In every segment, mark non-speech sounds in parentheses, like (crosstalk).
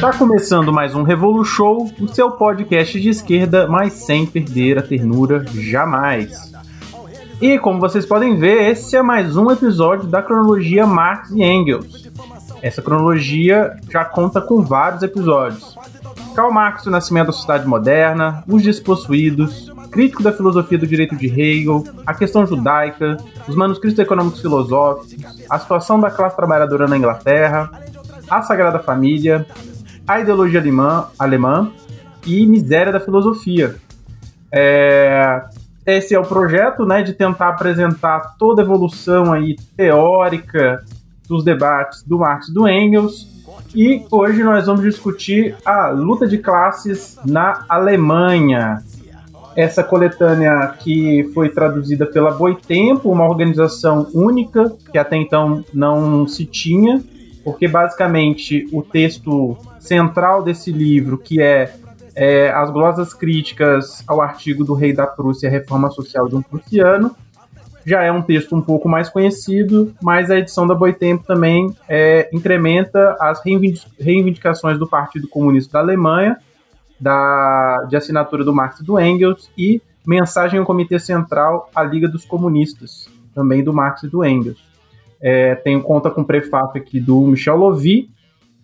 Tá começando mais um Revolu Show, o seu podcast de esquerda, mas sem perder a ternura jamais. E como vocês podem ver, esse é mais um episódio da cronologia Marx e Engels. Essa cronologia já conta com vários episódios. Karl Marx, o nascimento da sociedade moderna, os despossuídos, crítico da filosofia do direito de Hegel, a questão judaica, os manuscritos econômicos filosóficos, a situação da classe trabalhadora na Inglaterra, a Sagrada Família, a ideologia alemã, alemã e miséria da filosofia. É, esse é o projeto, né, de tentar apresentar toda a evolução aí teórica dos debates do Marx e do Engels. E hoje nós vamos discutir a luta de classes na Alemanha. Essa coletânea que foi traduzida pela Boitempo, uma organização única que até então não se tinha, porque basicamente o texto central desse livro, que é, é as glosas críticas ao artigo do rei da Prússia, Reforma Social de um Prussiano, já é um texto um pouco mais conhecido, mas a edição da Boitempo também é, incrementa as reivindicações do Partido Comunista da Alemanha, da, de assinatura do Marx e do Engels, e mensagem ao Comitê Central à Liga dos Comunistas, também do Marx e do Engels. É, conta com prefácio aqui do Michel Lovy,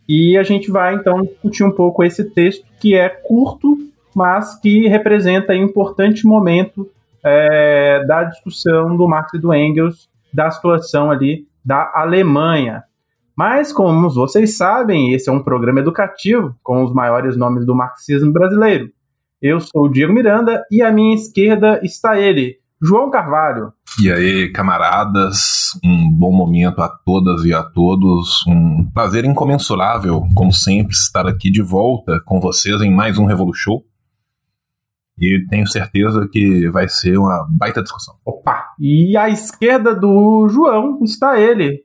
e a gente vai então discutir um pouco esse texto que é curto, mas que representa um importante momento é, da discussão do Marx e do Engels da situação ali da Alemanha. Mas, como vocês sabem, esse é um programa educativo com os maiores nomes do marxismo brasileiro. Eu sou o Diego Miranda e à minha esquerda está ele, João Carvalho. E aí, camaradas, um bom momento a todas e a todos. Um prazer incomensurável, como sempre, estar aqui de volta com vocês em mais um Revolution. E tenho certeza que vai ser uma baita discussão. Opa! E à esquerda do João está ele,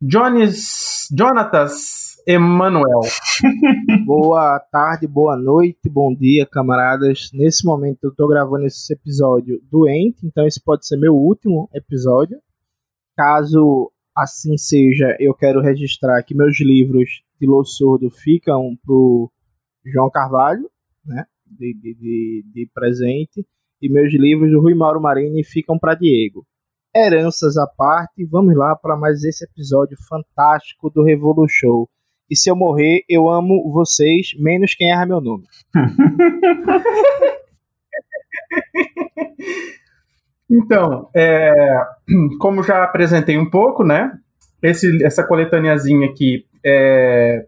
Jones, Jonatas Emanuel. (laughs) boa tarde, boa noite, bom dia, camaradas. Nesse momento eu tô gravando esse episódio doente, então esse pode ser meu último episódio. Caso assim seja, eu quero registrar que meus livros de Lô Surdo ficam pro João Carvalho, né? De, de, de, de presente. E meus livros do Rui Mauro Marini ficam para Diego heranças à parte, vamos lá para mais esse episódio fantástico do Revolution. E se eu morrer, eu amo vocês, menos quem erra meu nome. (laughs) então, é, como já apresentei um pouco, né? Esse, essa coletâneazinha aqui é,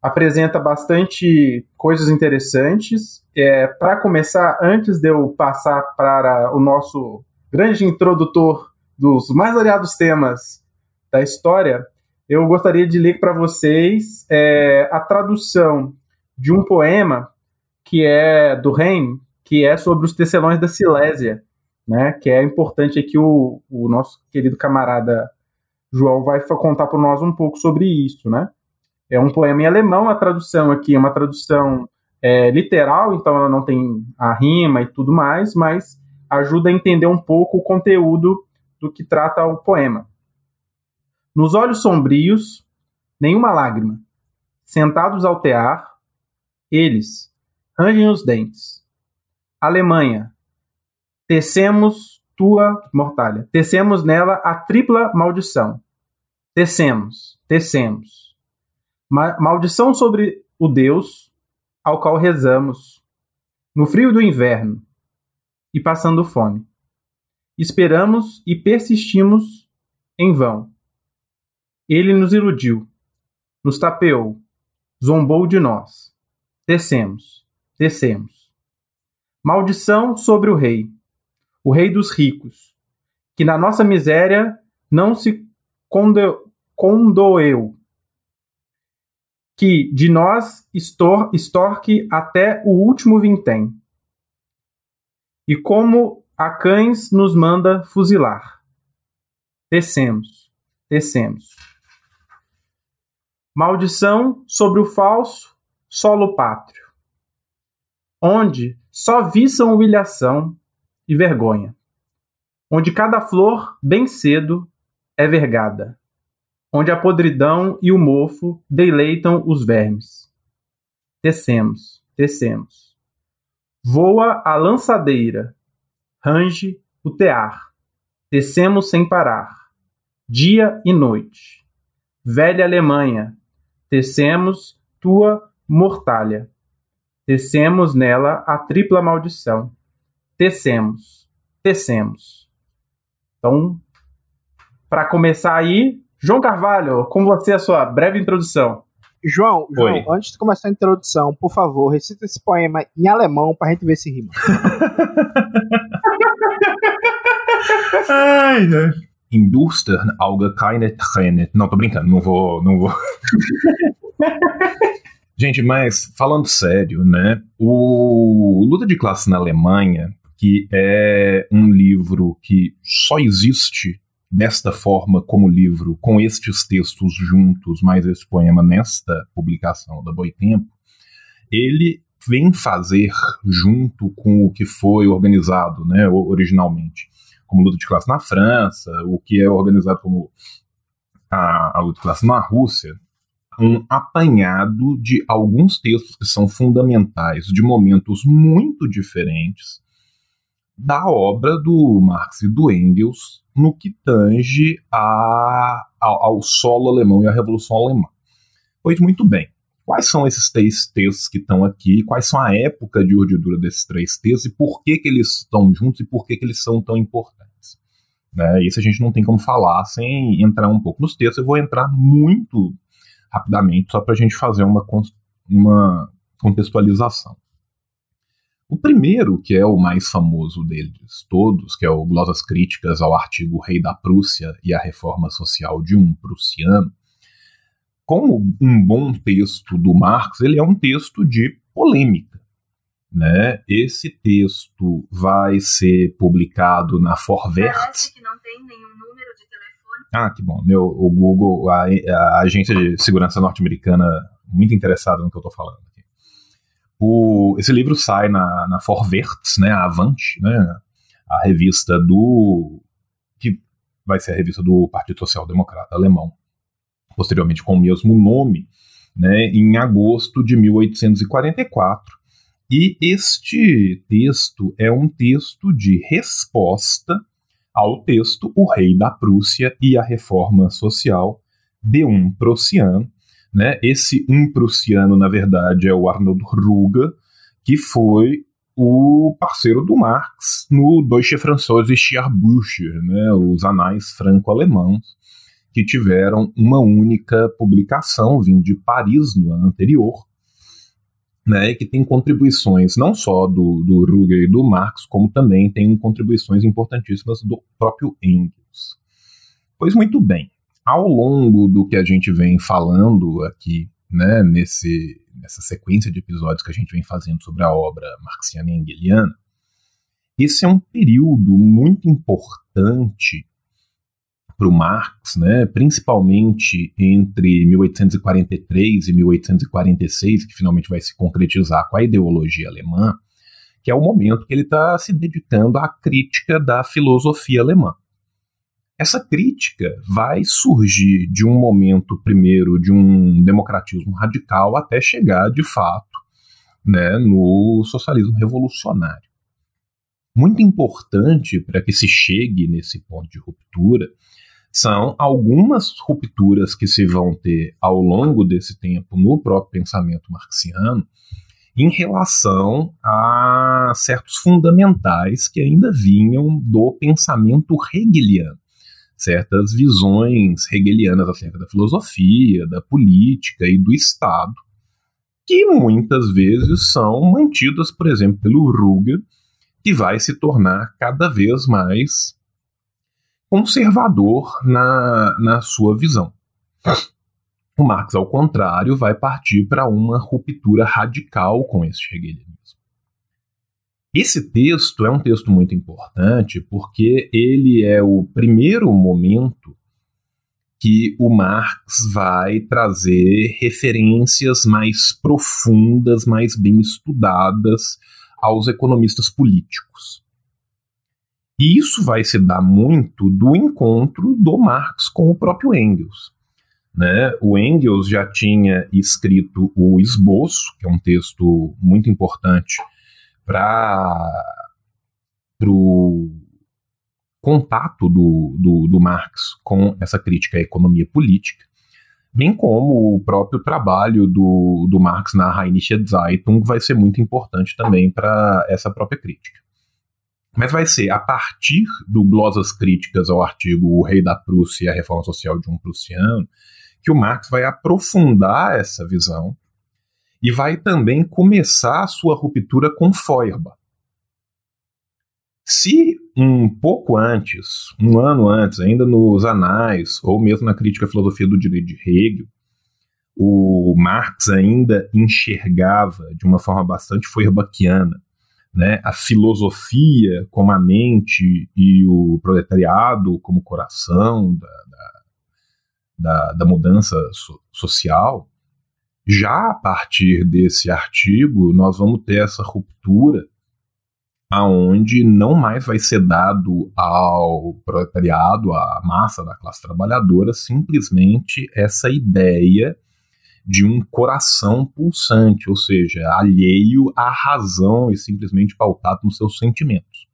apresenta bastante coisas interessantes. É, para começar, antes de eu passar para o nosso grande introdutor dos mais variados temas da história, eu gostaria de ler para vocês é, a tradução de um poema que é do Reim, que é sobre os tecelões da Silésia, né? Que é importante aqui o, o nosso querido camarada João vai contar para nós um pouco sobre isso, né? É um poema em alemão, a tradução aqui é uma tradução é, literal, então ela não tem a rima e tudo mais, mas ajuda a entender um pouco o conteúdo do que trata o poema. Nos olhos sombrios, nenhuma lágrima. Sentados ao tear, eles rangem os dentes. Alemanha, tecemos tua mortalha. Tecemos nela a tripla maldição. Tecemos, tecemos. Ma maldição sobre o Deus ao qual rezamos no frio do inverno e passando fome. Esperamos e persistimos em vão ele nos iludiu, nos tapeou, zombou de nós. Descemos, descemos. Maldição sobre o rei, o rei dos ricos, que na nossa miséria não se condo condoeu, que de nós estor estorque até o último vintém. E como a cães nos manda fuzilar. Descemos, descemos. Maldição sobre o falso solo pátrio, onde só viçam humilhação e vergonha, onde cada flor, bem cedo, é vergada, onde a podridão e o mofo deleitam os vermes, tecemos, tecemos. Voa a lançadeira, range o tear, tecemos sem parar, dia e noite. Velha Alemanha, tecemos tua mortalha. Tecemos nela a tripla maldição. Tecemos, tecemos. Então, para começar aí, João Carvalho, com você a sua breve introdução. João, João antes de começar a introdução, por favor, recita esse poema em alemão pra gente ver se rima. (laughs) ai, ai. Im Dustern Auge keine Träne. Não, tô brincando, não vou. Não vou. (laughs) Gente, mas falando sério, né? O Luta de Classe na Alemanha, que é um livro que só existe desta forma como livro, com estes textos juntos, mais esse poema nesta publicação da Boitempo, ele vem fazer junto com o que foi organizado, né, originalmente, como luta de classe na França, o que é organizado como a, a luta de classe na Rússia, um apanhado de alguns textos que são fundamentais de momentos muito diferentes da obra do Marx e do Engels no que tange a, ao, ao solo alemão e à Revolução Alemã. Pois muito bem, quais são esses três textos que estão aqui, quais são a época de urdidura desses três textos e por que, que eles estão juntos e por que, que eles são tão importantes. Né? Isso a gente não tem como falar sem entrar um pouco nos textos. Eu vou entrar muito rapidamente, só para a gente fazer uma, uma contextualização. O primeiro, que é o mais famoso deles todos, que é o Glosas Críticas ao artigo Rei da Prússia e a Reforma Social de um Prussiano, como um bom texto do Marx, ele é um texto de polêmica. Né? Esse texto vai ser publicado na Forwert. que não tem nenhum número de telefone. Ah, que bom. Meu, o Google, a, a agência de segurança norte-americana, muito interessada no que eu estou falando. O, esse livro sai na, na Forverts, né, a Avante, né, a revista do. que vai ser a revista do Partido Social Democrata Alemão, posteriormente com o mesmo nome, né, em agosto de 1844. E este texto é um texto de resposta ao texto O Rei da Prússia e a Reforma Social de um prussiano, né? Esse um prussiano, na verdade, é o Arnold Ruger, que foi o parceiro do Marx no Deutsche Franzose Schiarbücher, né? os anais franco-alemãos, que tiveram uma única publicação, vindo de Paris no ano anterior, né, e que tem contribuições não só do, do Ruger e do Marx, como também tem contribuições importantíssimas do próprio Engels. Pois muito bem, ao longo do que a gente vem falando aqui, né, nesse, nessa sequência de episódios que a gente vem fazendo sobre a obra marxiana e engeliana, esse é um período muito importante para o Marx, né, principalmente entre 1843 e 1846, que finalmente vai se concretizar com a ideologia alemã, que é o momento que ele está se dedicando à crítica da filosofia alemã. Essa crítica vai surgir de um momento, primeiro, de um democratismo radical, até chegar, de fato, né, no socialismo revolucionário. Muito importante para que se chegue nesse ponto de ruptura são algumas rupturas que se vão ter ao longo desse tempo no próprio pensamento marxiano em relação a certos fundamentais que ainda vinham do pensamento hegeliano. Certas visões hegelianas acerca da filosofia, da política e do Estado, que muitas vezes são mantidas, por exemplo, pelo Ruger, que vai se tornar cada vez mais conservador na, na sua visão. O Marx, ao contrário, vai partir para uma ruptura radical com este hegelianismo. Esse texto é um texto muito importante porque ele é o primeiro momento que o Marx vai trazer referências mais profundas, mais bem estudadas aos economistas políticos. E isso vai se dar muito do encontro do Marx com o próprio Engels. Né? O Engels já tinha escrito o esboço, que é um texto muito importante para o contato do, do, do Marx com essa crítica à economia política, bem como o próprio trabalho do, do Marx na Rheinische Zeitung vai ser muito importante também para essa própria crítica. Mas vai ser a partir do glosas críticas ao artigo O Rei da Prússia e a Reforma Social de um Prussiano que o Marx vai aprofundar essa visão e vai também começar a sua ruptura com Feuerbach. Se um pouco antes, um ano antes, ainda nos anais, ou mesmo na crítica à filosofia do direito de Hegel, o Marx ainda enxergava de uma forma bastante feuerbachiana né, a filosofia como a mente e o proletariado como coração da, da, da mudança so, social, já a partir desse artigo nós vamos ter essa ruptura aonde não mais vai ser dado ao proletariado, à massa da classe trabalhadora, simplesmente essa ideia de um coração pulsante, ou seja, alheio à razão e simplesmente pautado nos seus sentimentos.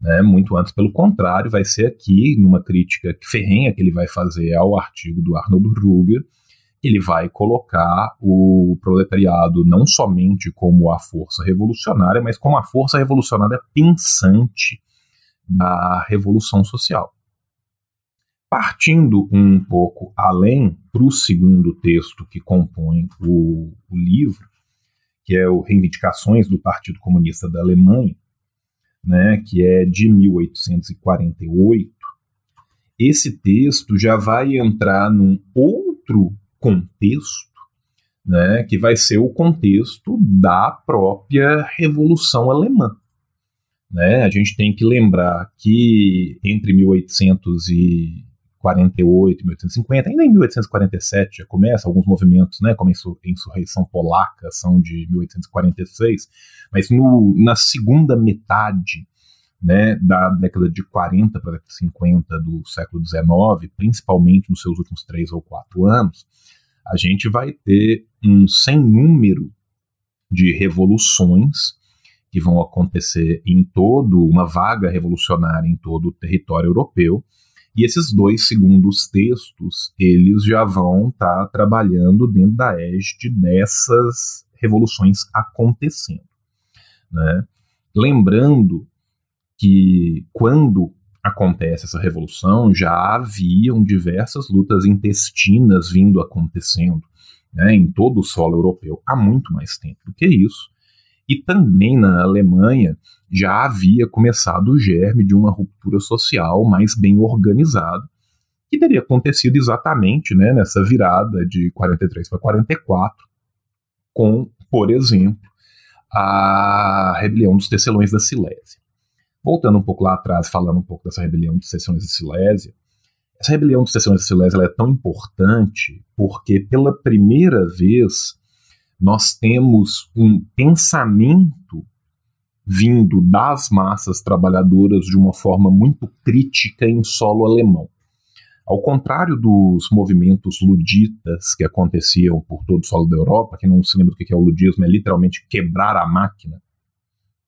Né? Muito antes, pelo contrário, vai ser aqui, numa crítica ferrenha que ele vai fazer ao artigo do Arnold Ruger, ele vai colocar o proletariado não somente como a força revolucionária, mas como a força revolucionária pensante da revolução social. Partindo um pouco além para o segundo texto que compõe o, o livro, que é o Reivindicações do Partido Comunista da Alemanha, né, que é de 1848, esse texto já vai entrar num outro contexto, né, que vai ser o contexto da própria Revolução Alemã. Né? A gente tem que lembrar que entre 1848 e 1850, ainda em 1847 já começa alguns movimentos, né, como a insurreição polaca, são de 1846, mas no, na segunda metade né, da década de 40 para 50 do século XIX, principalmente nos seus últimos três ou quatro anos, a gente vai ter um sem número de revoluções que vão acontecer em todo uma vaga revolucionária em todo o território europeu. E esses dois segundos textos, eles já vão estar tá trabalhando dentro da égide dessas revoluções acontecendo. Né? Lembrando que quando acontece essa revolução, já haviam diversas lutas intestinas vindo acontecendo né, em todo o solo europeu há muito mais tempo do que isso. E também na Alemanha já havia começado o germe de uma ruptura social mais bem organizada, que teria acontecido exatamente né, nessa virada de 43 para 44, com, por exemplo, a rebelião dos tecelões da Silésia. Voltando um pouco lá atrás, falando um pouco dessa rebelião de Seções de Silésia, essa rebelião de Seções de Silésia é tão importante porque, pela primeira vez, nós temos um pensamento vindo das massas trabalhadoras de uma forma muito crítica em solo alemão. Ao contrário dos movimentos luditas que aconteciam por todo o solo da Europa, quem não se lembra do que é o ludismo, é literalmente quebrar a máquina,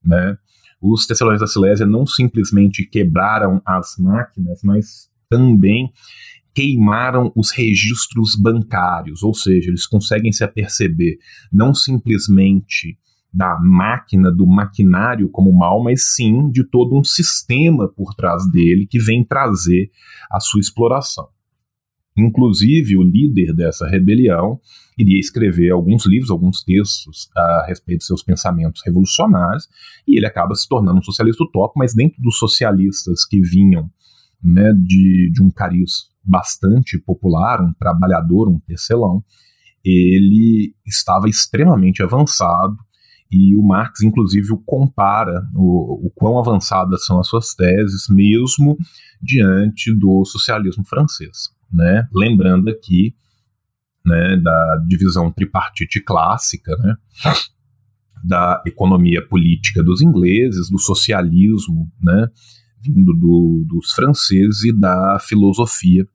né? Os tecelões da Silésia não simplesmente quebraram as máquinas, mas também queimaram os registros bancários, ou seja, eles conseguem se aperceber não simplesmente da máquina, do maquinário como mal, mas sim de todo um sistema por trás dele que vem trazer a sua exploração. Inclusive, o líder dessa rebelião iria escrever alguns livros, alguns textos a respeito de seus pensamentos revolucionários, e ele acaba se tornando um socialista utópico, mas dentro dos socialistas que vinham né, de, de um cariz bastante popular, um trabalhador, um tecelão, ele estava extremamente avançado, e o Marx, inclusive, o compara o, o quão avançadas são as suas teses, mesmo diante do socialismo francês né? Lembrando aqui né, da divisão tripartite clássica, né, da economia política dos ingleses, do socialismo, né, vindo do, dos franceses e da filosofia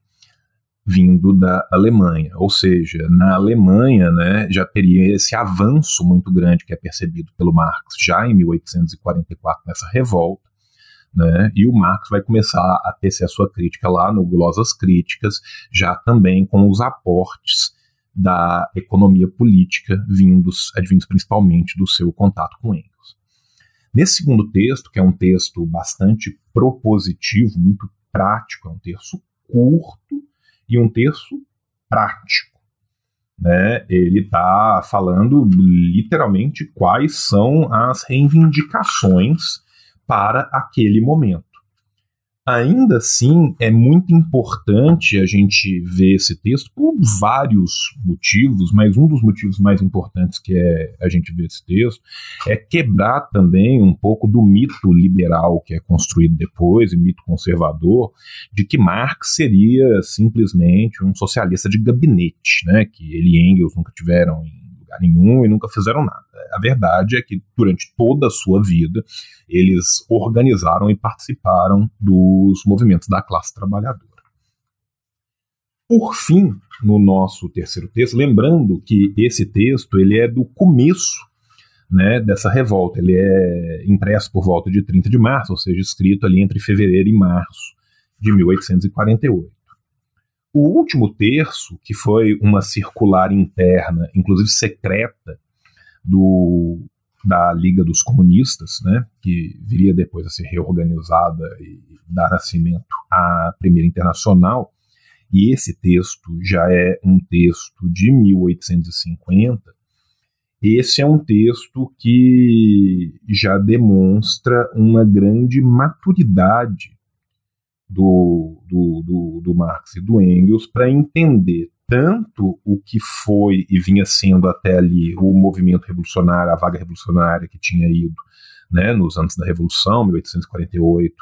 vindo da Alemanha. Ou seja, na Alemanha né, já teria esse avanço muito grande que é percebido pelo Marx já em 1844, nessa revolta. Né, e o Marx vai começar a tecer a sua crítica lá no Glosas Críticas, já também com os aportes da economia política vindos, advindos principalmente do seu contato com Engels. Nesse segundo texto, que é um texto bastante propositivo, muito prático, é um texto curto, e um terço prático. Né? Ele está falando literalmente quais são as reivindicações para aquele momento. Ainda assim, é muito importante a gente ver esse texto por vários motivos, mas um dos motivos mais importantes que é a gente ver esse texto é quebrar também um pouco do mito liberal que é construído depois, e mito conservador, de que Marx seria simplesmente um socialista de gabinete, né, que ele e Engels nunca tiveram em lugar nenhum e nunca fizeram nada. A verdade é que durante toda a sua vida eles organizaram e participaram dos movimentos da classe trabalhadora. Por fim, no nosso terceiro texto, lembrando que esse texto ele é do começo né, dessa revolta. Ele é impresso por volta de 30 de março, ou seja, escrito ali entre fevereiro e março de 1848. O último terço, que foi uma circular interna, inclusive secreta, do, da Liga dos Comunistas, né, que viria depois a ser reorganizada e dar nascimento à Primeira Internacional, e esse texto já é um texto de 1850. Esse é um texto que já demonstra uma grande maturidade do, do, do, do Marx e do Engels para entender tanto o que foi e vinha sendo até ali o movimento revolucionário, a vaga revolucionária que tinha ido né, nos anos da Revolução, 1848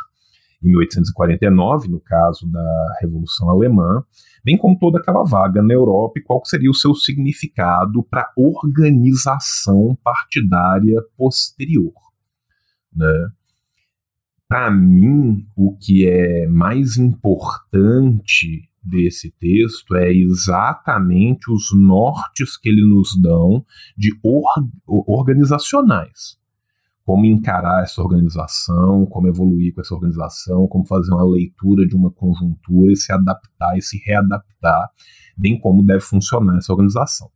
e 1849, no caso da Revolução Alemã, bem como toda aquela vaga na Europa e qual seria o seu significado para a organização partidária posterior. Né? Para mim, o que é mais importante desse texto é exatamente os nortes que ele nos dão de or organizacionais. Como encarar essa organização, como evoluir com essa organização, como fazer uma leitura de uma conjuntura e se adaptar e se readaptar, bem como deve funcionar essa organização.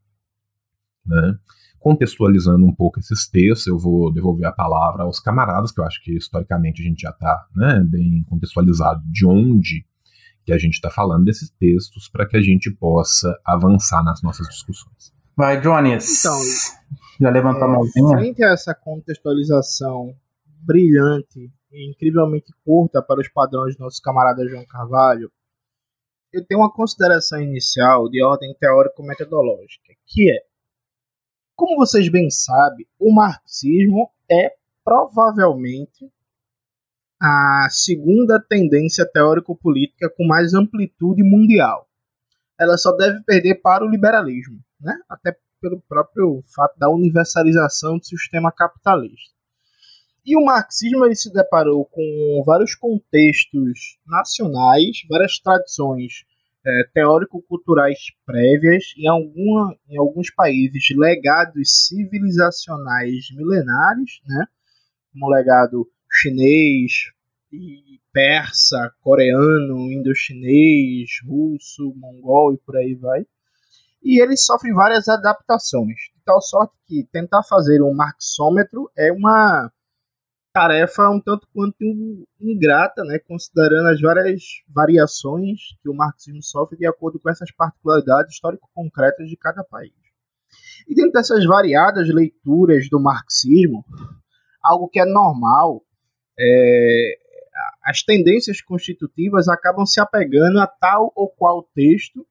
Né? Contextualizando um pouco esses textos, eu vou devolver a palavra aos camaradas, que eu acho que historicamente a gente já está né, bem contextualizado de onde que a gente está falando desses textos para que a gente possa avançar nas nossas discussões. Vai, Jones. Então, já levantou é, a mãozinha? Frente a essa contextualização brilhante e incrivelmente curta para os padrões do nosso camarada João Carvalho, eu tenho uma consideração inicial de ordem teórico-metodológica, que é, como vocês bem sabem, o marxismo é provavelmente a segunda tendência teórico-política com mais amplitude mundial. Ela só deve perder para o liberalismo, né? até pelo próprio fato da universalização do sistema capitalista. E o marxismo ele se deparou com vários contextos nacionais, várias tradições é, teórico-culturais prévias, em, alguma, em alguns países legados civilizacionais milenares, né? como legado chinês, e persa, coreano, indochinês, russo, mongol e por aí vai. E eles sofrem várias adaptações, de tal sorte que tentar fazer um marxômetro é uma tarefa um tanto quanto ingrata, né, considerando as várias variações que o marxismo sofre de acordo com essas particularidades histórico-concretas de cada país. E dentro dessas variadas leituras do marxismo, algo que é normal é, as tendências constitutivas acabam se apegando a tal ou qual texto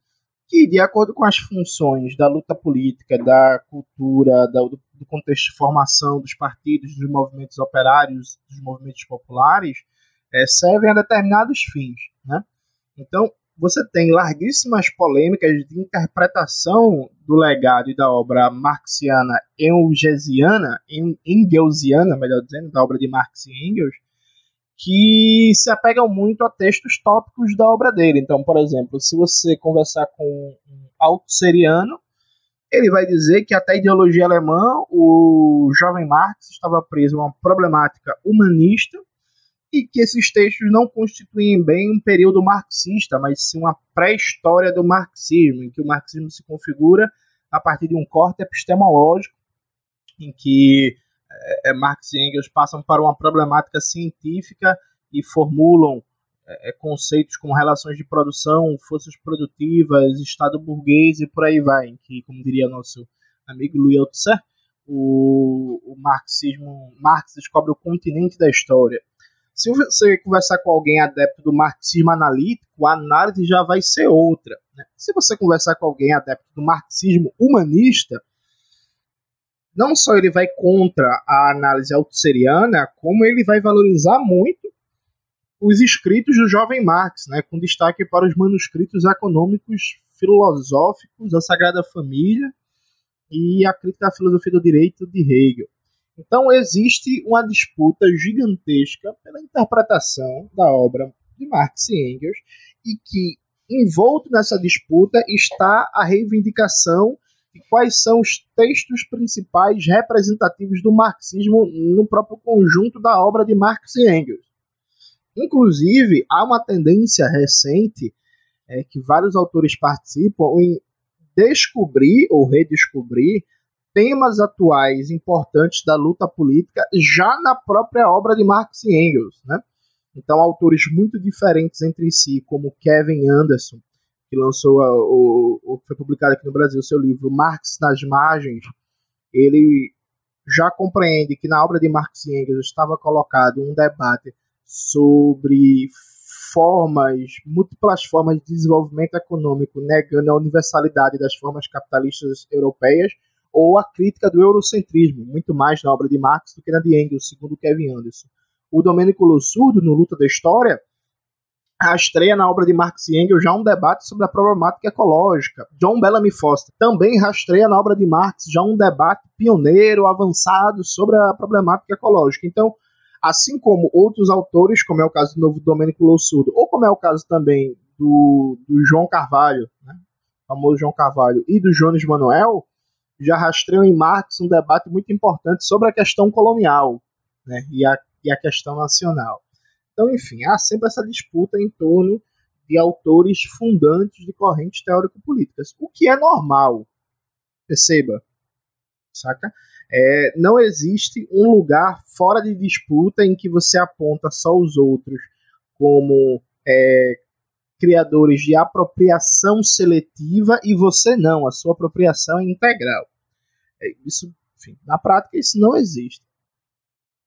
que, de acordo com as funções da luta política, da cultura, do, do contexto de formação dos partidos, dos movimentos operários, dos movimentos populares, é, servem a determinados fins. Né? Então, você tem larguíssimas polêmicas de interpretação do legado e da obra marxiana engesiana, engelsiana, melhor dizendo, da obra de Marx e Engels, que se apegam muito a textos tópicos da obra dele. Então, por exemplo, se você conversar com um alto-seriano, ele vai dizer que até a ideologia alemã, o jovem Marx estava preso a uma problemática humanista e que esses textos não constituem bem um período marxista, mas sim uma pré-história do marxismo, em que o marxismo se configura a partir de um corte epistemológico, em que é, Marx e Engels passam para uma problemática científica e formulam é, conceitos como relações de produção, forças produtivas, Estado burguês e por aí vai, que, como diria nosso amigo Louis o, o marxismo, Marx descobre o continente da história. Se você conversar com alguém adepto do marxismo analítico, a análise já vai ser outra. Né? Se você conversar com alguém adepto do marxismo humanista, não só ele vai contra a análise altusseriana, como ele vai valorizar muito os escritos do jovem Marx, né, com destaque para os manuscritos econômicos filosóficos, a Sagrada Família e a crítica à filosofia do direito de Hegel. Então existe uma disputa gigantesca pela interpretação da obra de Marx e Engels e que envolto nessa disputa está a reivindicação de quais são os textos principais representativos do marxismo no próprio conjunto da obra de Marx e Engels. Inclusive, há uma tendência recente é, que vários autores participam em descobrir ou redescobrir temas atuais importantes da luta política já na própria obra de Marx e Engels, né? Então, autores muito diferentes entre si, como Kevin Anderson, que lançou o, o foi publicado aqui no Brasil, seu livro Marx nas Margens, ele já compreende que na obra de Marx e Engels estava colocado um debate sobre formas, múltiplas formas de desenvolvimento econômico, negando a universalidade das formas capitalistas europeias, ou a crítica do eurocentrismo, muito mais na obra de Marx do que na de Engels, segundo Kevin Anderson. O Domênico Lossurdo, no Luta da História, rastreia na obra de Marx e Engels já um debate sobre a problemática ecológica. John Bellamy Foster também rastreia na obra de Marx já um debate pioneiro, avançado sobre a problemática ecológica. Então, assim como outros autores, como é o caso do novo Domênico Lossurdo, ou como é o caso também do, do João Carvalho, né, famoso João Carvalho, e do Jones Manuel, já rastreiam em Marx um debate muito importante sobre a questão colonial né, e, a, e a questão nacional. Então, enfim, há sempre essa disputa em torno de autores fundantes de correntes teórico-políticas, o que é normal, perceba, saca? É, não existe um lugar fora de disputa em que você aponta só os outros como é, criadores de apropriação seletiva e você não, a sua apropriação é integral. É, isso, enfim, na prática isso não existe.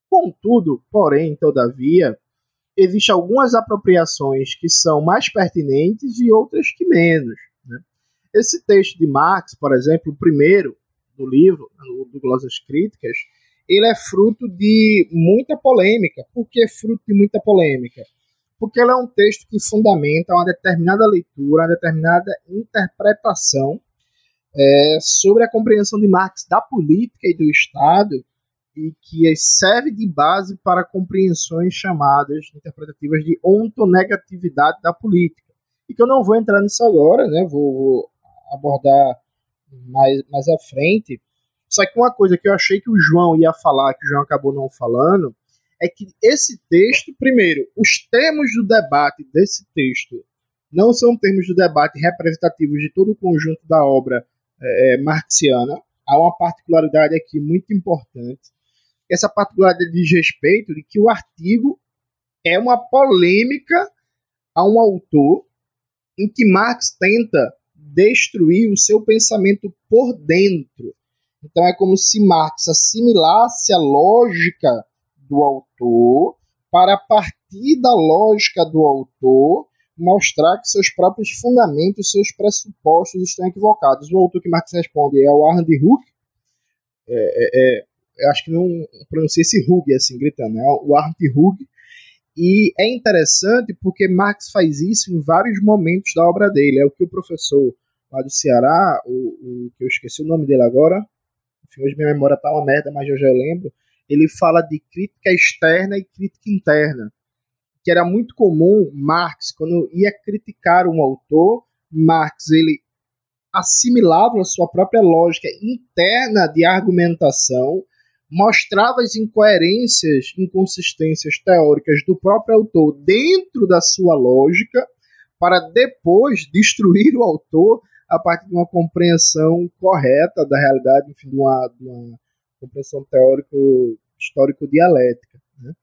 Contudo, porém, todavia, existem algumas apropriações que são mais pertinentes e outras que menos. Né? Esse texto de Marx, por exemplo, o primeiro do livro, do Glosas Críticas, ele é fruto de muita polêmica. Por que fruto de muita polêmica? porque ela é um texto que fundamenta uma determinada leitura, uma determinada interpretação é, sobre a compreensão de Marx da política e do Estado e que serve de base para compreensões chamadas interpretativas de ontonegatividade da política. E que eu não vou entrar nisso agora, né? Vou, abordar mais, mais à frente. Só que uma coisa que eu achei que o João ia falar, que o João acabou não falando, é que esse texto, primeiro, os termos do debate desse texto não são termos do debate representativos de todo o conjunto da obra é, marxiana. Há uma particularidade aqui muito importante. Essa particularidade diz respeito de que o artigo é uma polêmica a um autor em que Marx tenta destruir o seu pensamento por dentro. Então é como se Marx assimilasse a lógica do autor para, a partir da lógica do autor, mostrar que seus próprios fundamentos, seus pressupostos estão equivocados. O autor que Marx responde é o Arnold Hug. É, é, é, eu acho que não pronuncia esse Hug assim, gritando, é o Arnold Hug. E é interessante porque Marx faz isso em vários momentos da obra dele. É o que o professor lá do Ceará, o, o que eu esqueci o nome dele agora, enfim, hoje minha memória tá uma merda, mas eu já lembro, ele fala de crítica externa e crítica interna. que era muito comum Marx, quando ia criticar um autor, Marx ele assimilava a sua própria lógica interna de argumentação, mostrava as incoerências, inconsistências teóricas do próprio autor dentro da sua lógica, para depois destruir o autor a partir de uma compreensão correta da realidade, enfim, de uma, de uma compreensão teórico histórico-dialética. Né?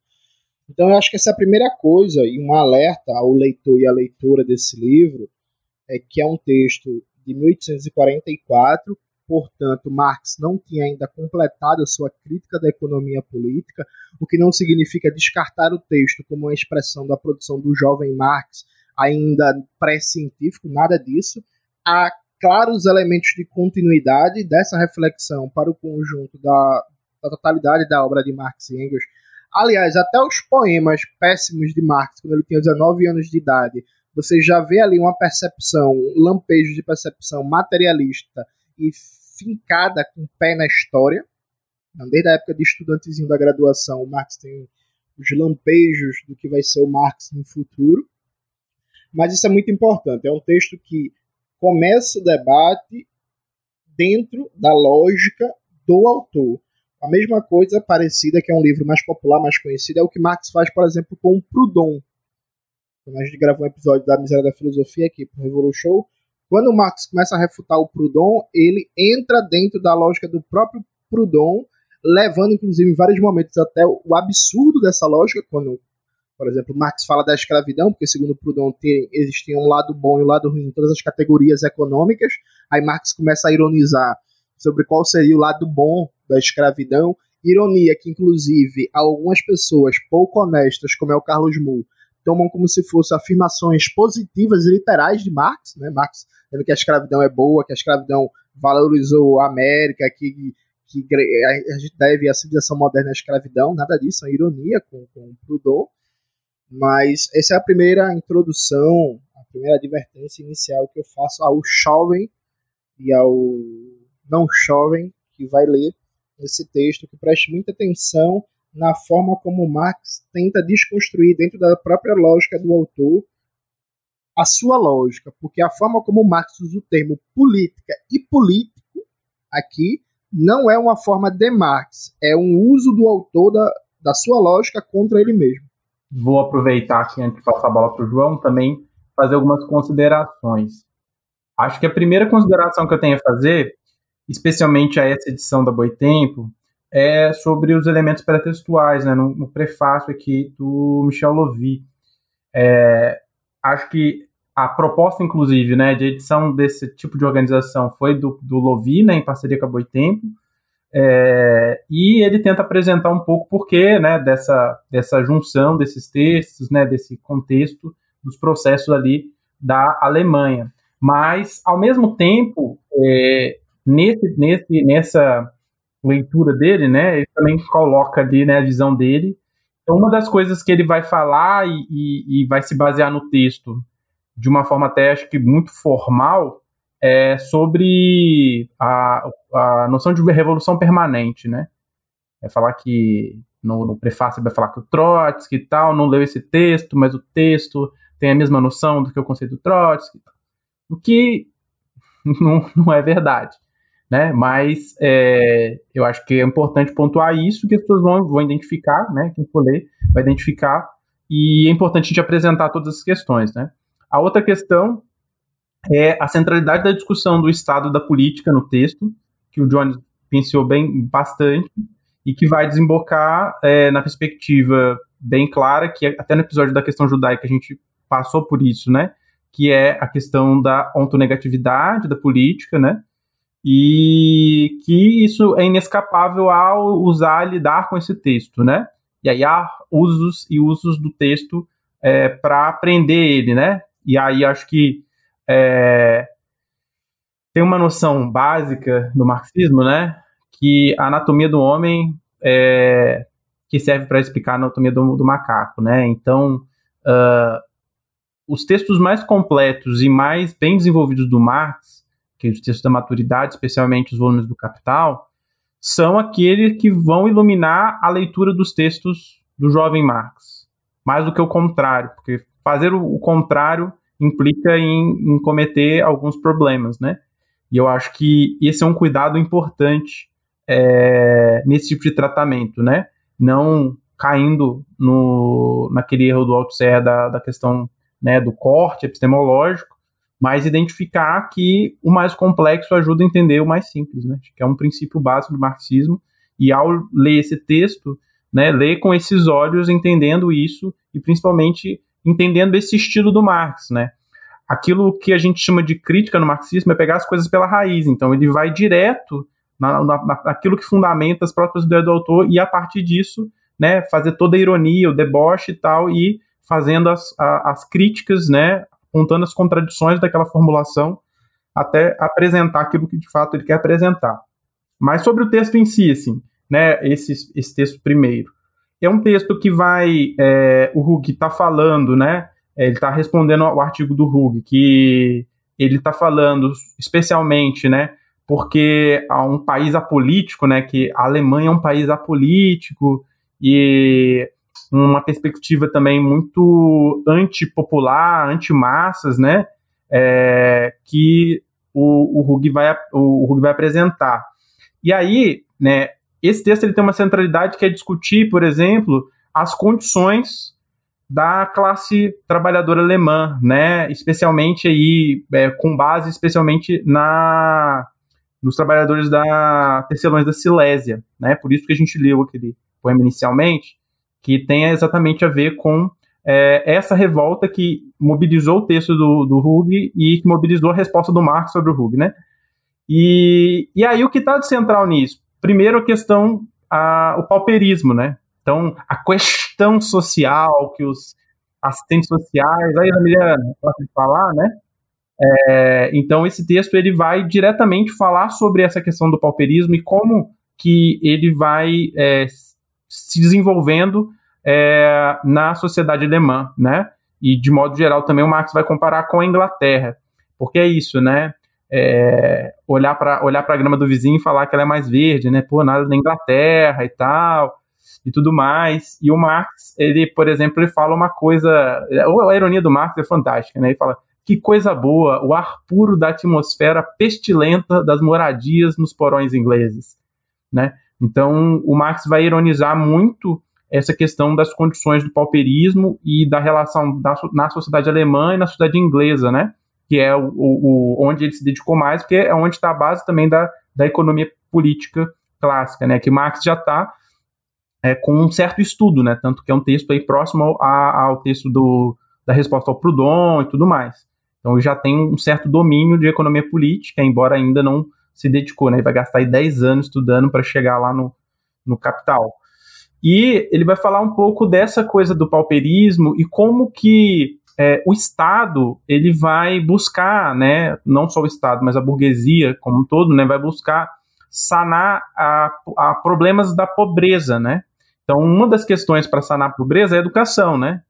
Então, eu acho que essa é a primeira coisa, e um alerta ao leitor e à leitora desse livro, é que é um texto de 1844, portanto, Marx não tinha ainda completado a sua crítica da economia política, o que não significa descartar o texto como uma expressão da produção do jovem Marx, ainda pré-científico, nada disso. Há claros elementos de continuidade dessa reflexão para o conjunto da, da totalidade da obra de Marx e Engels. Aliás, até os poemas péssimos de Marx, quando ele tinha 19 anos de idade, você já vê ali uma percepção, um lampejo de percepção materialista e fincada com o pé na história. Desde a época de estudantezinho da graduação, o Marx tem os lampejos do que vai ser o Marx no futuro. Mas isso é muito importante. É um texto que começa o debate dentro da lógica do autor. A mesma coisa parecida, que é um livro mais popular, mais conhecido, é o que Marx faz, por exemplo, com Proudhon. Quando a gente gravou um episódio da Miséria da Filosofia aqui para o Revolution, quando o Marx começa a refutar o Proudhon, ele entra dentro da lógica do próprio Proudhon, levando inclusive em vários momentos até o absurdo dessa lógica, quando, por exemplo, Marx fala da escravidão, porque segundo Proudhon tem, existia um lado bom e um lado ruim em todas as categorias econômicas, aí Marx começa a ironizar sobre qual seria o lado bom da escravidão, ironia que inclusive algumas pessoas pouco honestas, como é o Carlos Mu, tomam como se fossem afirmações positivas e literais de Marx, né? Marx dizendo que a escravidão é boa, que a escravidão valorizou a América, que, que a gente deve a civilização moderna à escravidão, nada disso, é ironia com, com Proudhon. Mas essa é a primeira introdução, a primeira advertência inicial que eu faço ao jovem e ao não jovem que vai ler esse texto, que preste muita atenção na forma como Marx tenta desconstruir dentro da própria lógica do autor a sua lógica, porque a forma como Marx usa o termo política e político aqui não é uma forma de Marx, é um uso do autor da, da sua lógica contra ele mesmo. Vou aproveitar aqui antes de passar a bola para o João também fazer algumas considerações. Acho que a primeira consideração que eu tenho a fazer, especialmente a essa edição da Boitempo, é sobre os elementos pré-textuais, né, no, no, prefácio aqui do Michel Lovy. É, acho que a proposta, inclusive, né, de edição desse tipo de organização foi do, do Lovy, né, em parceria com a Boitempo, é, e ele tenta apresentar um pouco porquê né, dessa, dessa junção desses textos, né, desse contexto dos processos ali da Alemanha. Mas, ao mesmo tempo, é, nesse, nesse, nessa leitura dele, né, ele também coloca ali né, a visão dele. Então, uma das coisas que ele vai falar e, e, e vai se basear no texto de uma forma até acho que muito formal é sobre a, a noção de revolução permanente, né? É falar que no, no prefácio vai falar que o Trotsky e tal não leu esse texto, mas o texto tem a mesma noção do que o conceito do Trotsky, o que (laughs) não, não é verdade né? Mas é, eu acho que é importante pontuar isso que as pessoas vão, vão identificar, né? Quem for ler vai identificar e é importante a gente apresentar todas as questões, né? A outra questão é a centralidade da discussão do Estado da política no texto, que o Jones pensou bem bastante e que vai desembocar é, na perspectiva bem clara que até no episódio da questão judaica a gente passou por isso, né? Que é a questão da ontonegatividade da política, né? E que isso é inescapável ao usar lidar com esse texto, né? E aí há usos e usos do texto é, para aprender ele, né? E aí acho que é, tem uma noção básica do marxismo, né? Que a anatomia do homem é, que serve para explicar a anatomia do, do macaco, né? Então, uh, os textos mais completos e mais bem desenvolvidos do Marx que os textos da maturidade, especialmente os volumes do Capital, são aqueles que vão iluminar a leitura dos textos do jovem Marx. mais do que o contrário, porque fazer o, contrário implica em, em, cometer alguns problemas, né? E eu acho que esse é um cuidado importante é, nesse tipo de tratamento, né? Não caindo no, naquele erro do Althusser da, da questão né, do corte epistemológico, mas identificar que o mais complexo ajuda a entender o mais simples, né? Que é um princípio básico do marxismo. E ao ler esse texto, né, ler com esses olhos, entendendo isso e principalmente entendendo esse estilo do Marx, né? Aquilo que a gente chama de crítica no marxismo é pegar as coisas pela raiz. Então ele vai direto na, na, naquilo que fundamenta as próprias ideias do autor e a partir disso, né, fazer toda a ironia, o deboche e tal e fazendo as, a, as críticas, né, apontando as contradições daquela formulação até apresentar aquilo que de fato ele quer apresentar. Mas sobre o texto em si, assim, né, esse, esse texto primeiro. É um texto que vai, é, o Hug está falando, né, é, ele está respondendo ao artigo do Hug, que ele está falando especialmente, né, porque há um país apolítico, né, que a Alemanha é um país apolítico e uma perspectiva também muito antipopular, anti-massas, né, é, que o, o, vai, o, o vai apresentar. E aí, né, esse texto ele tem uma centralidade que é discutir, por exemplo, as condições da classe trabalhadora alemã, né, especialmente aí é, com base especialmente na nos trabalhadores da Tecelões da Silésia, né, por isso que a gente leu aquele poema inicialmente, que tem exatamente a ver com é, essa revolta que mobilizou o texto do, do e que mobilizou a resposta do Marx sobre o Hug, né? E, e aí o que está de central nisso? Primeiro a questão, a, o pauperismo, né? Então, a questão social que os assistentes sociais, aí a Miriam pode falar, né? É, então, esse texto ele vai diretamente falar sobre essa questão do pauperismo e como que ele vai é, se desenvolvendo é, na sociedade alemã, né? E de modo geral também o Marx vai comparar com a Inglaterra, porque é isso, né? É, olhar para olhar para a grama do vizinho e falar que ela é mais verde, né? Pô, nada da Inglaterra e tal e tudo mais. E o Marx, ele, por exemplo, ele fala uma coisa, a ironia do Marx é fantástica, né? Ele fala que coisa boa, o ar puro da atmosfera pestilenta das moradias nos porões ingleses, né? Então, o Marx vai ironizar muito essa questão das condições do pauperismo e da relação da, na sociedade alemã e na sociedade inglesa, né? Que é o, o, onde ele se dedicou mais, porque é onde está a base também da, da economia política clássica, né? Que Marx já está é, com um certo estudo, né? Tanto que é um texto aí próximo ao, ao texto do, da resposta ao Proudhon e tudo mais. Então já tem um certo domínio de economia política, embora ainda não se dedicou, né? Ele vai gastar aí 10 anos estudando para chegar lá no, no capital. E ele vai falar um pouco dessa coisa do pauperismo e como que é, o Estado ele vai buscar, né, não só o Estado, mas a burguesia como um todo, né, vai buscar sanar a, a problemas da pobreza, né? Então, uma das questões para sanar a pobreza é a educação, né?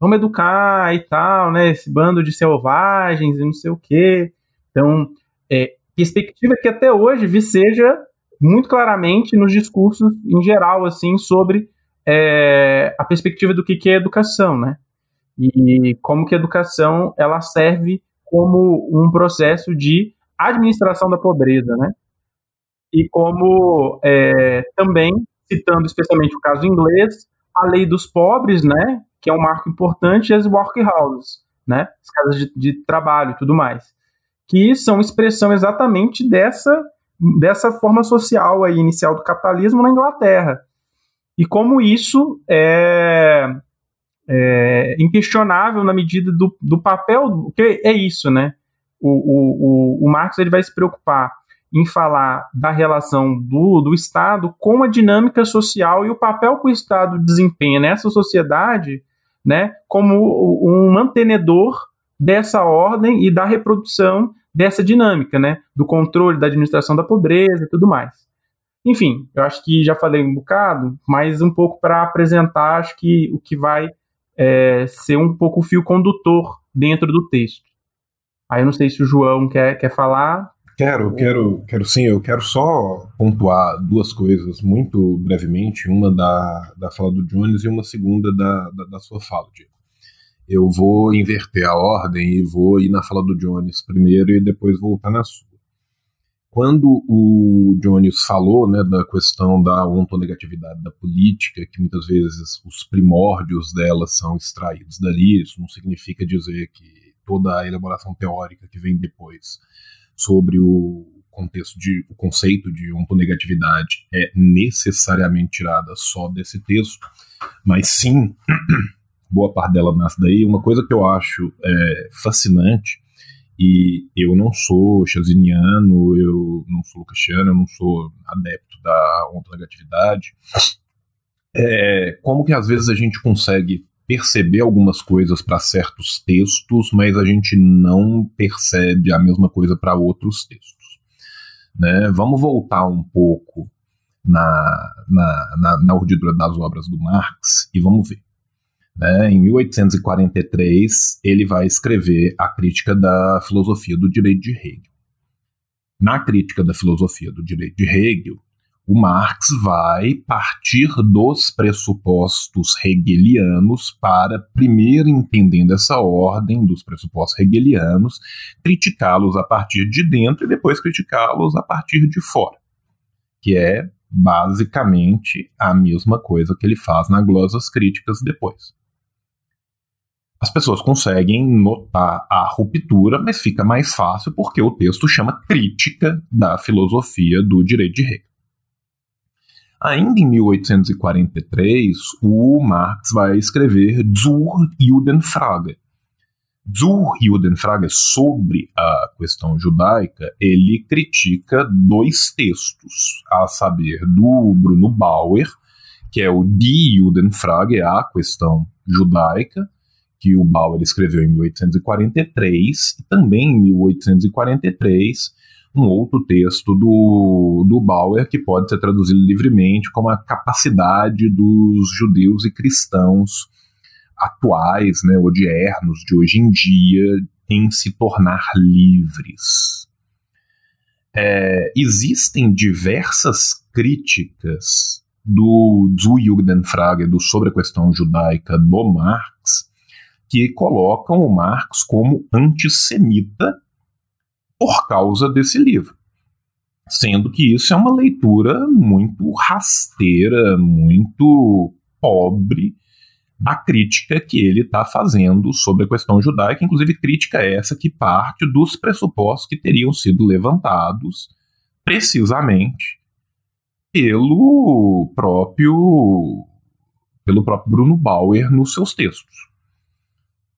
Vamos educar e tal, né? Esse bando de selvagens e não sei o quê. Então, é, perspectiva que até hoje seja muito claramente nos discursos em geral, assim, sobre é, a perspectiva do que, que é educação, né? E como que a educação ela serve como um processo de administração da pobreza, né? E como é, também, citando especialmente o caso inglês, a lei dos pobres, né? Que é um marco importante, e as workhouses, né? As casas de, de trabalho e tudo mais que são expressão exatamente dessa, dessa forma social aí, inicial do capitalismo na Inglaterra. E como isso é, é inquestionável na medida do, do papel, que é isso, né? O, o, o, o Marx ele vai se preocupar em falar da relação do, do Estado com a dinâmica social e o papel que o Estado desempenha nessa sociedade, né, como um mantenedor dessa ordem e da reprodução dessa dinâmica, né? Do controle da administração da pobreza e tudo mais. Enfim, eu acho que já falei um bocado, mas um pouco para apresentar, acho que o que vai é, ser um pouco o fio condutor dentro do texto. Aí eu não sei se o João quer, quer falar. Quero, quero, quero sim. Eu quero só pontuar duas coisas muito brevemente, uma da, da fala do Jones e uma segunda da, da, da sua fala, Diego. Eu vou inverter a ordem e vou ir na fala do Jones primeiro e depois voltar na sua. Quando o Jones falou né, da questão da ontonegatividade da política, que muitas vezes os primórdios dela são extraídos dali, isso não significa dizer que toda a elaboração teórica que vem depois sobre o contexto de o conceito de ontonegatividade é necessariamente tirada só desse texto, mas sim boa parte dela nasce daí. Uma coisa que eu acho é, fascinante e eu não sou chaziniano, eu não sou lucasiano, eu não sou adepto da ontonegatividade. É, como que às vezes a gente consegue perceber algumas coisas para certos textos, mas a gente não percebe a mesma coisa para outros textos. Né? Vamos voltar um pouco na, na, na, na urdidura das obras do Marx e vamos ver. Né? Em 1843, ele vai escrever a crítica da filosofia do direito de Hegel. Na crítica da filosofia do direito de Hegel, o Marx vai partir dos pressupostos hegelianos para, primeiro entendendo essa ordem dos pressupostos hegelianos, criticá-los a partir de dentro e depois criticá-los a partir de fora, que é basicamente a mesma coisa que ele faz na glosas críticas depois. As pessoas conseguem notar a ruptura, mas fica mais fácil porque o texto chama Crítica da Filosofia do Direito de Hegel. Ainda em 1843, o Marx vai escrever Zur Judenfrage. Zur Judenfrage sobre a questão judaica, ele critica dois textos, a saber, do Bruno Bauer, que é o Die Judenfrage, a questão judaica, que o Bauer escreveu em 1843, e também em 1843 um outro texto do, do Bauer que pode ser traduzido livremente como a capacidade dos judeus e cristãos atuais, né, odiernos de hoje em dia, em se tornar livres. É, existem diversas críticas do Zu Judenfrage, do sobre a questão judaica do Marx, que colocam o Marx como antissemita por causa desse livro. Sendo que isso é uma leitura muito rasteira, muito pobre da crítica que ele está fazendo sobre a questão judaica, inclusive crítica essa que parte dos pressupostos que teriam sido levantados precisamente pelo próprio pelo próprio Bruno Bauer nos seus textos,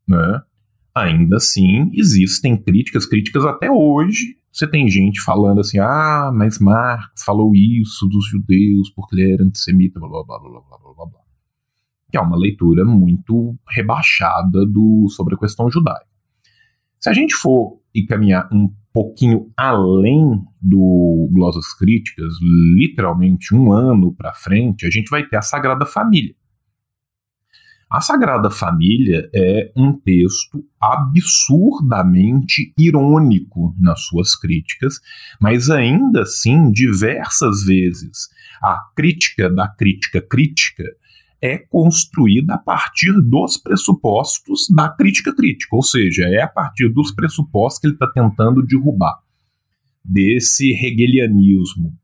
né? ainda assim existem críticas, críticas até hoje. Você tem gente falando assim, ah, mas Marx falou isso dos judeus porque ele era antissemita, blá blá blá blá blá blá blá. Que é uma leitura muito rebaixada do, sobre a questão judaica. Se a gente for e caminhar um pouquinho além do Glosas Críticas, literalmente um ano para frente, a gente vai ter a Sagrada Família. A Sagrada Família é um texto absurdamente irônico nas suas críticas, mas ainda assim, diversas vezes, a crítica da crítica crítica é construída a partir dos pressupostos da crítica crítica, ou seja, é a partir dos pressupostos que ele está tentando derrubar. Desse hegelianismo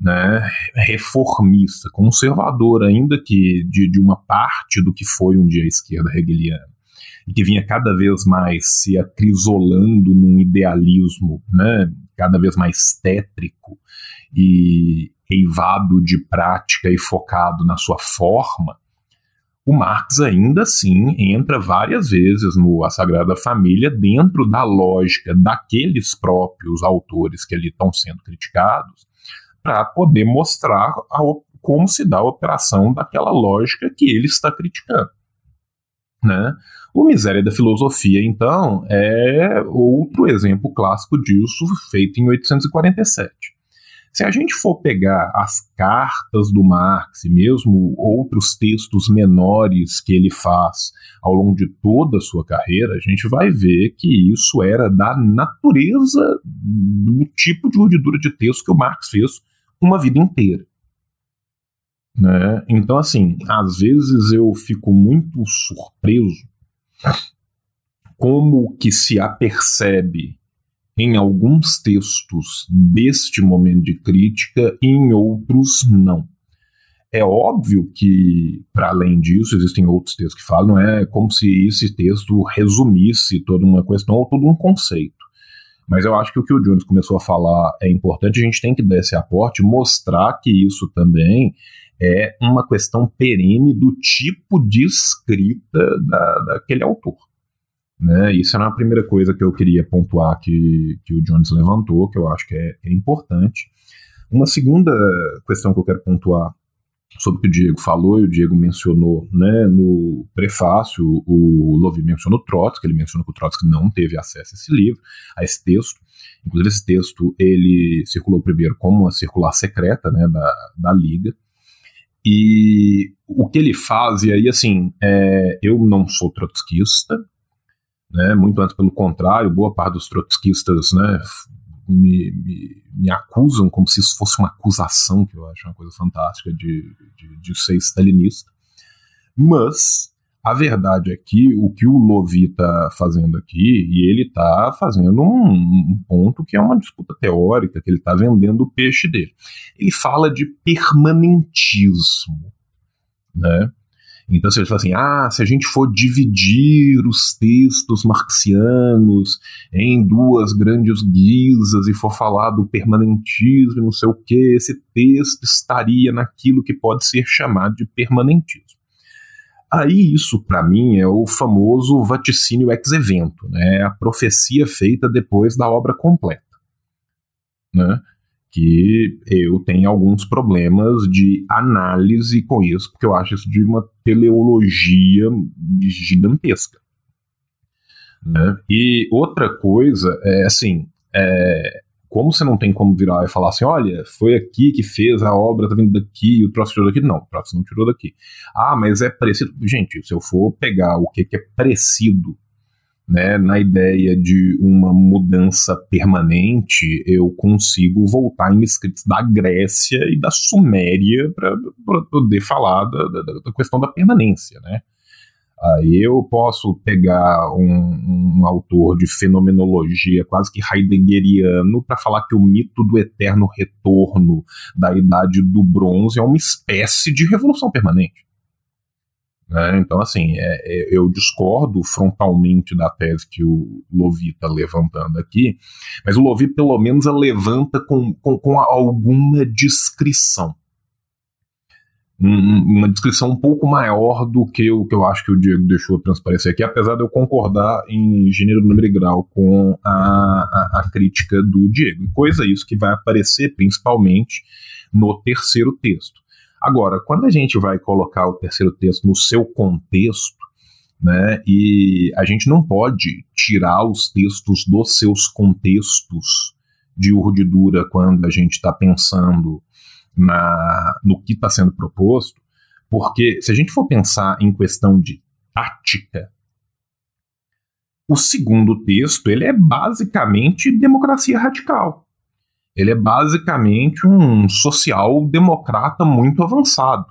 né, reformista, conservador, ainda que de, de uma parte do que foi um dia a esquerda hegeliana, e que vinha cada vez mais se acrisolando num idealismo né, cada vez mais tétrico e eivado de prática e focado na sua forma, o Marx ainda assim entra várias vezes no A Sagrada Família dentro da lógica daqueles próprios autores que ali estão sendo criticados, para poder mostrar a, como se dá a operação daquela lógica que ele está criticando. Né? O Miséria da Filosofia, então, é outro exemplo clássico disso, feito em 847. Se a gente for pegar as cartas do Marx e mesmo outros textos menores que ele faz ao longo de toda a sua carreira, a gente vai ver que isso era da natureza do tipo de urdidura de texto que o Marx fez uma vida inteira. Né? Então, assim, às vezes eu fico muito surpreso como que se apercebe em alguns textos deste momento de crítica e em outros não. É óbvio que, para além disso, existem outros textos que falam, não é como se esse texto resumisse toda uma questão ou todo um conceito. Mas eu acho que o que o Jones começou a falar é importante, a gente tem que dar esse aporte, mostrar que isso também é uma questão perene do tipo de escrita da, daquele autor. Né? Isso era a primeira coisa que eu queria pontuar que, que o Jones levantou, que eu acho que é, é importante. Uma segunda questão que eu quero pontuar sobre o que o Diego falou, e o Diego mencionou né, no prefácio, o Lovi mencionou Trotsky, ele mencionou que o Trotsky não teve acesso a esse livro, a esse texto. Inclusive, esse texto ele circulou primeiro como uma circular secreta né, da, da Liga. E o que ele faz, e aí assim, é, eu não sou trotskista, né? Muito antes, pelo contrário, boa parte dos trotskistas né, me, me, me, acusam como se isso fosse uma acusação, que eu acho uma coisa fantástica de, de, de ser stalinista. Mas a verdade é que o que o Lovi está fazendo aqui, e ele está fazendo um, um, ponto que é uma disputa teórica, que ele está vendendo o peixe dele. Ele fala de permanentismo. Né? Então, se ele fala assim, ah, se a gente for dividir os textos marxianos em duas grandes guisas e for falar do permanentismo e não sei o que, esse texto estaria naquilo que pode ser chamado de permanentismo. Aí isso, para mim, é o famoso vaticínio ex evento, né? a profecia feita depois da obra completa. Né? Que eu tenho alguns problemas de análise com isso, porque eu acho isso de uma teleologia gigantesca. Né? E outra coisa é assim, é, como você não tem como virar e falar assim, olha, foi aqui que fez a obra, tá vindo daqui, o troço tirou daqui. Não, o troço não tirou daqui. Ah, mas é parecido. Gente, se eu for pegar o que, que é parecido né, na ideia de uma mudança permanente, eu consigo voltar em escritos da Grécia e da Suméria para poder falar da, da, da, questão da permanência, né? Aí eu posso pegar um, um autor de fenomenologia quase que heideggeriano para falar que o mito do eterno retorno da idade do bronze é uma espécie de revolução permanente. Né? Então, assim, é, é, eu discordo frontalmente da tese que o Lovi está levantando aqui, mas o Lovi, pelo menos, levanta com, com, com alguma descrição. Um, uma descrição um pouco maior do que o que eu acho que o Diego deixou transparecer aqui, apesar de eu concordar em gênero, número e grau com a, a, a crítica do Diego. Coisa isso que vai aparecer principalmente no terceiro texto. Agora, quando a gente vai colocar o terceiro texto no seu contexto, né, e a gente não pode tirar os textos dos seus contextos de urdidura quando a gente está pensando na, no que está sendo proposto, porque se a gente for pensar em questão de tática, o segundo texto ele é basicamente democracia radical. Ele é basicamente um social-democrata muito avançado.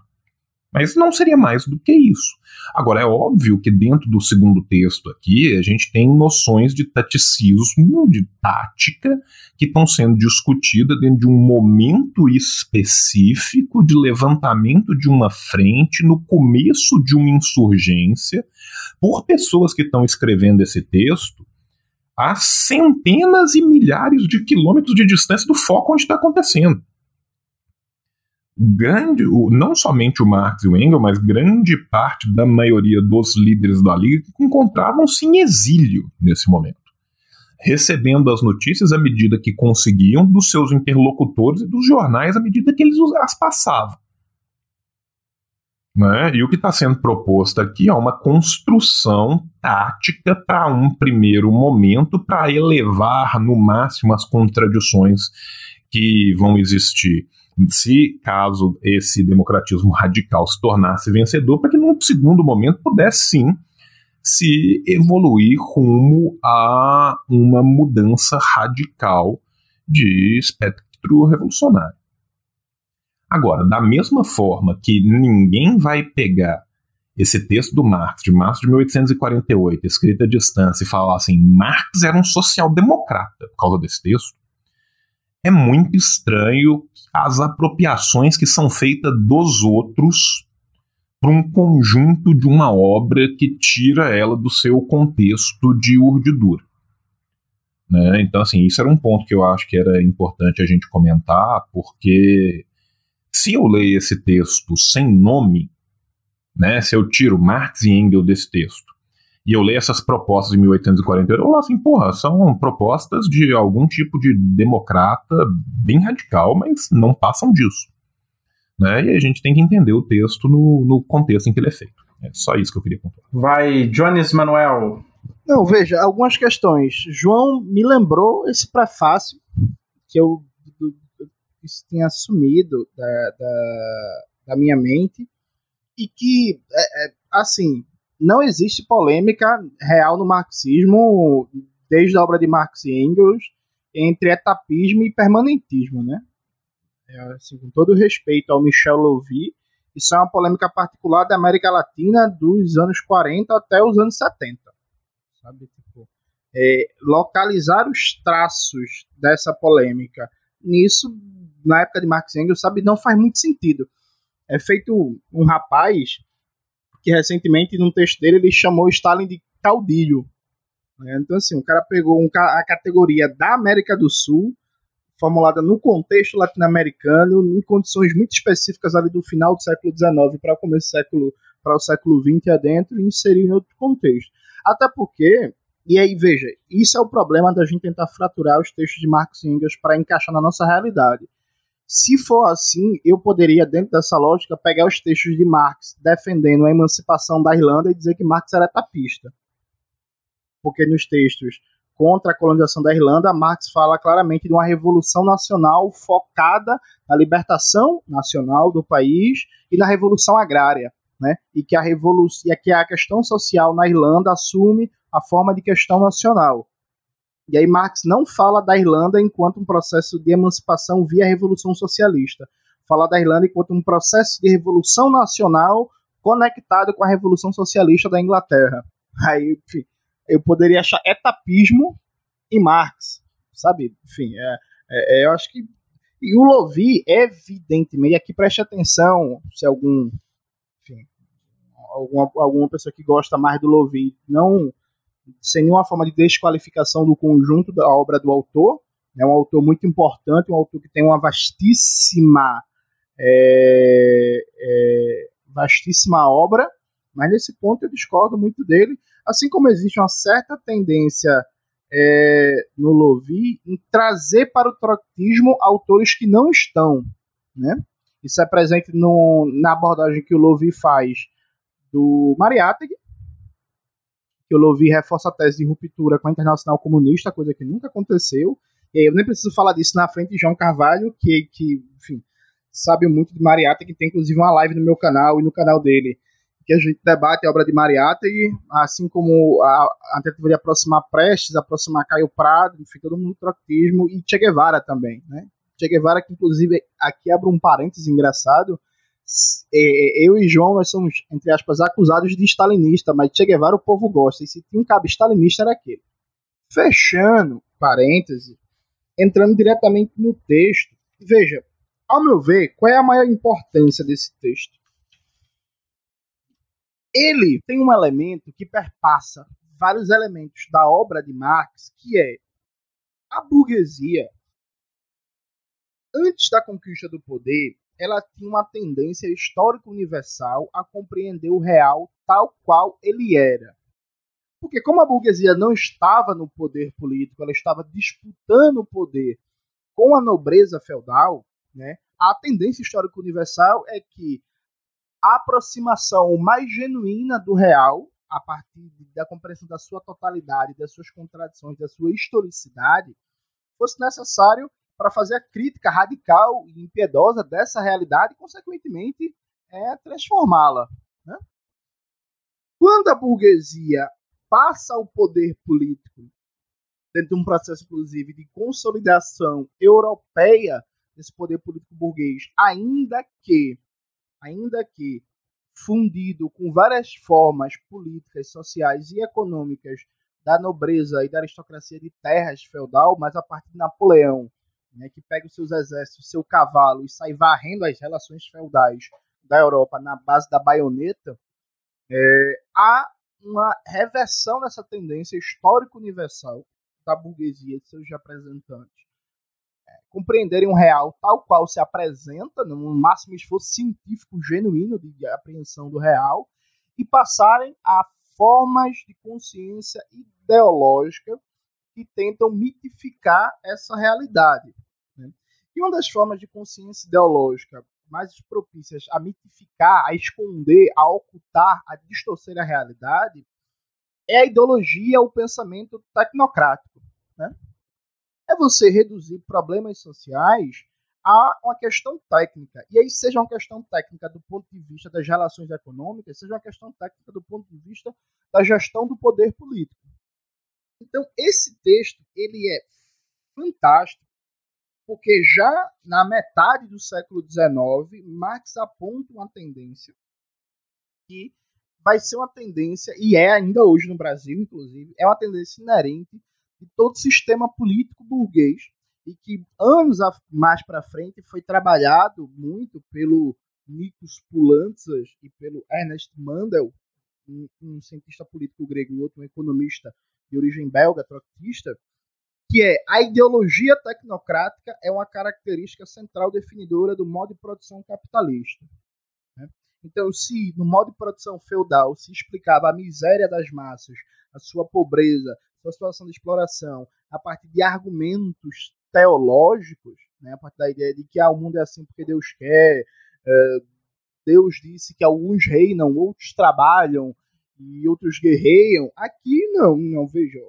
Mas não seria mais do que isso. Agora, é óbvio que dentro do segundo texto aqui, a gente tem noções de taticismo, de tática, que estão sendo discutidas dentro de um momento específico de levantamento de uma frente no começo de uma insurgência, por pessoas que estão escrevendo esse texto a centenas e milhares de quilômetros de distância do foco onde está acontecendo. Grande, não somente o Marx e o Engels, mas grande parte da maioria dos líderes da Liga encontravam-se em exílio nesse momento, recebendo as notícias à medida que conseguiam dos seus interlocutores e dos jornais à medida que eles as passavam. Né? E o que está sendo proposto aqui é uma construção tática para um primeiro momento, para elevar no máximo as contradições que vão existir se caso esse democratismo radical se tornasse vencedor, para que num segundo momento pudesse sim se evoluir rumo a uma mudança radical de espectro revolucionário. Agora, da mesma forma que ninguém vai pegar esse texto do Marx, de março de 1848, escrito à distância, e falar assim: Marx era um social-democrata por causa desse texto, é muito estranho as apropriações que são feitas dos outros para um conjunto de uma obra que tira ela do seu contexto de urdidura. Né? Então, assim, isso era um ponto que eu acho que era importante a gente comentar, porque se eu leio esse texto sem nome, né, se eu tiro Marx e Engels desse texto, e eu leio essas propostas de 1848, eu falo assim, porra, são propostas de algum tipo de democrata bem radical, mas não passam disso. Né? E a gente tem que entender o texto no, no contexto em que ele é feito. É só isso que eu queria contar. Vai, Jones Manuel. Não, veja, algumas questões. João me lembrou esse prefácio que eu, eu tinha sumido da, da, da, minha mente e que, é, é, assim, não existe polêmica real no marxismo desde a obra de Marx e Engels entre etapismo e permanentismo, né? É, assim, com todo respeito ao Michel Louvi, isso é uma polêmica particular da América Latina dos anos 40 até os anos 70. Sabe? Tipo, é, localizar os traços dessa polêmica nisso, na época de Marx Engels, sabe, não faz muito sentido. É feito um rapaz que recentemente, num texto dele, ele chamou Stalin de caudilho. Né? Então, assim, o cara pegou um, a categoria da América do Sul formulada no contexto latino-americano, em condições muito específicas ali do final do século XIX para o começo do século para o século XX adentro e inserir em outro contexto. Até porque, e aí veja, isso é o problema da gente tentar fraturar os textos de Marx e Engels para encaixar na nossa realidade. Se for assim, eu poderia, dentro dessa lógica, pegar os textos de Marx defendendo a emancipação da Irlanda e dizer que Marx era tapista. Porque nos textos contra a colonização da Irlanda, Marx fala claramente de uma revolução nacional focada na libertação nacional do país e na revolução agrária, né? E que a revolução, e que a questão social na Irlanda assume a forma de questão nacional. E aí Marx não fala da Irlanda enquanto um processo de emancipação via revolução socialista. Fala da Irlanda enquanto um processo de revolução nacional conectado com a revolução socialista da Inglaterra. Aí, enfim, eu poderia achar etapismo em Marx, sabe? Enfim, é, é, é, eu acho que. E o Lovi, evidentemente, aqui preste atenção, se algum. Enfim, alguma, alguma pessoa que gosta mais do Lovi não. Sem nenhuma forma de desqualificação do conjunto da obra do autor. É um autor muito importante, um autor que tem uma vastíssima. É, é, vastíssima obra, mas nesse ponto eu discordo muito dele. Assim como existe uma certa tendência é, no Lovi em trazer para o troctismo autores que não estão, né? Isso é presente no, na abordagem que o Lovi faz do Mariátegui, que o Lovi reforça a tese de ruptura com a Internacional Comunista, coisa que nunca aconteceu. E eu nem preciso falar disso na frente de João Carvalho, que, que enfim, sabe muito de Mariátegui, tem inclusive uma live no meu canal e no canal dele que a gente debate a obra de Mariátegui, assim como a, a tentativa de aproximar Prestes, aproximar Caio Prado, enfim, todo mundo trotismo, e Che Guevara também, né? Che Guevara, que inclusive, aqui abre um parênteses engraçado, eu e João, nós somos, entre aspas, acusados de stalinista, mas Che Guevara o povo gosta, e se tinha um cabo stalinista era aquele. Fechando parênteses, entrando diretamente no texto, veja, ao meu ver, qual é a maior importância desse texto? ele tem um elemento que perpassa vários elementos da obra de Marx, que é a burguesia, antes da conquista do poder, ela tinha uma tendência histórica universal a compreender o real tal qual ele era. Porque como a burguesia não estava no poder político, ela estava disputando o poder com a nobreza feudal, né? A tendência histórica universal é que a aproximação mais genuína do real, a partir da compreensão da sua totalidade, das suas contradições, da sua historicidade, fosse necessário para fazer a crítica radical e impiedosa dessa realidade e, consequentemente, é, transformá-la. Né? Quando a burguesia passa ao poder político dentro de um processo, inclusive, de consolidação europeia desse poder político burguês, ainda que, ainda que fundido com várias formas políticas, sociais e econômicas da nobreza e da aristocracia de terras feudal, mas a partir de Napoleão, né, que pega os seus exércitos, seu cavalo e sai varrendo as relações feudais da Europa na base da baioneta, é, há uma reversão dessa tendência histórico-universal da burguesia e de seus representantes é, compreenderem o real tal qual se apresenta, no máximo esforço científico genuíno de apreensão do real, e passarem a formas de consciência ideológica tentam mitificar essa realidade. Né? E uma das formas de consciência ideológica mais propícias a mitificar, a esconder, a ocultar, a distorcer a realidade, é a ideologia, o pensamento tecnocrático. Né? É você reduzir problemas sociais a uma questão técnica. E aí, seja uma questão técnica do ponto de vista das relações econômicas, seja uma questão técnica do ponto de vista da gestão do poder político. Então, esse texto ele é fantástico porque já na metade do século XIX, Marx aponta uma tendência que vai ser uma tendência, e é ainda hoje no Brasil, inclusive, é uma tendência inerente de todo sistema político burguês, e que anos mais para frente foi trabalhado muito pelo Nikos Poulantzas e pelo Ernest Mandel, um, um cientista político grego e outro um economista de origem belga, trotskista, que é a ideologia tecnocrática é uma característica central definidora do modo de produção capitalista. Né? Então, se no modo de produção feudal se explicava a miséria das massas, a sua pobreza, a sua situação de exploração, a partir de argumentos teológicos, né? a partir da ideia de que ah, o mundo é assim porque Deus quer, é, Deus disse que alguns reinam, outros trabalham e outros guerreiam. Aqui não, não vejo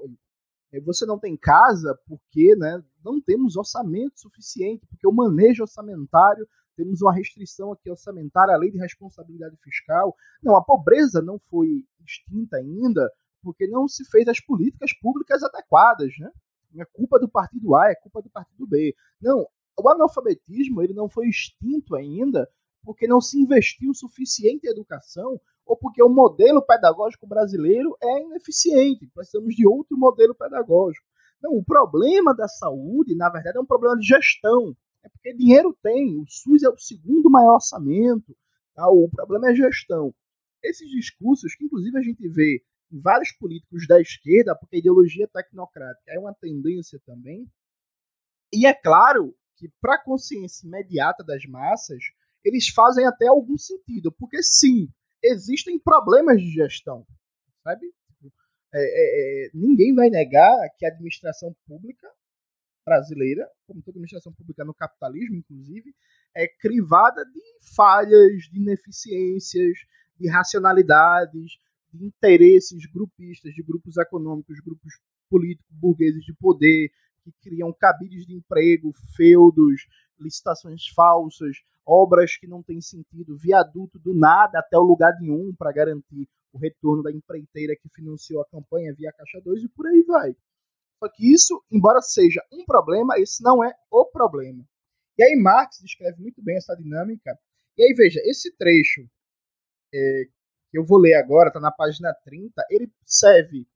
é, você não tem casa porque né, não temos orçamento suficiente, porque o manejo orçamentário, temos uma restrição aqui orçamentária, a lei de responsabilidade fiscal. Não, a pobreza não foi extinta ainda porque não se fez as políticas públicas adequadas, né? É culpa do partido A, é culpa do partido B. Não, o analfabetismo ele não foi extinto ainda porque não se investiu o suficiente em educação ou porque o modelo pedagógico brasileiro é ineficiente. Precisamos de outro modelo pedagógico. Não, o problema da saúde, na verdade, é um problema de gestão. É porque dinheiro tem, o SUS é o segundo maior orçamento, tá? o problema é gestão. Esses discursos, que inclusive a gente vê em vários políticos da esquerda, porque a ideologia tecnocrática é uma tendência também, e é claro que para a consciência imediata das massas, eles fazem até algum sentido, porque sim, existem problemas de gestão, sabe? É, é, é, ninguém vai negar que a administração pública brasileira, como toda administração pública no capitalismo, inclusive, é crivada de falhas, de ineficiências, de racionalidades, de interesses grupistas, de grupos econômicos, grupos políticos, burgueses de poder, que criam cabides de emprego, feudos, licitações falsas, obras que não têm sentido, viaduto do nada até o lugar nenhum para garantir o retorno da empreiteira que financiou a campanha via Caixa 2 e por aí vai. Só que isso, embora seja um problema, esse não é o problema. E aí Marx descreve muito bem essa dinâmica. E aí veja, esse trecho é, que eu vou ler agora, está na página 30, ele serve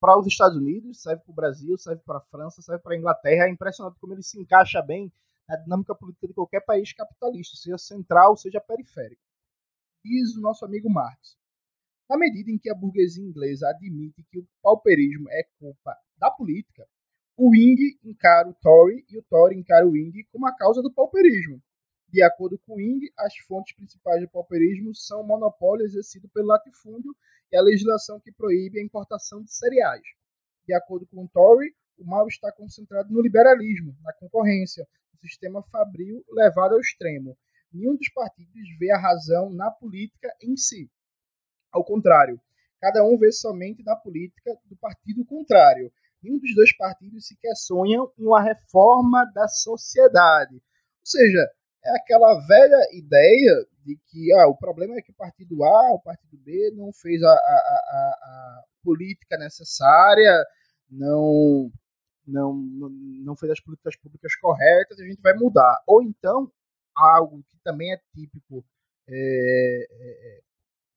para os Estados Unidos, serve para o Brasil, serve para a França, serve para a Inglaterra. É impressionante como ele se encaixa bem na dinâmica política de qualquer país capitalista, seja central, seja periférico. Diz o nosso amigo Marx. Na medida em que a burguesia inglesa admite que o pauperismo é culpa da política, o Wing encara o Tory e o Tory encara o Wing como a causa do pauperismo. De acordo com o Wing, as fontes principais do pauperismo são o monopólio exercido pelo latifúndio e a legislação que proíbe a importação de cereais. De acordo com o Tory, o mal está concentrado no liberalismo, na concorrência, no sistema fabril levado ao extremo. Nenhum dos partidos vê a razão na política em si. Ao contrário, cada um vê somente na política do partido contrário. nenhum dos dois partidos sequer sonham em uma reforma da sociedade. Ou seja, é aquela velha ideia de que ah, o problema é que o partido A, o partido B não fez a, a, a, a política necessária, não, não, não fez as políticas públicas corretas, a gente vai mudar. Ou então, algo que também é típico é, é,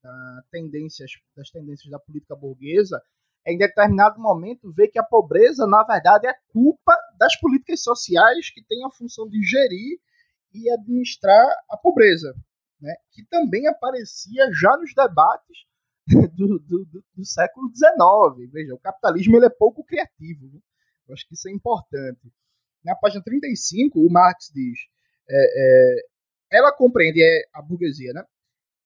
da tendências, das tendências da política burguesa, é em determinado momento ver que a pobreza, na verdade, é culpa das políticas sociais que têm a função de gerir e administrar a pobreza, né? que também aparecia já nos debates (laughs) do, do, do, do século XIX. Veja, o capitalismo ele é pouco criativo. Né? Eu acho que isso é importante. Na página 35, o Marx diz: é, é, ela compreende é, a burguesia, né?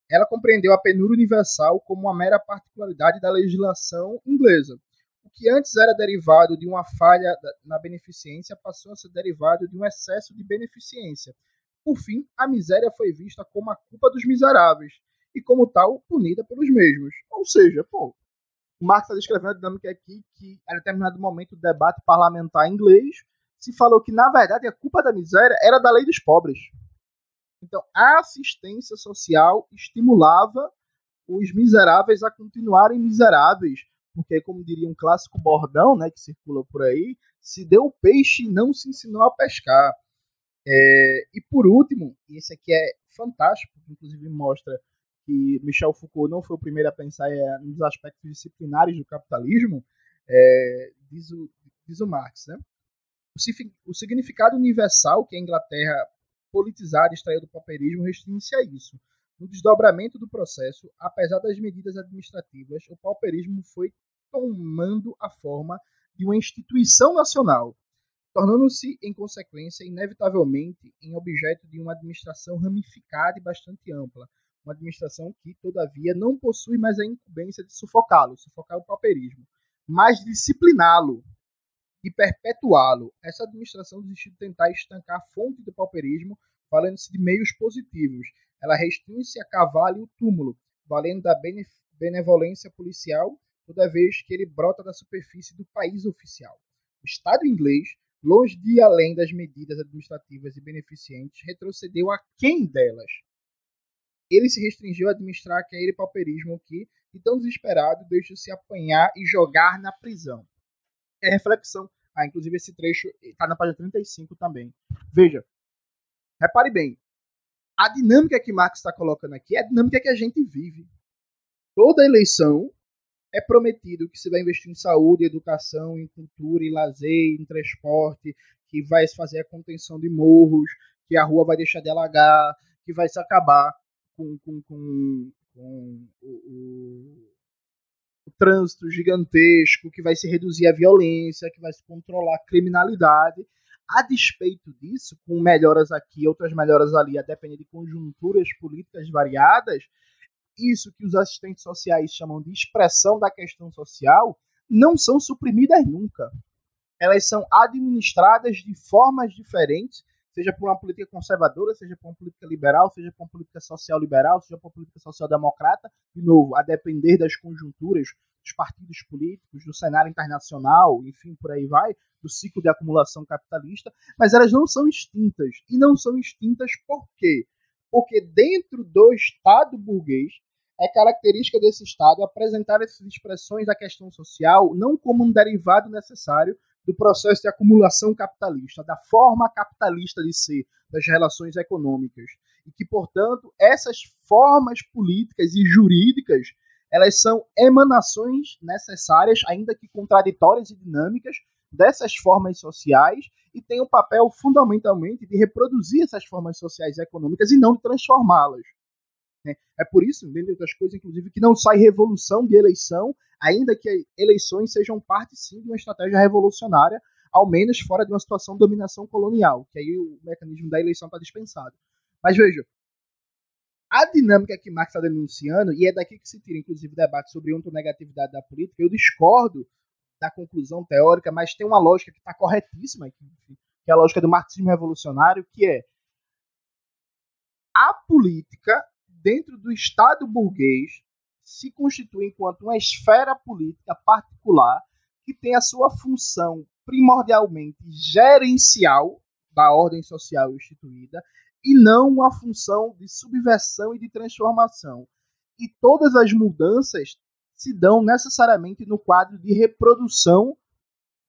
Ela compreendeu a penúria universal como uma mera particularidade da legislação inglesa. O que antes era derivado de uma falha na beneficência passou a ser derivado de um excesso de beneficência, por fim, a miséria foi vista como a culpa dos miseráveis e, como tal, punida pelos mesmos. Ou seja, pô, Marx está descrevendo a dinâmica aqui que, a determinado momento do debate parlamentar inglês, se falou que, na verdade, a culpa da miséria era da lei dos pobres. Então, a assistência social estimulava os miseráveis a continuarem miseráveis, porque, como diria um clássico bordão né, que circula por aí, se deu peixe não se ensinou a pescar. É, e por último, e esse aqui é fantástico, inclusive mostra que Michel Foucault não foi o primeiro a pensar é, nos aspectos disciplinares do capitalismo, é, diz, o, diz o Marx. Né? O, o significado universal que a Inglaterra politizada extraiu do pauperismo restringe-se a isso. No desdobramento do processo, apesar das medidas administrativas, o pauperismo foi tomando a forma de uma instituição nacional, tornando-se, em consequência, inevitavelmente em objeto de uma administração ramificada e bastante ampla, uma administração que, todavia, não possui mais a incumbência de sufocá-lo, sufocar o pauperismo, mas discipliná-lo e perpetuá-lo. Essa administração desistiu de tentar estancar a fonte do pauperismo, valendo-se de meios positivos. Ela restringe-se a cavalo e o túmulo, valendo da benevolência policial, toda vez que ele brota da superfície do país oficial. O Estado inglês longe de além das medidas administrativas e beneficentes, retrocedeu a quem delas? Ele se restringiu a administrar aquele pauperismo que, de tão desesperado, deixa-se apanhar e jogar na prisão. É reflexão. Ah, inclusive esse trecho está na página 35 também. Veja, repare bem, a dinâmica que Marx está colocando aqui é a dinâmica que a gente vive. Toda eleição é prometido que se vai investir em saúde, educação, em cultura, em lazer, em transporte, que vai fazer a contenção de morros, que a rua vai deixar de alagar, que vai se acabar com, com, com, com o, o, o, trânsito gigantesco, que vai se reduzir a violência, que vai se controlar a criminalidade. A despeito disso, com melhoras aqui, outras melhoras ali, a depender de conjunturas políticas variadas, isso que os assistentes sociais chamam de expressão da questão social, não são suprimidas nunca. Elas são administradas de formas diferentes, seja por uma política conservadora, seja por uma política liberal, seja por uma política social liberal, seja por uma política social democrata, de novo, a depender das conjunturas dos partidos políticos, do cenário internacional, enfim, por aí vai, do ciclo de acumulação capitalista, mas elas não são extintas. E não são extintas por quê? porque dentro do Estado burguês é característica desse Estado apresentar essas expressões da questão social não como um derivado necessário do processo de acumulação capitalista, da forma capitalista de ser das relações econômicas, e que, portanto, essas formas políticas e jurídicas elas são emanações necessárias, ainda que contraditórias e dinâmicas, dessas formas sociais e tem o um papel fundamentalmente de reproduzir essas formas sociais e econômicas e não de transformá-las. Né? É por isso, dentre outras coisas, inclusive, que não sai revolução de eleição, ainda que eleições sejam parte sim de uma estratégia revolucionária, ao menos fora de uma situação de dominação colonial, que aí o mecanismo da eleição está dispensado. Mas veja, a dinâmica que Marx está denunciando, e é daqui que se tira, inclusive, debate sobre ontonegatividade da política, eu discordo da conclusão teórica, mas tem uma lógica que está corretíssima, que é a lógica do marxismo revolucionário, que é a política dentro do Estado burguês se constitui enquanto uma esfera política particular que tem a sua função primordialmente gerencial da ordem social instituída e não uma função de subversão e de transformação. E todas as mudanças se dão necessariamente no quadro de reprodução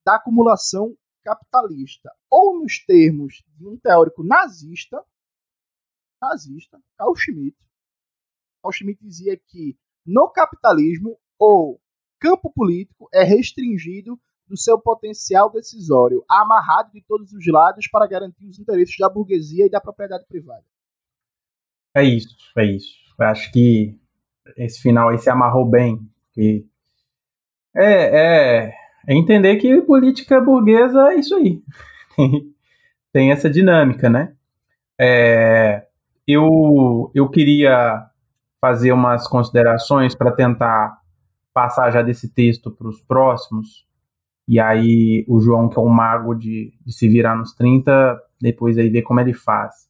da acumulação capitalista, ou nos termos de um teórico nazista, nazista, Carl Schmitt. Carl Schmitt dizia que no capitalismo o campo político é restringido do seu potencial decisório, amarrado de todos os lados para garantir os interesses da burguesia e da propriedade privada. É isso, é isso. Eu acho que esse final aí se amarrou bem. É, é, é entender que política burguesa é isso aí. (laughs) Tem essa dinâmica, né? É, eu, eu queria fazer umas considerações para tentar passar já desse texto para os próximos. E aí o João, que é um mago de, de, se virar nos 30, depois aí ver como ele faz.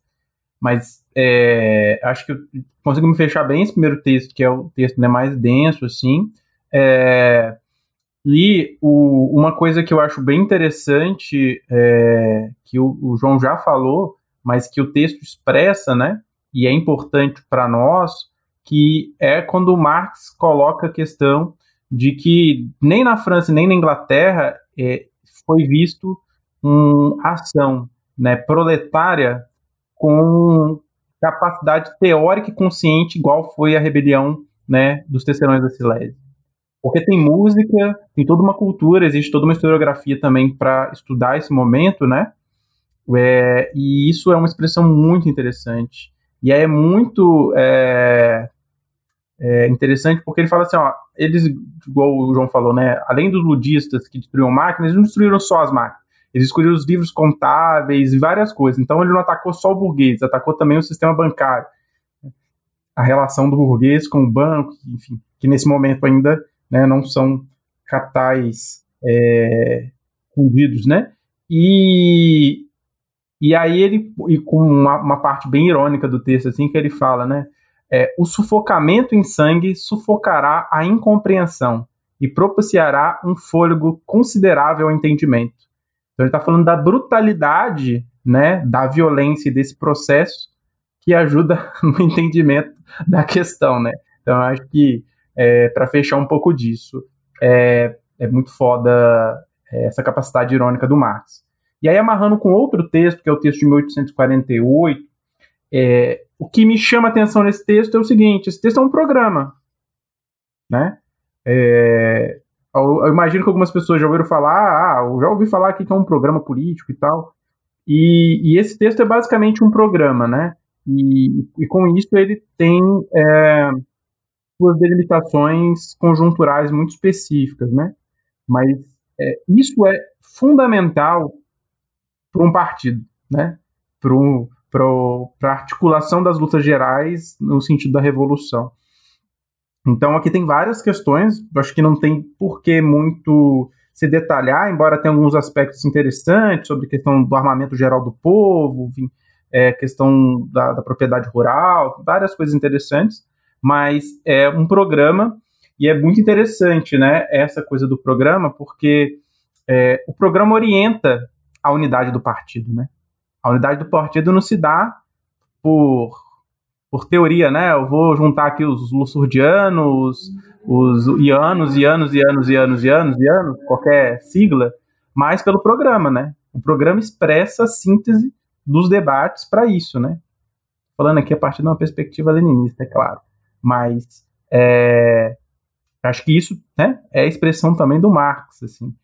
Mas é, acho que eu consigo me fechar bem esse primeiro texto, que é o texto né, mais denso, assim. É, e o, uma coisa que eu acho bem interessante, é, que o, o, João já falou, mas que o texto expressa, né, e é importante para nós, que é quando Marx coloca a questão de que nem na França nem na Inglaterra é, foi visto uma ação né, proletária com capacidade teórica e consciente igual foi a rebelião né, dos tecelões da Silésia. Porque tem música, tem toda uma cultura, existe toda uma historiografia também para estudar esse momento, né? É, e isso é uma expressão muito interessante. E é muito é, é interessante porque ele fala assim, ó, eles, igual o João falou, né? Além dos ludistas que destruíram máquinas, eles não destruíram só as máquinas. Eles destruíram os livros contábeis e várias coisas. Então ele não atacou só o burguês, atacou também o sistema bancário. A relação do burguês com o banco, enfim, que nesse momento ainda né, não são capitais é, fundidos, né? E, e aí ele, e com uma, uma, parte bem irônica do texto, assim, que ele fala, né? É, o sufocamento em sangue sufocará a incompreensão e propiciará um fôlego considerável ao entendimento. Então ele está falando da brutalidade, né, da violência desse processo que ajuda (laughs) no entendimento da questão, né? Então acho que é, para fechar um pouco disso. É, é muito foda é, essa capacidade irônica do Marx. E aí, amarrando com outro texto, que é o texto de 1848, é, o que me chama atenção nesse texto é o seguinte: esse texto é um programa. Né? É, eu, eu, imagino que algumas pessoas já ouviram falar, ah, eu já ouvi falar aqui que é um programa político e tal. E, e esse texto é basicamente um programa, né? E, e com isso ele tem é, suas delimitações conjunturais muito específicas, né? Mas é, isso é fundamental para um partido, né? Para a articulação das lutas gerais no sentido da revolução. Então aqui tem várias questões, acho que não tem por que muito se detalhar, embora tenha alguns aspectos interessantes sobre questão do armamento geral do povo, enfim, é, questão da, da propriedade rural, várias coisas interessantes mas é um programa e é muito interessante, né, essa coisa do programa, porque é, o programa orienta a unidade do partido, né? A unidade do partido não se dá por, por teoria, né? Eu vou juntar aqui os lussurdianos, os ianos, ianos, ianos, ianos, ianos, ianos, qualquer sigla, mas pelo programa, né? O programa expressa a síntese dos debates para isso, né? Falando aqui a partir de uma perspectiva leninista, é claro mas é, acho que isso né, é a expressão também do Marx, assim.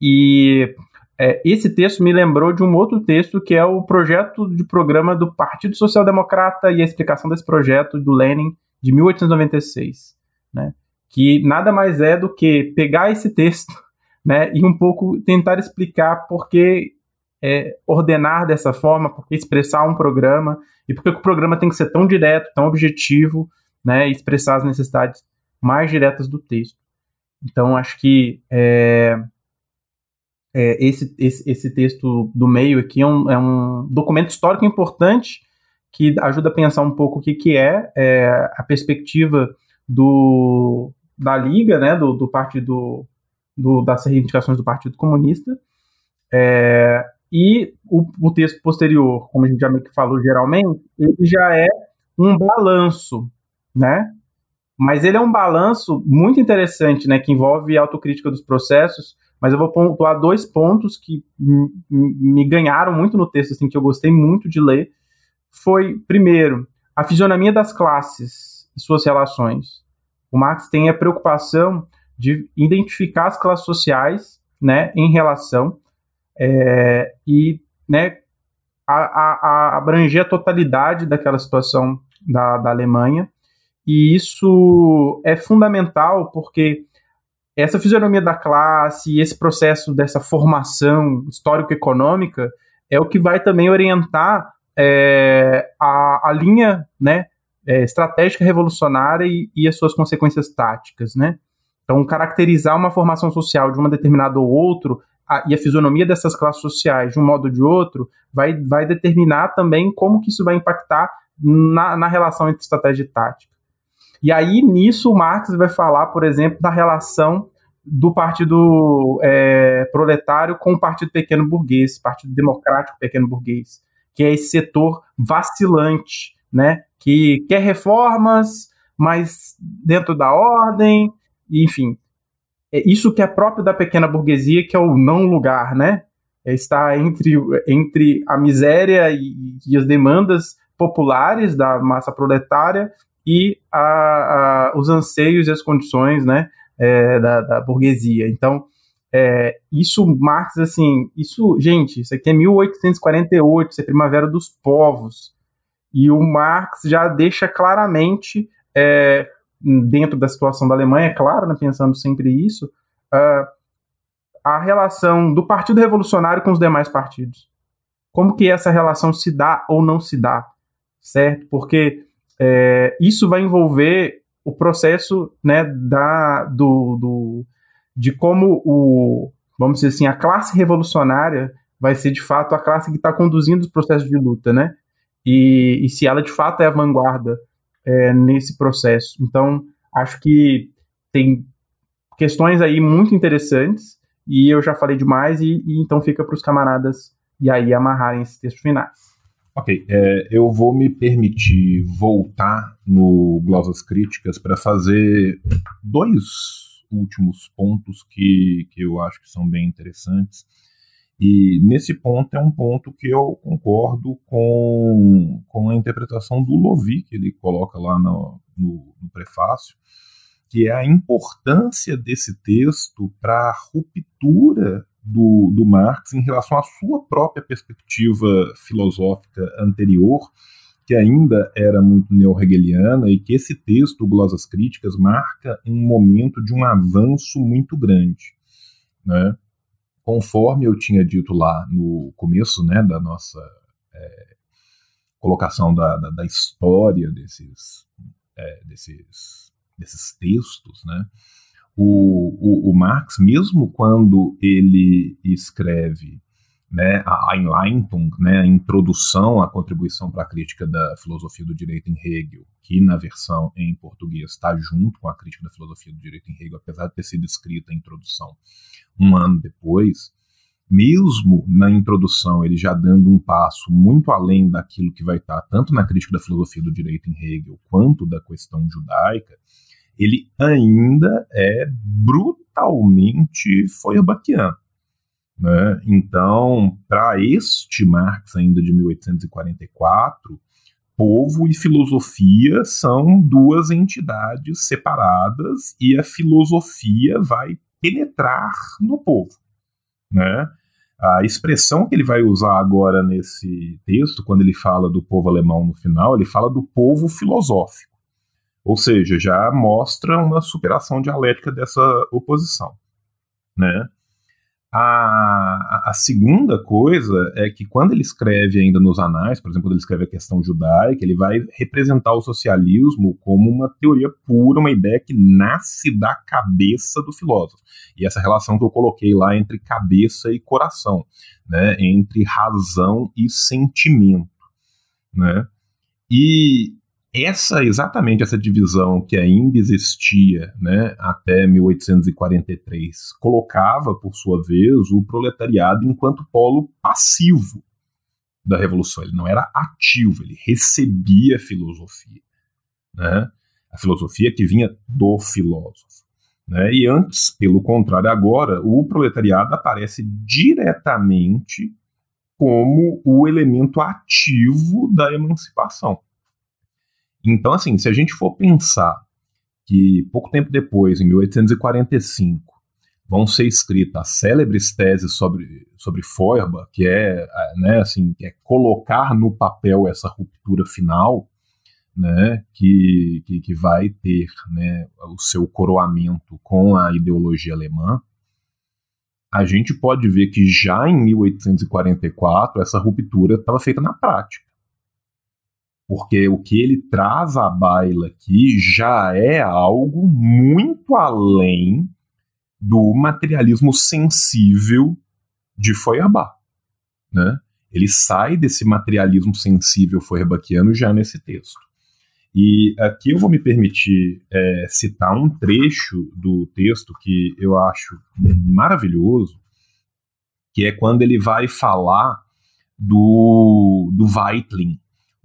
E é, esse texto me lembrou de um outro texto que é o projeto de programa do Partido Social Democrata e a explicação desse projeto do Lenin de 1896, né? Que nada mais é do que pegar esse texto, (laughs) né, e um pouco tentar explicar por que é, ordenar dessa forma, por que expressar um programa e por que o programa tem que ser tão direto, tão objetivo, né, expressar as necessidades mais diretas do texto. Então, acho que é, é, esse, esse, esse, texto do meio aqui é um, é um, documento histórico importante que ajuda a pensar um pouco o que, que é, é a perspectiva do, da Liga, né, do, do Partido do, das reivindicações do Partido Comunista. É, e o, o, texto posterior, como a gente já meio que falou geralmente, ele já é um balanço, né? Mas ele é um balanço muito interessante, né? Que envolve autocrítica dos processos. Mas eu vou pontuar dois pontos que me ganharam muito no texto, assim, que eu gostei muito de ler. Foi, primeiro, a fisionomia das classes e suas relações. O Marx tem a preocupação de identificar as classes sociais, né, em relação é, e, né, a, a, a abranger a totalidade daquela situação da, da Alemanha. E isso é fundamental porque essa fisionomia da classe e esse processo dessa formação histórico-econômica é o que vai também orientar é, a, a linha né, é, estratégica revolucionária e, e, as suas consequências táticas. Né? Então, caracterizar uma formação social de uma determinada ou outro a, e a fisionomia dessas classes sociais de um modo ou de outro vai, vai determinar também como que isso vai impactar na, na relação entre estratégia e tática. E aí, nisso, o Marx vai falar, por exemplo, da relação do Partido é, Proletário com o Partido Pequeno Burguês, Partido Democrático Pequeno Burguês, que é esse setor vacilante, né, que quer reformas, mas dentro da ordem, enfim. É isso que é próprio da pequena burguesia, que é o não lugar, né? É está entre, entre a miséria e, e as demandas populares da massa proletária e a, a, os anseios e as condições né, é, da, da, burguesia. Então, é, isso, Marx, assim, isso, gente, isso aqui é 1848, isso é Primavera dos Povos. E o Marx já deixa claramente, é, dentro da situação da Alemanha, é claro, né, pensando sempre isso, uh, a relação do Partido Revolucionário com os demais partidos. Como que essa relação se dá ou não se dá, certo? Porque é, isso vai envolver o processo né, da, do, do, de como o, vamos dizer assim, a classe revolucionária vai ser de fato a classe que está conduzindo os processos de luta, né? E, e, se ela de fato é a vanguarda é, nesse processo. Então, acho que tem questões aí muito interessantes e eu já falei demais e, e então fica para os camaradas e aí amarrarem esses textos finais. Ok, é, eu vou me permitir voltar no Glosas Críticas para fazer dois últimos pontos que, que eu acho que são bem interessantes. E nesse ponto é um ponto que eu concordo com, com a interpretação do Lovi, que ele coloca lá no, no, no prefácio, que é a importância desse texto para a ruptura do, do Marx em relação à sua própria perspectiva filosófica anterior, que ainda era muito neo-hegeliana, e que esse texto, Glosas Críticas, marca um momento de um avanço muito grande. Né? Conforme eu tinha dito lá no começo né, da nossa é, colocação da, da, da, história desses, é, desses, desses textos, né? O, o, o Marx, mesmo quando ele escreve né, a Einleitung, né, a introdução à contribuição para a crítica da filosofia do direito em Hegel, que na versão em português está junto com a crítica da filosofia do direito em Hegel, apesar de ter sido escrita a introdução um ano depois, mesmo na introdução ele já dando um passo muito além daquilo que vai estar tanto na crítica da filosofia do direito em Hegel quanto da questão judaica, ele ainda é brutalmente feuerbachiano. Né? Então, para este Marx ainda de 1844, povo e filosofia são duas entidades separadas e a filosofia vai penetrar no povo. Né? A expressão que ele vai usar agora nesse texto, quando ele fala do povo alemão no final, ele fala do povo filosófico. Ou seja, já mostra uma superação dialética dessa oposição. Né? A, a, segunda coisa é que quando ele escreve ainda nos anais, por exemplo, quando ele escreve a questão judaica, ele vai representar o socialismo como uma teoria pura, uma ideia que nasce da cabeça do filósofo. E essa relação que eu coloquei lá entre cabeça e coração, né? entre razão e sentimento. Né? E essa exatamente essa divisão que ainda existia né, até 1843 colocava, por sua vez, o proletariado enquanto polo passivo da revolução. Ele não era ativo, ele recebia filosofia, né? A filosofia que vinha do filósofo. Né? E antes, pelo contrário, agora o proletariado aparece diretamente como o elemento ativo da emancipação. Então, assim, se a gente for pensar que pouco tempo depois, em 1845, vão ser escritas célebres teses sobre, sobre Feuerbach, que é, né, assim, é colocar no papel essa ruptura final, né, que, que, que vai ter né, o seu coroamento com a ideologia alemã, a gente pode ver que já em 1844 essa ruptura estava feita na prática. Porque o que ele traz à baila aqui já é algo muito além do materialismo sensível de Feuerbach. Né? Ele sai desse materialismo sensível feuerbachiano já nesse texto. E aqui eu vou me permitir é, citar um trecho do texto que eu acho maravilhoso, que é quando ele vai falar do, do Weitling,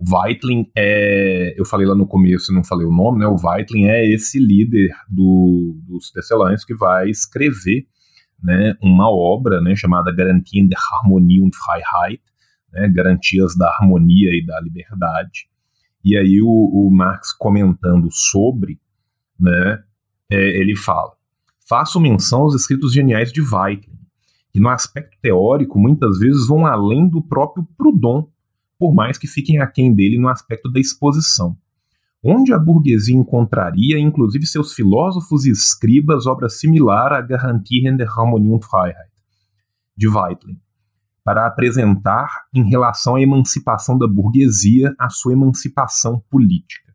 Weitlin é. Eu falei lá no começo, não falei o nome, né? O Weitlin é esse líder do, dos Tecelães que vai escrever né, uma obra né, chamada Garantien der Harmonie und Freiheit, né, Garantias da Harmonia e da Liberdade. E aí o, o Marx comentando sobre, né, é, ele fala: faço menção aos escritos geniais de Weitlin, que no aspecto teórico muitas vezes vão além do próprio Proudhon, por mais que fiquem aquém dele no aspecto da exposição. Onde a burguesia encontraria, inclusive seus filósofos e escribas, obra similar a Garantien der Harmonie und Freiheit, de Weitling, para apresentar em relação à emancipação da burguesia a sua emancipação política.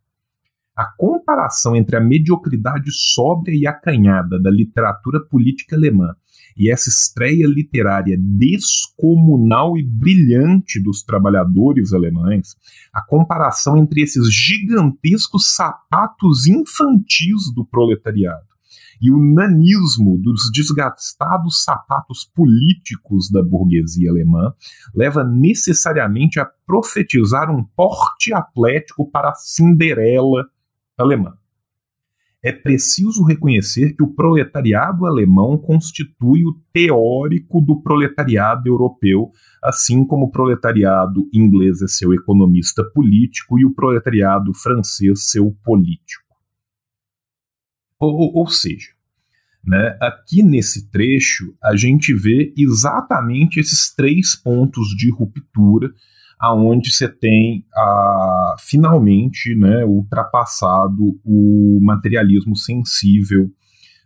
A comparação entre a mediocridade sóbria e acanhada da literatura política alemã e essa estreia literária descomunal e brilhante dos trabalhadores alemães, a comparação entre esses gigantescos sapatos infantis do proletariado e o nanismo dos desgastados sapatos políticos da burguesia alemã leva necessariamente a profetizar um porte atlético para a Cinderela alemã é preciso reconhecer que o proletariado alemão constitui o teórico do proletariado europeu, assim como o proletariado inglês é seu economista político e o proletariado francês seu político. Ou, ou seja, né, aqui nesse trecho a gente vê exatamente esses três pontos de ruptura aonde você tem ah, finalmente né, ultrapassado o materialismo sensível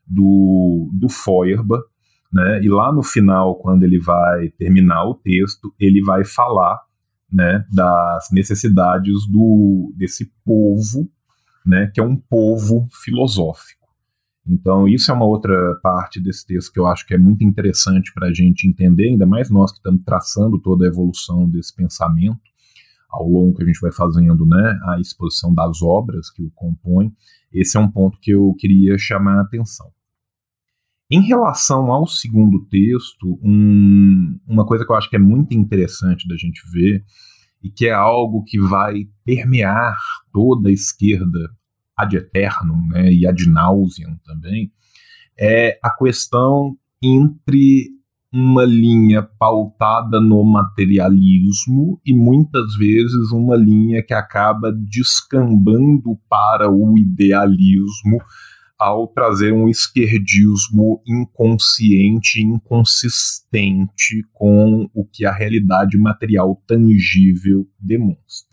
do, do Feuerbach, né, e lá no final, quando ele vai terminar o texto, ele vai falar né, das necessidades do, desse povo, né, que é um povo filosófico. Então, isso é uma outra parte desse texto que eu acho que é muito interessante para a gente entender, ainda mais nós que estamos traçando toda a evolução desse pensamento ao longo que a gente vai fazendo né, a exposição das obras que o compõem. Esse é um ponto que eu queria chamar a atenção. Em relação ao segundo texto, um, uma coisa que eu acho que é muito interessante da gente ver e que é algo que vai permear toda a esquerda ad eternum né, e ad nauseam também, é a questão entre uma linha pautada no materialismo e muitas vezes uma linha que acaba descambando para o idealismo ao trazer um esquerdismo inconsciente, inconsistente com o que a realidade material tangível demonstra.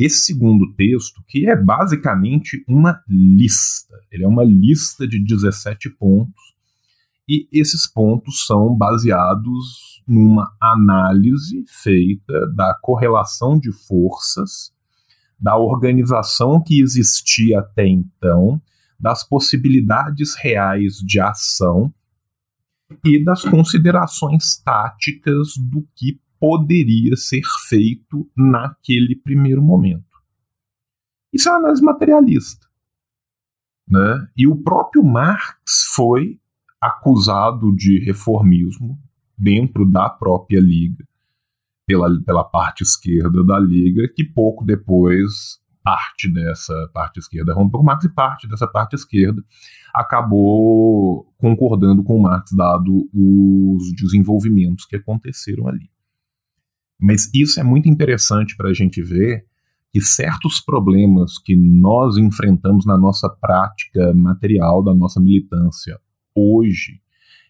Esse segundo texto, que é basicamente uma lista, ele é uma lista de 17 pontos, e esses pontos são baseados numa análise feita da correlação de forças, da organização que existia até então, das possibilidades reais de ação e das considerações táticas do que poderia ser feito naquele primeiro momento. Isso é uma análise materialista. Né? E o próprio Marx foi acusado de reformismo dentro da própria Liga, pela, pela parte esquerda da Liga, que pouco depois parte dessa parte esquerda rompeu com Marx e parte dessa parte esquerda acabou concordando com Marx, dado os desenvolvimentos que aconteceram ali. Mas isso é muito interessante para a gente ver que certos problemas que nós enfrentamos na nossa prática material, da nossa militância hoje,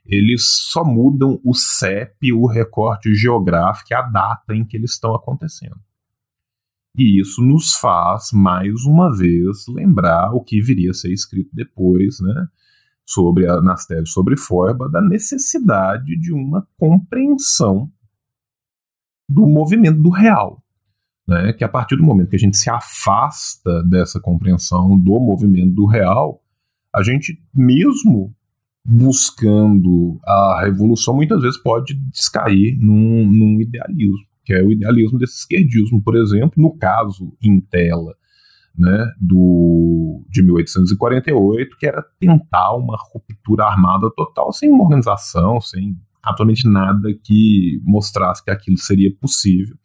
eles só mudam o CEP, o recorte geográfico a data em que eles estão acontecendo. E isso nos faz, mais uma vez, lembrar o que viria a ser escrito depois, né, sobre a, nas teses sobre Forba, da necessidade de uma compreensão do movimento do real. Né, que a partir do momento que a gente se afasta dessa compreensão do movimento do real, a gente mesmo buscando a revolução muitas vezes pode descair num, num idealismo que é o idealismo desse esquerdismo, por exemplo, no caso em tela né, do, de 1848, que era tentar uma ruptura armada total, sem uma organização, sem absolutamente nada que mostrasse que aquilo seria possível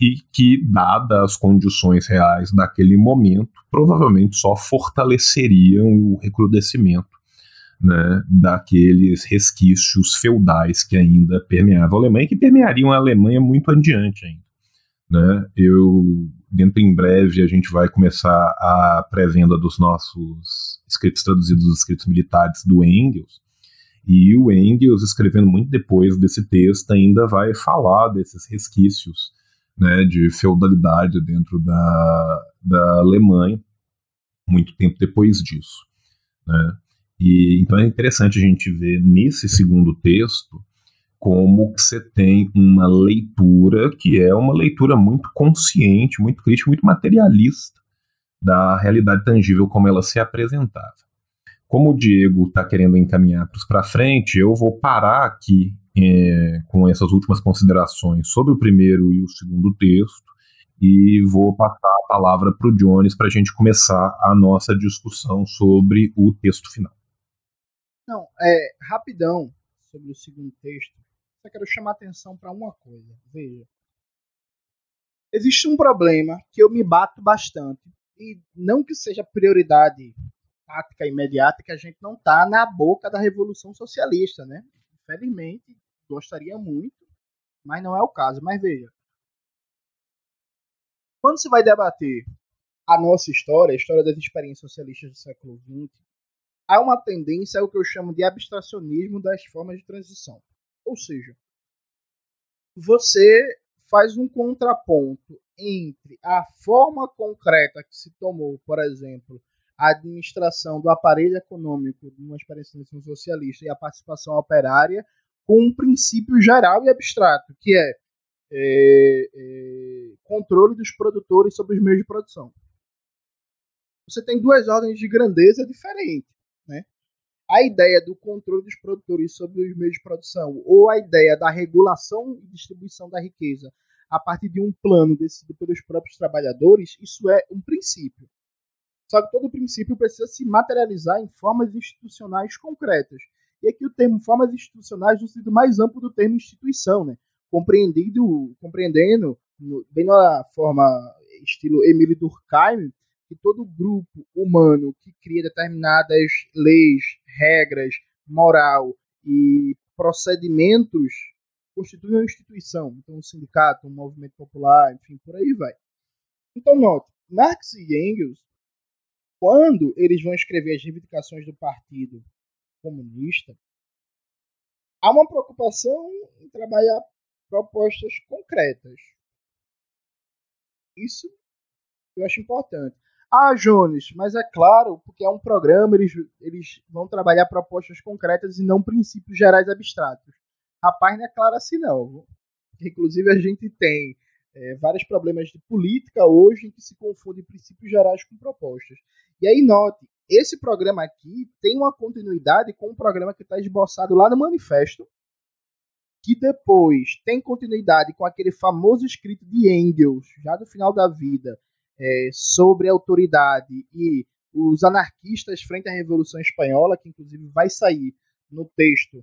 e que, dadas as condições reais daquele momento, provavelmente só fortaleceriam o recrudescimento né, daqueles resquícios feudais que ainda permeavam a Alemanha e que permeariam a Alemanha muito adiante ainda. Né? Eu, dentro em breve, a gente vai começar a pré-venda dos nossos escritos traduzidos, os escritos militares do Engels, e o Engels, escrevendo muito depois desse texto, ainda vai falar desses resquícios né, de feudalidade dentro da, da Alemanha, muito tempo depois disso. Né? E então é interessante a gente ver nesse segundo texto como você tem uma leitura que é uma leitura muito consciente, muito crítica, muito materialista da realidade tangível como ela se apresentava. Como o Diego está querendo encaminhar para frente, eu vou parar aqui é, com essas últimas considerações sobre o primeiro e o segundo texto e vou passar a palavra para o Jones para a gente começar a nossa discussão sobre o texto final. Não, é rapidão sobre o segundo texto. Só quero chamar atenção para uma coisa. Veja, existe um problema que eu me bato bastante e não que seja prioridade tática imediata que a gente não está na boca da revolução socialista, né? Infelizmente, gostaria muito, mas não é o caso. Mas veja, quando se vai debater a nossa história, a história das experiências socialistas do século XX, há uma tendência ao que eu chamo de abstracionismo das formas de transição. Ou seja, você faz um contraponto entre a forma concreta que se tomou, por exemplo, a administração do aparelho econômico de uma experiência socialista e a participação operária com um princípio geral e abstrato, que é, é, é controle dos produtores sobre os meios de produção. Você tem duas ordens de grandeza diferentes né? A ideia do controle dos produtores sobre os meios de produção ou a ideia da regulação e distribuição da riqueza a partir de um plano decidido pelos próprios trabalhadores, isso é um princípio. Só que todo princípio precisa se materializar em formas institucionais concretas. E aqui o termo formas institucionais no sentido mais amplo do termo instituição, né? Compreendido, compreendendo, bem na forma estilo Emile Durkheim, que todo grupo humano que cria determinadas leis, regras, moral e procedimentos constitui uma instituição. Então, um sindicato, um movimento popular, enfim, por aí vai. Então, note, Marx e Engels, quando eles vão escrever as reivindicações do Partido Comunista, há uma preocupação em trabalhar propostas concretas. Isso eu acho importante. Ah, Jones, mas é claro, porque é um programa, eles, eles vão trabalhar propostas concretas e não princípios gerais abstratos. Rapaz, não é claro assim não. Inclusive a gente tem é, vários problemas de política hoje em que se confundem princípios gerais com propostas. E aí note, esse programa aqui tem uma continuidade com um programa que está esboçado lá no manifesto, que depois tem continuidade com aquele famoso escrito de Engels, já do final da vida, é, sobre a autoridade e os anarquistas frente à Revolução Espanhola, que inclusive vai sair no texto,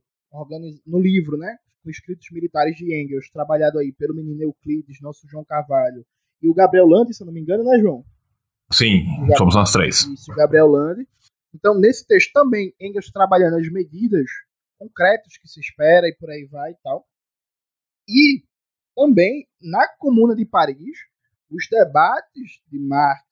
no livro, né, com escritos militares de Engels, trabalhado aí pelo menino Euclides, nosso João Carvalho, e o Gabriel Lande, se não me engano, né, João? Sim, Gabriel, somos nós três. Isso, o Gabriel Lande. Então, nesse texto também, Engels trabalhando as medidas concretas que se espera e por aí vai e tal. E também, na Comuna de Paris, os debates de Marx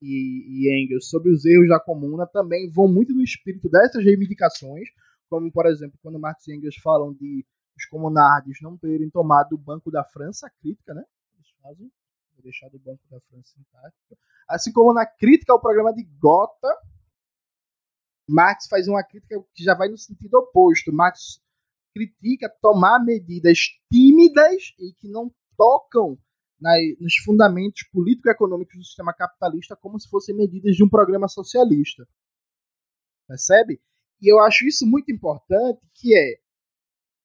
e, e Engels sobre os erros da Comuna também vão muito no espírito dessas reivindicações, como, por exemplo, quando Marx e Engels falam de os comunardes não terem tomado o Banco da França, crítica, né? Eles fazem, vou deixar do Banco da França intacto. Assim como na crítica ao programa de Gotha, Marx faz uma crítica que já vai no sentido oposto. Marx critica tomar medidas tímidas e que não tocam na, nos fundamentos político-econômicos do sistema capitalista como se fossem medidas de um programa socialista. Percebe? E eu acho isso muito importante, que é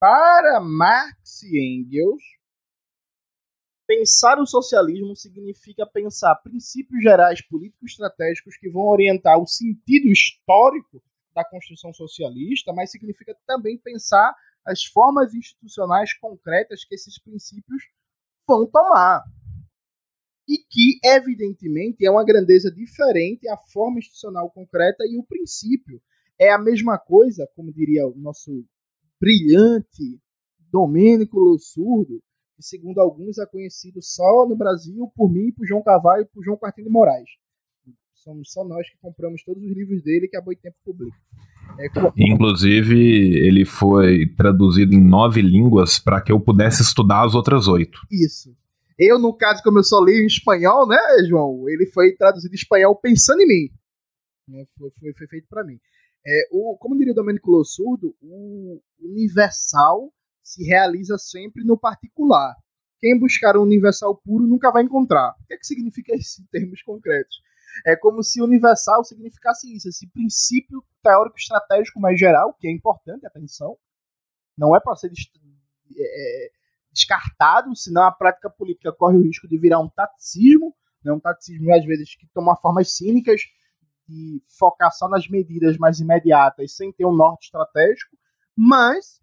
para Marx e Engels, pensar o socialismo significa pensar princípios gerais políticos estratégicos que vão orientar o sentido histórico da construção socialista, mas significa também pensar as formas institucionais concretas que esses princípios vão tomar. E que, evidentemente, é uma grandeza diferente a forma institucional concreta e o princípio. É a mesma coisa, como diria o nosso brilhante Domênico Lossurdo, que segundo alguns é conhecido só no Brasil por mim, por João Carvalho e por João Quartinho de Moraes. Somos só nós que compramos todos os livros dele que a Boitempo publica. É, Inclusive, ele foi traduzido em nove línguas para que eu pudesse estudar as outras oito. Isso. Eu, no caso, como eu só li em espanhol, né, João? Ele foi traduzido em espanhol pensando em mim. Né, foi, foi, foi feito para mim. É, o, como diria o Domenico Lossurdo, o universal se realiza sempre no particular. Quem buscar o universal puro nunca vai encontrar. O que, é que significa (laughs) isso em termos concretos? É como se universal significasse isso, esse princípio teórico estratégico mais geral, que é importante, atenção, não é para ser é, é, descartado, senão a prática política corre o risco de virar um taticismo, né, um taticismo às vezes que toma formas cínicas de focar só nas medidas mais imediatas sem ter um norte estratégico, mas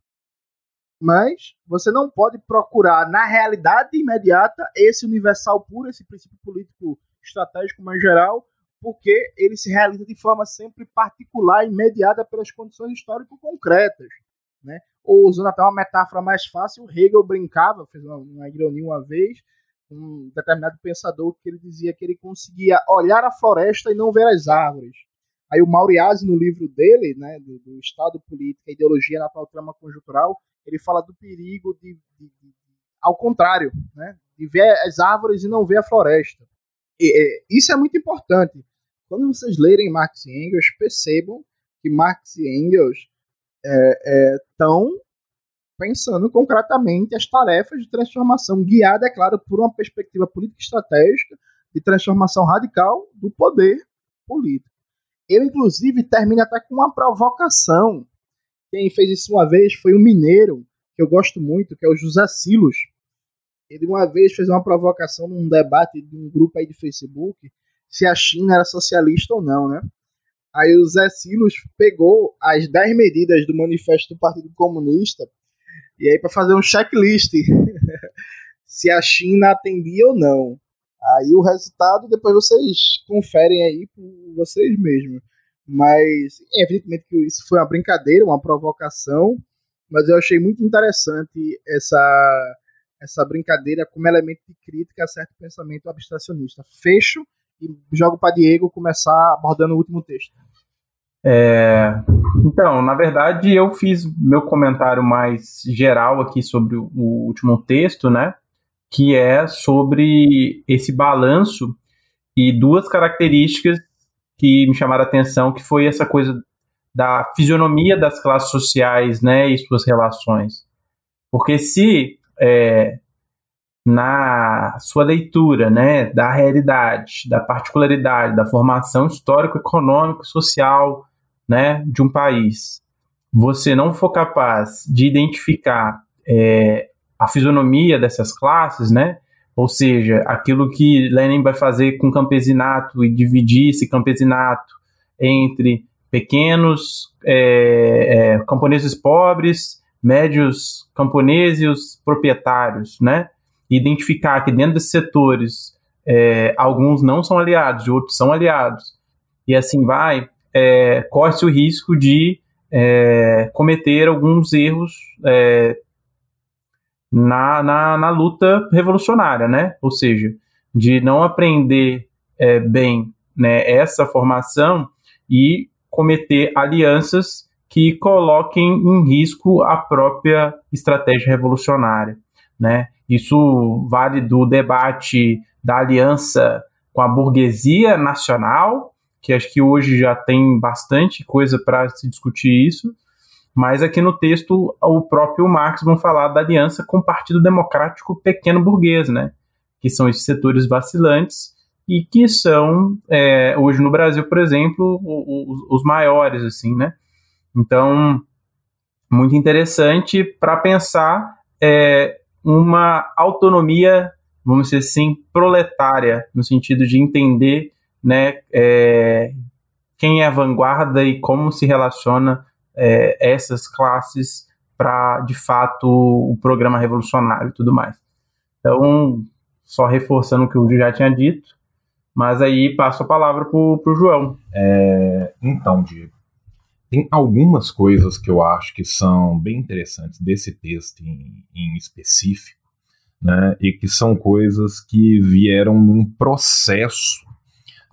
mas você não pode procurar na realidade imediata esse universal puro, esse princípio político estratégico mais geral, porque ele se realiza de forma sempre particular e mediada pelas condições histórico-concretas. Né? Ou usando até uma metáfora mais fácil, Hegel brincava, fez uma, uma ironia uma vez, um determinado pensador que ele dizia que ele conseguia olhar a floresta e não ver as árvores. Aí o Mauriase, no livro dele, né, do, do Estado Político e Ideologia na Trama Conjuntural, ele fala do perigo de, de, de, ao contrário, né, de ver as árvores e não ver a floresta. E, e, isso é muito importante. Quando vocês lerem Marx e Engels, percebam que Marx e Engels estão é, é, pensando concretamente as tarefas de transformação, guiada, é claro, por uma perspectiva política estratégica de transformação radical do poder político. Eu, inclusive, termino até com uma provocação. Quem fez isso uma vez foi um mineiro, que eu gosto muito, que é o José Silos. Ele uma vez fez uma provocação num debate de um grupo aí de Facebook se a China era socialista ou não, né? Aí o Zé Silos pegou as 10 medidas do manifesto do Partido Comunista e aí para fazer um checklist (laughs) se a China atendia ou não. Aí o resultado depois vocês conferem aí por vocês mesmos. Mas evidentemente que isso foi uma brincadeira, uma provocação, mas eu achei muito interessante essa essa brincadeira como elemento de crítica a certo pensamento abstracionista. Fecho e jogo para Diego começar abordando o último texto. É, então, na verdade, eu fiz meu comentário mais geral aqui sobre o, último texto, né? Que é sobre esse balanço e duas características que me chamaram a atenção, que foi essa coisa da fisionomia das classes sociais, né, e suas relações. Porque se é, na sua leitura né, da realidade, da particularidade, da formação histórico-econômico social né, de um país, você não for capaz de identificar é, a fisionomia dessas classes, né, Ou seja, aquilo que Lenin vai fazer com o campesinato e dividir esse campesinato entre pequenos é, é, camponeses pobres, médios camponeses e os proprietários, né? Identificar que dentro desses setores é, alguns não são aliados e outros são aliados, e assim vai, é, corre-se o risco de é, cometer alguns erros é, na, na, na, luta revolucionária, né? Ou seja, de não aprender é, bem né, essa formação e cometer alianças que coloquem em risco a própria estratégia revolucionária, né? Isso vale do debate da aliança com a burguesia nacional, que acho que hoje já tem bastante coisa para se discutir isso, mas aqui no texto o próprio Marx vão falar da aliança com o Partido Democrático Pequeno Burguês, né? Que são esses setores vacilantes e que são é, hoje no Brasil, por exemplo, os, os maiores, assim, né? Então, muito interessante para pensar é, uma autonomia, vamos dizer assim, proletária, no sentido de entender né, é, quem é a vanguarda e como se relaciona é, essas classes para, de fato, o programa revolucionário e tudo mais. Então, só reforçando o que o já tinha dito, mas aí passo a palavra para o João. É, então, Diego, tem algumas coisas que eu acho que são bem interessantes desse texto em, em específico, né, e que são coisas que vieram num processo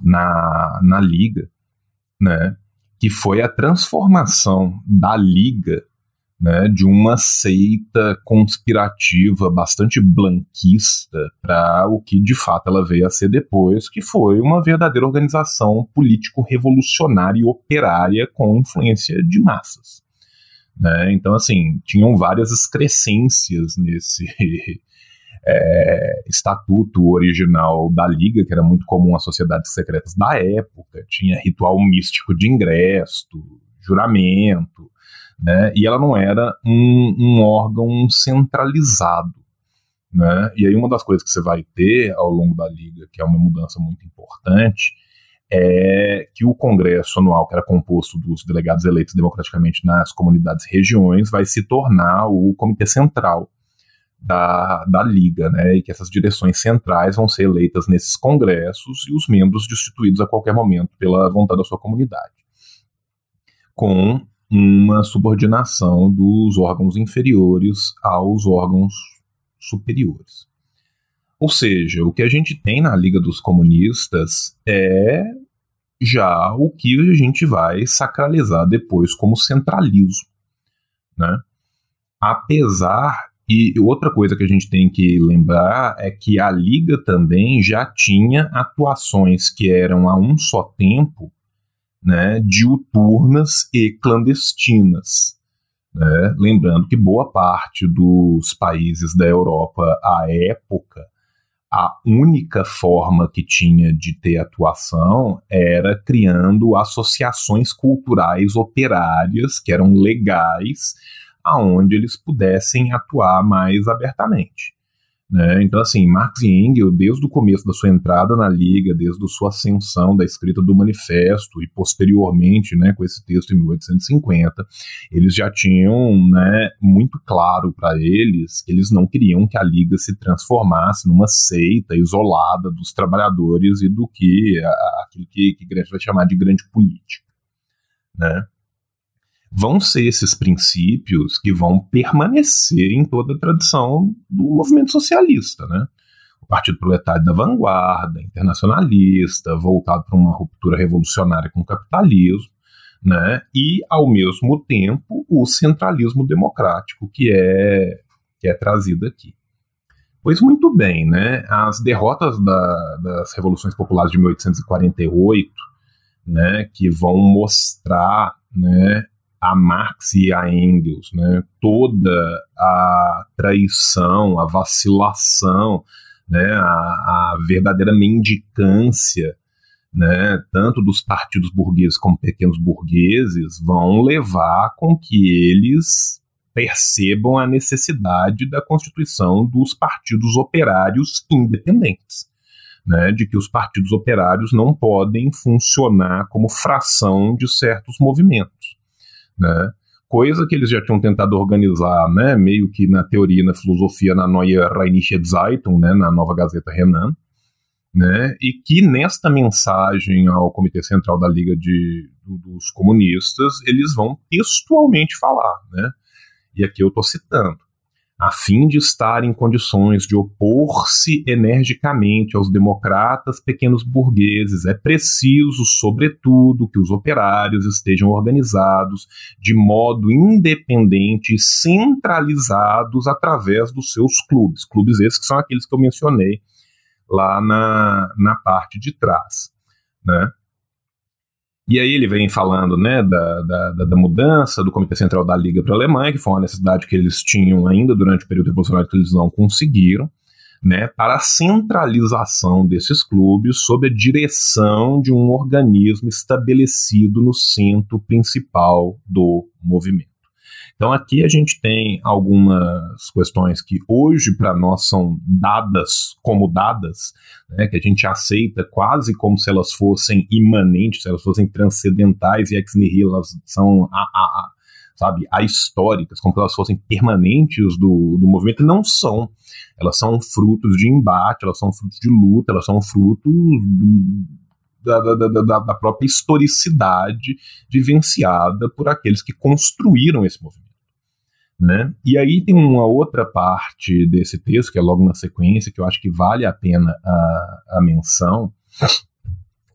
na, na Liga, né, que foi a transformação da Liga né, de uma seita conspirativa bastante blanquista para o que de fato ela veio a ser depois, que foi uma verdadeira organização político-revolucionária e operária com influência de massas. Né? Então, assim, tinham várias excrescências nesse é, (laughs) estatuto original da Liga, que era muito comum às sociedades secretas da época, tinha ritual místico de ingresso, juramento, né? E ela não era um, um órgão centralizado, né? E aí uma das coisas que você vai ter ao longo da liga, que é uma mudança muito importante, é que o Congresso anual, que era composto dos delegados eleitos democraticamente nas comunidades e regiões, vai se tornar o comitê central da, da Liga, né, e que essas direções centrais vão ser eleitas nesses congressos e os membros destituídos a qualquer momento pela vontade da sua comunidade. Com uma subordinação dos órgãos inferiores aos órgãos superiores. Ou seja, o que a gente tem na Liga dos Comunistas é já o que a gente vai sacralizar depois como centralismo, né? Apesar e outra coisa que a gente tem que lembrar é que a Liga também já tinha atuações que eram a um só tempo né, diuturnas e clandestinas. Né? Lembrando que boa parte dos países da Europa à época, a única forma que tinha de ter atuação era criando associações culturais operárias que eram legais, aonde eles pudessem atuar mais abertamente. Né? Então, assim, Marx e Engels, desde o começo da sua entrada na Liga, desde a sua ascensão da escrita do Manifesto e posteriormente, né, com esse texto em 1850, eles já tinham né, muito claro para eles que eles não queriam que a Liga se transformasse numa seita isolada dos trabalhadores e do que aquilo que, que Gretchen vai chamar de grande política. Né? Vão ser esses princípios que vão permanecer em toda a tradição do movimento socialista, né? O Partido Proletário da Vanguarda, internacionalista, voltado para uma ruptura revolucionária com o capitalismo, né? E, ao mesmo tempo, o centralismo democrático que é, que é trazido aqui. Pois muito bem, né? As derrotas da, das revoluções populares de 1848, né, que vão mostrar né, a Marx e a Engels, né? toda a traição, a vacilação, né? a, a verdadeira mendicância, né? tanto dos partidos burgueses como pequenos burgueses, vão levar com que eles percebam a necessidade da constituição dos partidos operários independentes. Né, de que os partidos operários não podem funcionar como fração de certos movimentos. Né? Coisa que eles já tinham tentado organizar, né, meio que na teoria, na filosofia, na Neue Rheinische Zeitung, né, na nova Gazeta Renan, né, e que nesta mensagem ao Comitê Central da Liga de, dos Comunistas, eles vão textualmente falar, né, e aqui eu estou citando, a fim de estar em condições de opor-se energicamente aos democratas pequenos burgueses, é preciso, sobretudo, que os operários estejam organizados de modo independente e centralizados através dos seus clubes. Clubes esses que são aqueles que eu mencionei lá na, na parte de trás. Né? E aí ele vem falando né, da, da, da mudança do Comitê Central da Liga para a Alemanha, que foi uma necessidade que eles tinham ainda durante o período revolucionário que eles não conseguiram, né, para a centralização desses clubes sob a direção de um organismo estabelecido no centro principal do movimento. Então aqui a gente tem algumas questões que hoje para nós são dadas como dadas, né, que a gente aceita quase como se elas fossem imanentes, se elas fossem transcendentais e ex nihilo, elas são a, a, a sabe, ahistóricas, como se elas fossem permanentes do, do movimento, não são. Elas são frutos de embate, elas são frutos de luta, elas são frutos do, da, da, da, da, própria historicidade vivenciada por aqueles que construíram esse movimento. Né? E aí tem uma outra parte desse texto, que é logo na sequência, que eu acho que vale a pena a, a menção,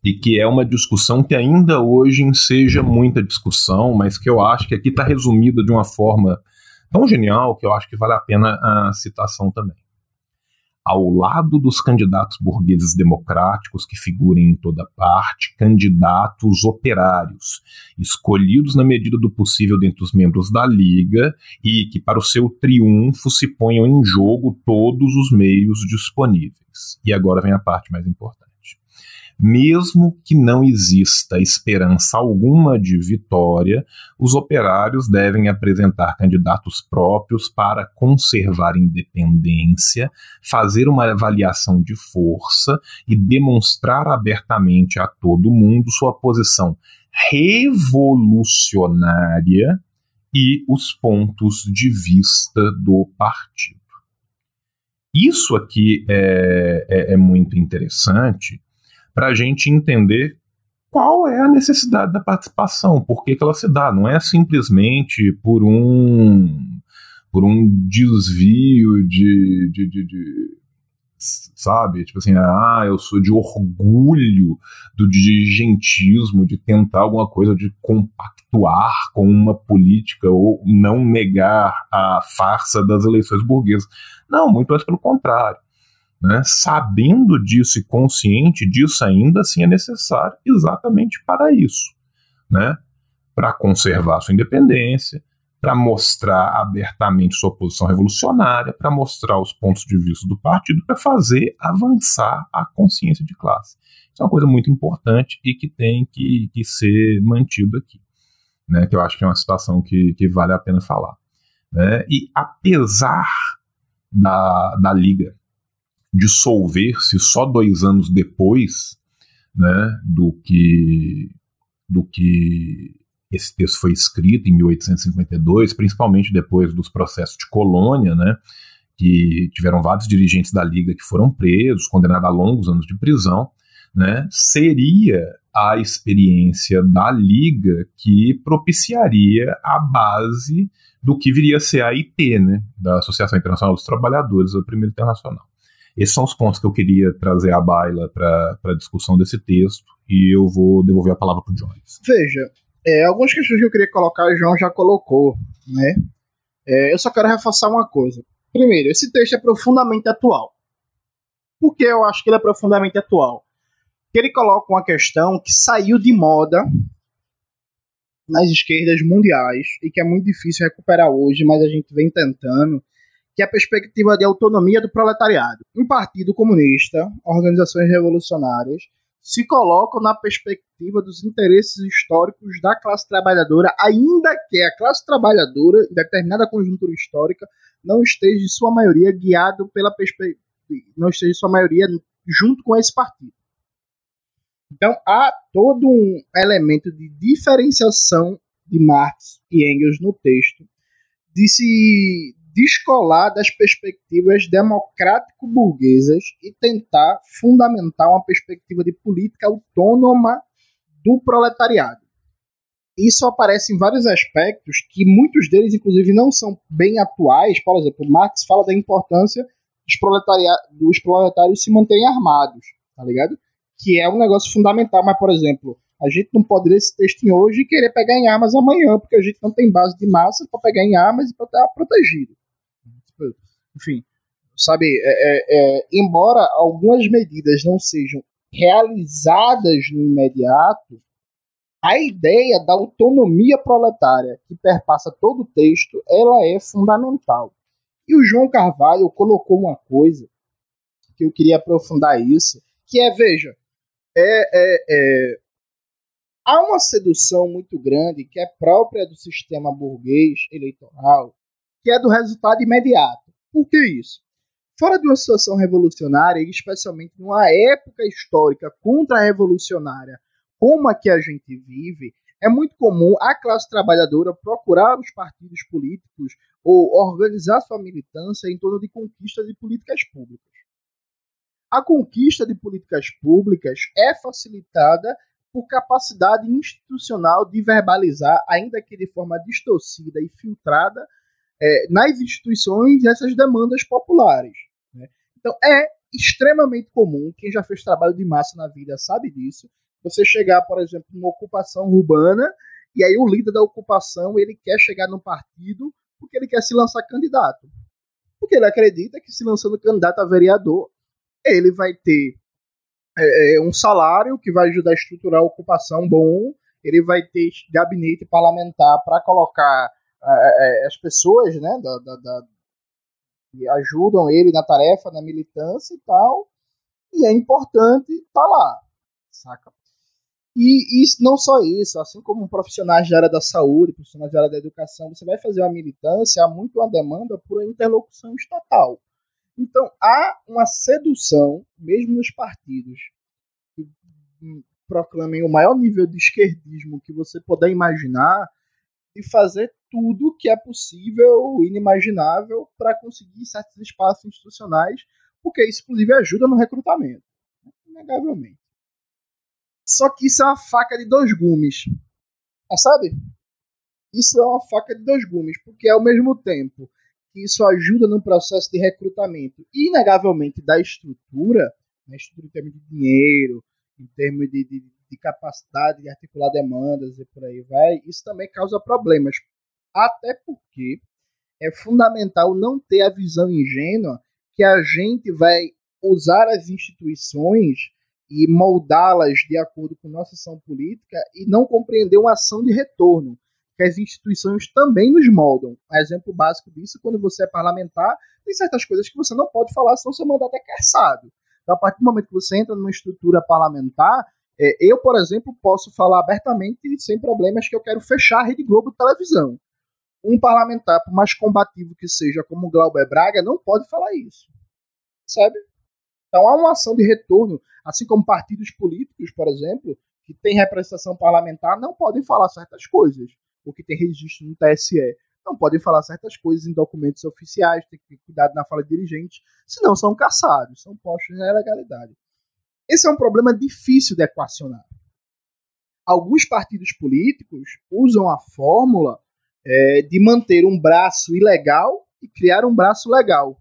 e que é uma discussão que ainda hoje enseja muita discussão, mas que eu acho que aqui está resumida de uma forma tão genial que eu acho que vale a pena a citação também ao lado dos candidatos burgueses democráticos que figurem em toda parte, candidatos operários, escolhidos na medida do possível dentre os membros da Liga e que, para o seu triunfo, se ponham em jogo todos os meios disponíveis. E agora vem a parte mais importante. Mesmo que não exista esperança alguma de vitória, os operários devem apresentar candidatos próprios para conservar independência, fazer uma avaliação de força e demonstrar abertamente a todo mundo sua posição revolucionária e os pontos de vista do partido. Isso aqui é, é, é muito interessante para a gente entender qual é a necessidade da participação, por que, que ela se dá. Não é simplesmente por um por um desvio de, de, de, de sabe? Tipo assim, ah, eu sou de orgulho do dirigentismo, de tentar alguma coisa, de compactuar com uma política ou não negar a farsa das eleições burguesas. Não, muito mais pelo contrário. Né? Sabendo disso e consciente disso, ainda assim é necessário exatamente para isso, né? para conservar sua independência, para mostrar abertamente sua posição revolucionária, para mostrar os pontos de vista do partido, para fazer avançar a consciência de classe. Isso é uma coisa muito importante e que tem que, que ser mantido aqui, né? que eu acho que é uma situação que, que vale a pena falar. Né? E apesar da, da Liga dissolver-se só dois anos depois né, do que do que esse texto foi escrito em 1852, principalmente depois dos processos de colônia, né, que tiveram vários dirigentes da Liga que foram presos, condenados a longos anos de prisão, né, seria a experiência da Liga que propiciaria a base do que viria a ser a AIT, né, da Associação Internacional dos Trabalhadores, a primeira internacional. Esses são os pontos que eu queria trazer à baila para a discussão desse texto e eu vou devolver a palavra para o Jones. Veja, é, algumas questões que eu queria colocar, o João já colocou, né? É, eu só quero reforçar uma coisa. Primeiro, esse texto é profundamente atual. Por que eu acho que ele é profundamente atual? Porque ele coloca uma questão que saiu de moda nas esquerdas mundiais e que é muito difícil recuperar hoje, mas a gente vem tentando, que é a perspectiva de autonomia do proletariado. Um partido comunista, organizações revolucionárias, se colocam na perspectiva dos interesses históricos da classe trabalhadora, ainda que a classe trabalhadora, em determinada conjuntura histórica, não esteja, em sua maioria, guiado pela perspectiva, não esteja, em sua maioria, junto com esse partido. Então, há todo um elemento de diferenciação de Marx e Engels no texto, de se descolar das perspectivas democrático-burguesas e tentar fundamentar uma perspectiva de política autônoma do proletariado. Isso aparece em vários aspectos que muitos deles, inclusive, não são bem atuais. Por exemplo, Marx fala da importância dos, dos proletários se manterem armados, tá ligado? Que é um negócio fundamental, mas, por exemplo, a gente não pode ler esse texto hoje e querer pegar em armas amanhã, porque a gente não tem base de massa para pegar em armas e para estar protegido. Enfim, sabe, é, é, é, embora algumas medidas não sejam realizadas no imediato, a ideia da autonomia proletária que perpassa todo o texto, ela é fundamental. E o João Carvalho colocou uma coisa que eu queria aprofundar isso, que é, veja, é, é, é, há uma sedução muito grande que é própria do sistema burguês eleitoral, que é do resultado imediato. Por que isso? Fora de uma situação revolucionária, e especialmente numa época histórica contra-revolucionária como a que a gente vive, é muito comum a classe trabalhadora procurar os partidos políticos ou organizar sua militância em torno de conquistas de políticas públicas. A conquista de políticas públicas é facilitada por capacidade institucional de verbalizar, ainda que de forma distorcida e filtrada, é, nas instituições essas demandas populares. Né? Então é extremamente comum, quem já fez trabalho de massa na vida sabe disso, você chegar, por exemplo, numa ocupação urbana e aí o líder da ocupação ele quer chegar no partido porque ele quer se lançar candidato. Porque ele acredita que se lançando candidato a vereador, ele vai ter é, é um salário que vai ajudar a estruturar a ocupação bom, ele vai ter gabinete parlamentar para colocar as pessoas, né, da, da, da, que ajudam ele na tarefa, na militância e tal, e é importante estar tá lá, saca? E, e não só isso, assim como profissionais de área da saúde, profissionais de área da educação, você vai fazer uma militância, há muito uma demanda por interlocução estatal. Então, há uma sedução, mesmo nos partidos que proclamem o maior nível de esquerdismo que você puder imaginar, de fazer tudo que é possível, inimaginável, para conseguir certos espaços institucionais, porque isso, inclusive, ajuda no recrutamento. Inegavelmente. Só que isso é uma faca de dois gumes. Ah, sabe? Isso é uma faca de dois gumes, porque ao mesmo tempo que isso ajuda no processo de recrutamento, inegavelmente da estrutura, né, estrutura em termos de dinheiro, em termos de, de, de capacidade de articular demandas e por aí vai, isso também causa problemas. Até porque é fundamental não ter a visão ingênua que a gente vai usar as instituições e moldá-las de acordo com nossa ação política e não compreender uma ação de retorno, que as instituições também nos moldam. Um exemplo básico disso, quando você é parlamentar, tem certas coisas que você não pode falar, senão seu mandato é caçado. Então, a partir do momento que você entra numa estrutura parlamentar, é, eu, por exemplo, posso falar abertamente, sem problemas, que eu quero fechar a Rede Globo de televisão. Um parlamentar, por mais combativo que seja, como o Glauber Braga, não pode falar isso. Sabe? Então há uma ação de retorno, assim como partidos políticos, por exemplo, que têm representação parlamentar, não podem falar certas coisas, ou que tem registro no TSE. Não podem falar certas coisas em documentos oficiais, tem que ter cuidado na fala de dirigentes, senão são caçados, são postos na ilegalidade. Esse é um problema difícil de equacionar. Alguns partidos políticos usam a fórmula é, de manter um braço ilegal e criar um braço legal.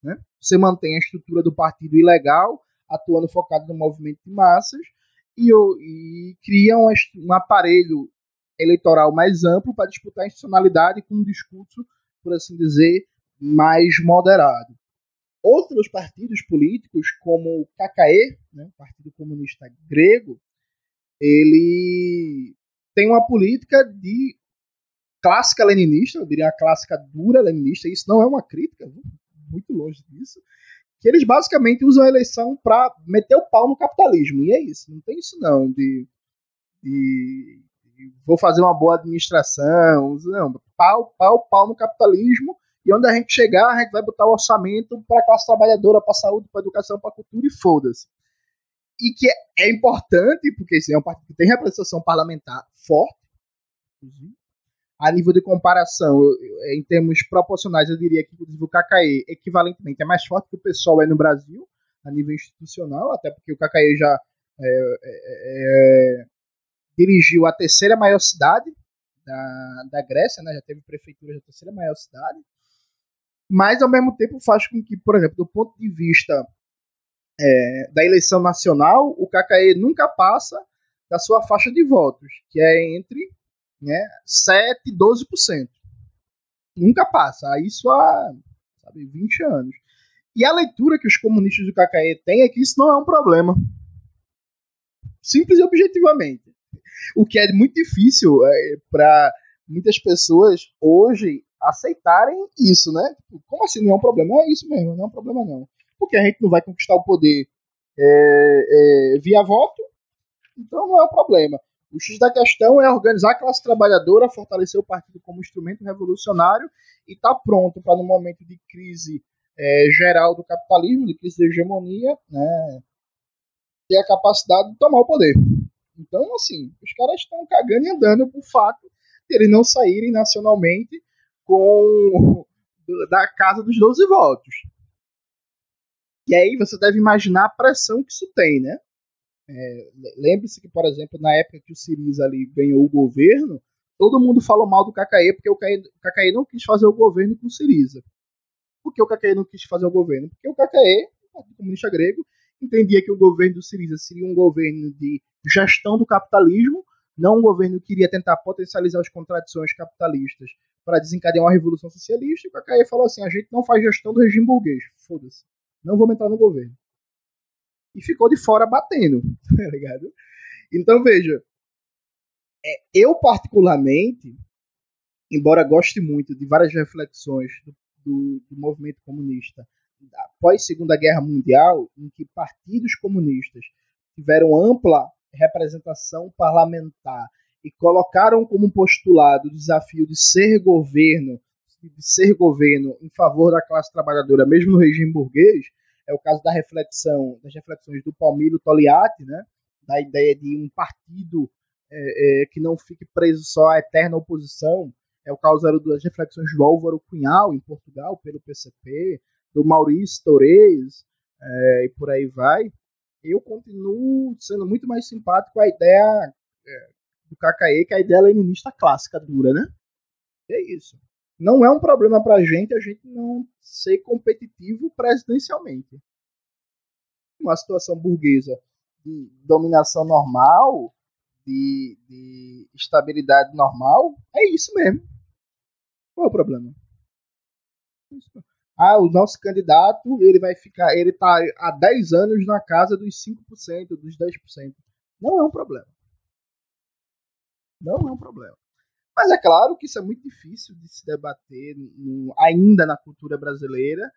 Né? Você mantém a estrutura do partido ilegal, atuando focado no movimento de massas, e, e cria um, um aparelho eleitoral mais amplo para disputar a institucionalidade com um discurso, por assim dizer, mais moderado. Outros partidos políticos, como o KKE, né, o Partido Comunista Grego, ele tem uma política de clássica leninista, eu diria uma clássica dura leninista, isso não é uma crítica, muito longe disso, que eles basicamente usam a eleição para meter o pau no capitalismo. E é isso, não tem isso não, de, de, de vou fazer uma boa administração, não, pau, pau, pau no capitalismo, e onde a gente chegar, a gente vai botar o orçamento para a classe trabalhadora, para a saúde, para a educação, para a cultura e foda-se. E que é, é importante, porque esse é um partido que tem representação parlamentar forte, inclusive, a nível de comparação, em termos proporcionais, eu diria que inclusive o KKE equivalentemente é mais forte que o pessoal é no Brasil, a nível institucional, até porque o KKE já é, é, é, dirigiu a terceira maior cidade da, da Grécia, né, já teve prefeitura da terceira maior cidade, mas ao mesmo tempo faz com que, por exemplo, do ponto de vista é, da eleição nacional, o KKE nunca passa da sua faixa de votos, que é entre né, 7 e 12%. Nunca passa. Isso há sabe, 20 anos. E a leitura que os comunistas do KKE têm é que isso não é um problema. Simples e objetivamente. O que é muito difícil é, para muitas pessoas hoje aceitarem isso, né? Tipo, como assim não é um problema? É isso mesmo, não é um problema não. Porque a gente não vai conquistar o poder é, é, via voto, então não é um problema. O X da questão é organizar a classe trabalhadora, fortalecer o partido como instrumento revolucionário e estar tá pronto para, no momento de crise é, geral do capitalismo, de crise de hegemonia, né, ter a capacidade de tomar o poder. Então, assim, os caras estão cagando e andando por fato de eles não saírem nacionalmente com da casa dos 12 votos. E aí você deve imaginar a pressão que isso tem, né? É, Lembre-se que, por exemplo, na época que o Siriza ali ganhou o governo, todo mundo falou mal do KKE porque o KKE não quis fazer o governo com o Siriza. Por que o KKE não quis fazer o governo? Porque o KKE, o Comunista Grego, entendia que o governo do Siriza seria um governo de gestão do capitalismo, não um governo que iria tentar potencializar as contradições capitalistas para desencadear uma revolução socialista. O KKE falou assim: a gente não faz gestão do regime burguês, foda-se, não vamos entrar no governo e ficou de fora batendo, (laughs) tá ligado? Então veja, é, eu particularmente, embora goste muito de várias reflexões do, do, do movimento comunista após Segunda Guerra Mundial, em que partidos comunistas tiveram ampla representação parlamentar e colocaram como postulado o desafio de ser governo, de ser governo em favor da classe trabalhadora, mesmo no regime burguês, é o caso da reflexão, das reflexões do Palmiro Togliatti, né? da ideia de um partido é, é, que não fique preso só à eterna oposição. É o caso das reflexões do Álvaro Cunhal, em Portugal, pelo PCP, do Maurício Torres, é, e por aí vai. Eu continuo sendo muito mais simpático à ideia é, do KKE, que a ideia leninista clássica dura, né? É isso não é um problema para a gente a gente não ser competitivo presidencialmente. Uma situação burguesa de dominação normal, de, de estabilidade normal, é isso mesmo. Qual é o problema? Ah, o nosso candidato, ele vai ficar, ele tá há 10 anos na casa dos 5%, dos 10%. Não é um problema. Não é um problema. Mas é claro que isso é muito difícil de se debater ainda na cultura brasileira,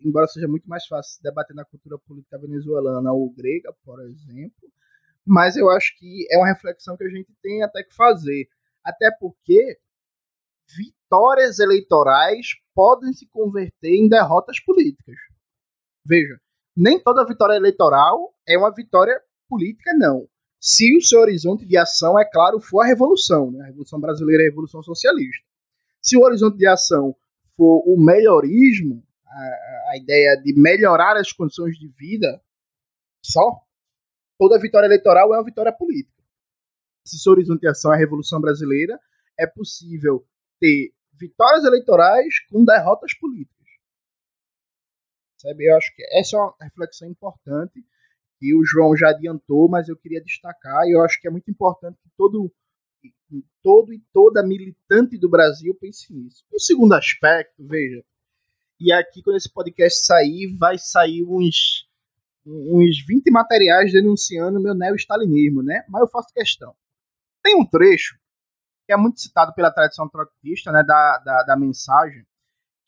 embora seja muito mais fácil se debater na cultura política venezuelana ou grega, por exemplo. Mas eu acho que é uma reflexão que a gente tem até que fazer. Até porque vitórias eleitorais podem se converter em derrotas políticas. Veja, nem toda vitória eleitoral é uma vitória política, não se o seu horizonte de ação, é claro, for a revolução, né? a Revolução Brasileira e a Revolução Socialista. Se o horizonte de ação for o melhorismo, a, a ideia de melhorar as condições de vida só, toda vitória eleitoral é uma vitória política. Se o seu horizonte de ação é a Revolução Brasileira, é possível ter vitórias eleitorais com derrotas políticas. Eu acho que essa é uma reflexão importante que o João já adiantou, mas eu queria destacar, e eu acho que é muito importante que todo, todo e toda militante do Brasil pense nisso. Um segundo aspecto, veja, e aqui quando esse podcast sair, vai sair uns, uns 20 materiais denunciando meu neo-stalinismo, né? Mas eu faço questão. Tem um trecho que é muito citado pela tradição trotskista, né, da, da, da mensagem,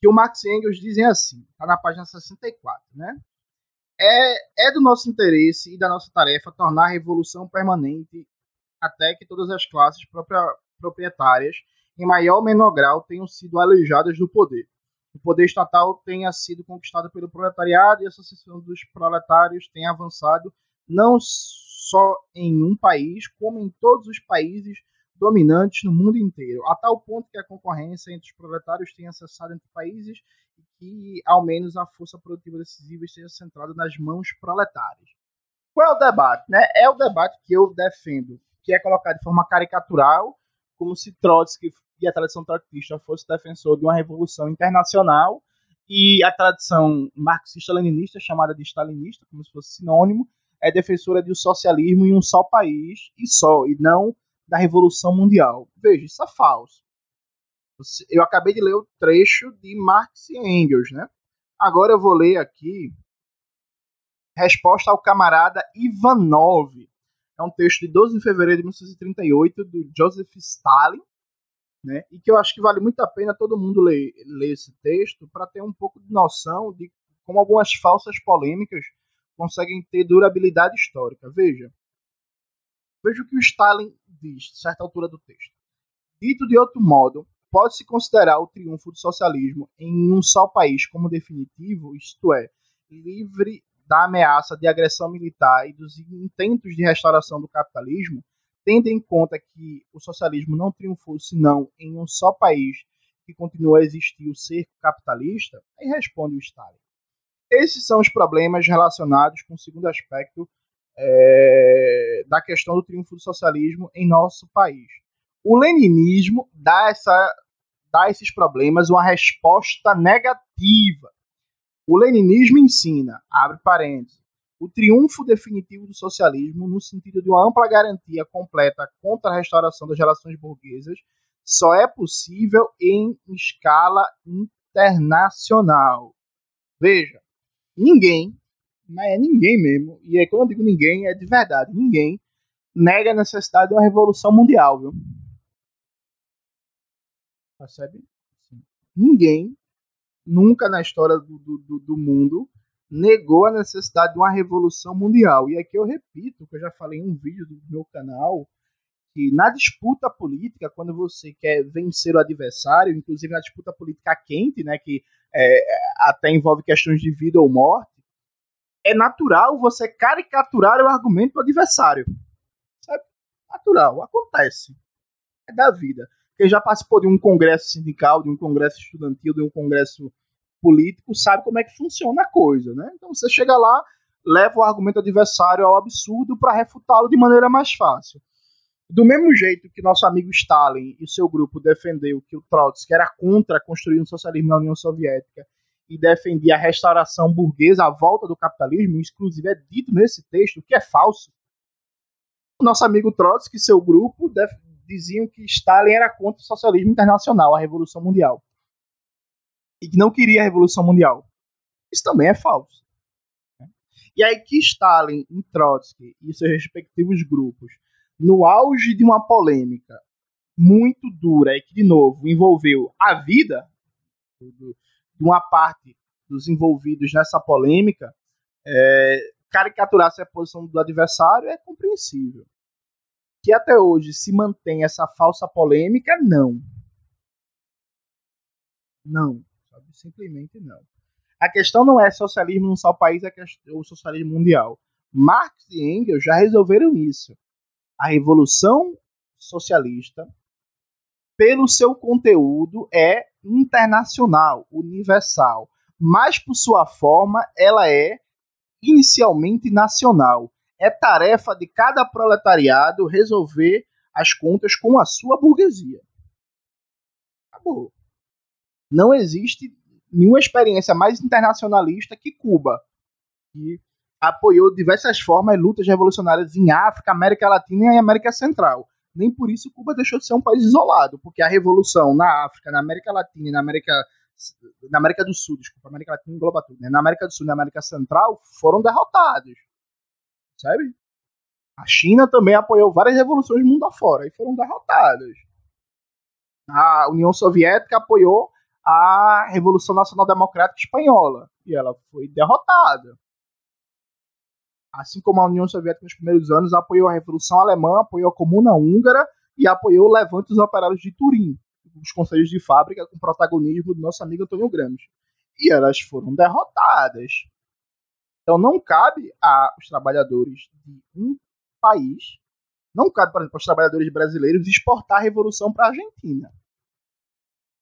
que o Marx e Engels dizem assim, está na página 64, né? É, é do nosso interesse e da nossa tarefa tornar a revolução permanente até que todas as classes proprietárias, em maior ou menor grau, tenham sido aleijadas do poder. O poder estatal tenha sido conquistado pelo proletariado e a associação dos proletários tenha avançado não só em um país, como em todos os países dominantes no mundo inteiro, a tal ponto que a concorrência entre os proletários tenha cessado entre países que, ao menos, a força produtiva decisiva esteja centrada nas mãos proletárias. Qual é o debate? Né? É o debate que eu defendo, que é colocado de forma caricatural, como se Trotsky e a tradição trotskista fosse defensor de uma revolução internacional e a tradição marxista-leninista, chamada de stalinista, como se fosse sinônimo, é defensora de um socialismo em um só país e só, e não da Revolução Mundial. Veja, isso é falso. Eu acabei de ler o trecho de Marx e Engels, né? Agora eu vou ler aqui resposta ao camarada Ivanov. É um texto de 12 de fevereiro de 1938 do Joseph Stalin, né? E que eu acho que vale muito a pena todo mundo ler, ler esse texto para ter um pouco de noção de como algumas falsas polêmicas conseguem ter durabilidade histórica. Veja, veja o que o Stalin diz, a certa altura do texto. Dito de outro modo, pode-se considerar o triunfo do socialismo em um só país como definitivo, isto é, livre da ameaça de agressão militar e dos intentos de restauração do capitalismo, tendo em conta que o socialismo não triunfou senão em um só país que continua a existir o cerco capitalista, aí responde o Stalin. Esses são os problemas relacionados com o segundo aspecto é, da questão do triunfo do socialismo em nosso país. O leninismo dá, essa, a esses problemas uma resposta negativa. O leninismo ensina, abre parênteses, o triunfo definitivo do socialismo no sentido de uma ampla garantia completa contra a restauração das relações burguesas só é possível em escala internacional. Veja, ninguém mas é ninguém mesmo. E aí, quando eu digo ninguém, é de verdade. Ninguém nega a necessidade de uma revolução mundial, viu? Percebe? Ninguém, nunca na história do, do, do mundo, negou a necessidade de uma revolução mundial. E aqui eu repito, que eu já falei em um vídeo do meu canal, que na disputa política, quando você quer vencer o adversário, inclusive na disputa política quente, né, que é, até envolve questões de vida ou morte, é natural você caricaturar o argumento do adversário. É natural, acontece. É da vida. Quem já participou de um congresso sindical, de um congresso estudantil, de um congresso político, sabe como é que funciona a coisa, né? Então você chega lá, leva o argumento adversário ao absurdo para refutá-lo de maneira mais fácil. Do mesmo jeito que nosso amigo Stalin e seu grupo defendeu que o Trotsky era contra construir um socialismo na União Soviética e defendia a restauração burguesa, a volta do capitalismo, inclusive é dito nesse texto que é falso. Nosso amigo Trotsky e seu grupo diziam que Stalin era contra o socialismo internacional, a Revolução Mundial. E que não queria a Revolução Mundial. Isso também é falso. E aí que Stalin e Trotsky e seus respectivos grupos, no auge de uma polêmica muito dura e que, de novo, envolveu a vida de uma parte dos envolvidos nessa polêmica é, caricaturasse a posição do adversário é compreensível. Que até hoje se mantém essa falsa polêmica, não. Não. Sabe? Simplesmente não. A questão não é socialismo num só país, é o socialismo mundial. Marx e Engels já resolveram isso. A revolução socialista pelo seu conteúdo, é internacional, universal. Mas, por sua forma, ela é inicialmente nacional. É tarefa de cada proletariado resolver as contas com a sua burguesia. Acabou. Não existe nenhuma experiência mais internacionalista que Cuba, que apoiou diversas formas lutas revolucionárias em África, América Latina e América Central nem por isso Cuba deixou de ser um país isolado, porque a revolução na África, na América Latina na América na América do Sul, desculpa, América Latina engloba tudo, né? na América do Sul e na América Central foram derrotados, sabe? A China também apoiou várias revoluções do mundo afora e foram derrotadas. A União Soviética apoiou a Revolução Nacional Democrática Espanhola. E ela foi derrotada. Assim como a União Soviética nos primeiros anos apoiou a Revolução Alemã, apoiou a Comuna Húngara e apoiou o levante dos operários de Turim, os conselhos de fábrica com protagonismo do nosso amigo Antônio Gramsci. E elas foram derrotadas. Então não cabe aos trabalhadores de um país, não cabe, por exemplo, aos trabalhadores brasileiros exportar a revolução para a Argentina.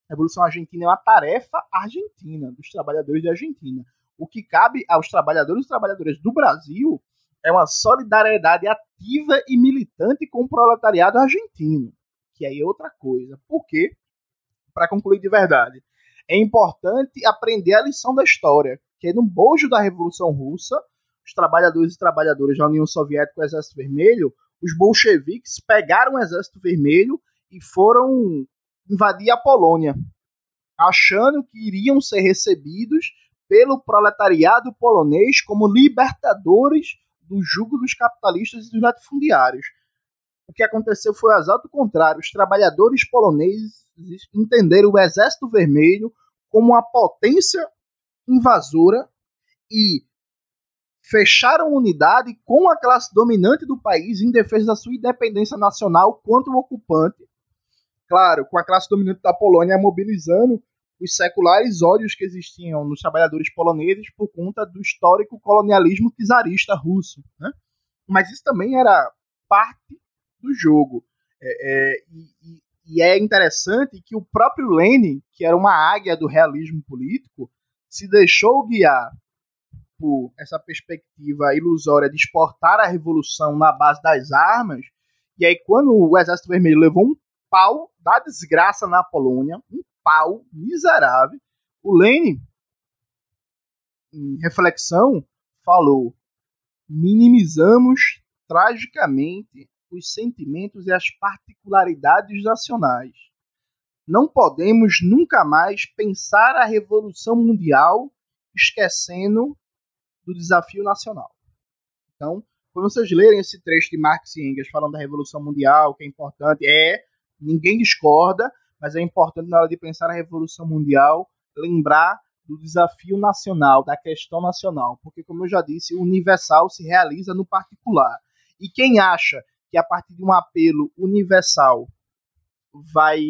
A Revolução Argentina é uma tarefa argentina, dos trabalhadores da Argentina. O que cabe aos trabalhadores e trabalhadoras do Brasil é uma solidariedade ativa e militante com o proletariado argentino, que aí é outra coisa. Por quê? Para concluir de verdade, é importante aprender a lição da história, que no bojo da Revolução Russa, os trabalhadores e trabalhadoras da União Soviética e o Exército Vermelho, os bolcheviques pegaram o Exército Vermelho e foram invadir a Polônia, achando que iriam ser recebidos pelo proletariado polonês como libertadores do jugo dos capitalistas e dos latifundiários. O que aconteceu foi o exato contrário. Os trabalhadores poloneses entenderam o Exército Vermelho como uma potência invasora e fecharam unidade com a classe dominante do país em defesa da sua independência nacional contra o ocupante. Claro, com a classe dominante da Polônia mobilizando os seculares ódios que existiam nos trabalhadores poloneses por conta do histórico colonialismo czarista russo. Né? Mas isso também era parte do jogo. É, é, e, e, é interessante que o próprio Lenin, que era uma águia do realismo político, se deixou guiar por essa perspectiva ilusória de exportar a revolução na base das armas. E aí, quando o Exército Vermelho levou um pau da desgraça na Polônia, um pau miserável. O Lenin, em reflexão, falou: minimizamos tragicamente os sentimentos e as particularidades nacionais. Não podemos nunca mais pensar a revolução mundial esquecendo do desafio nacional. Então, quando vocês lerem esse trecho de Marx e Engels falando da revolução mundial, que é importante, é ninguém discorda, mas é importante na hora de pensar na Revolução Mundial lembrar do desafio nacional, da questão nacional, porque como eu já disse, o universal se realiza no particular. E quem acha que a partir de um apelo universal vai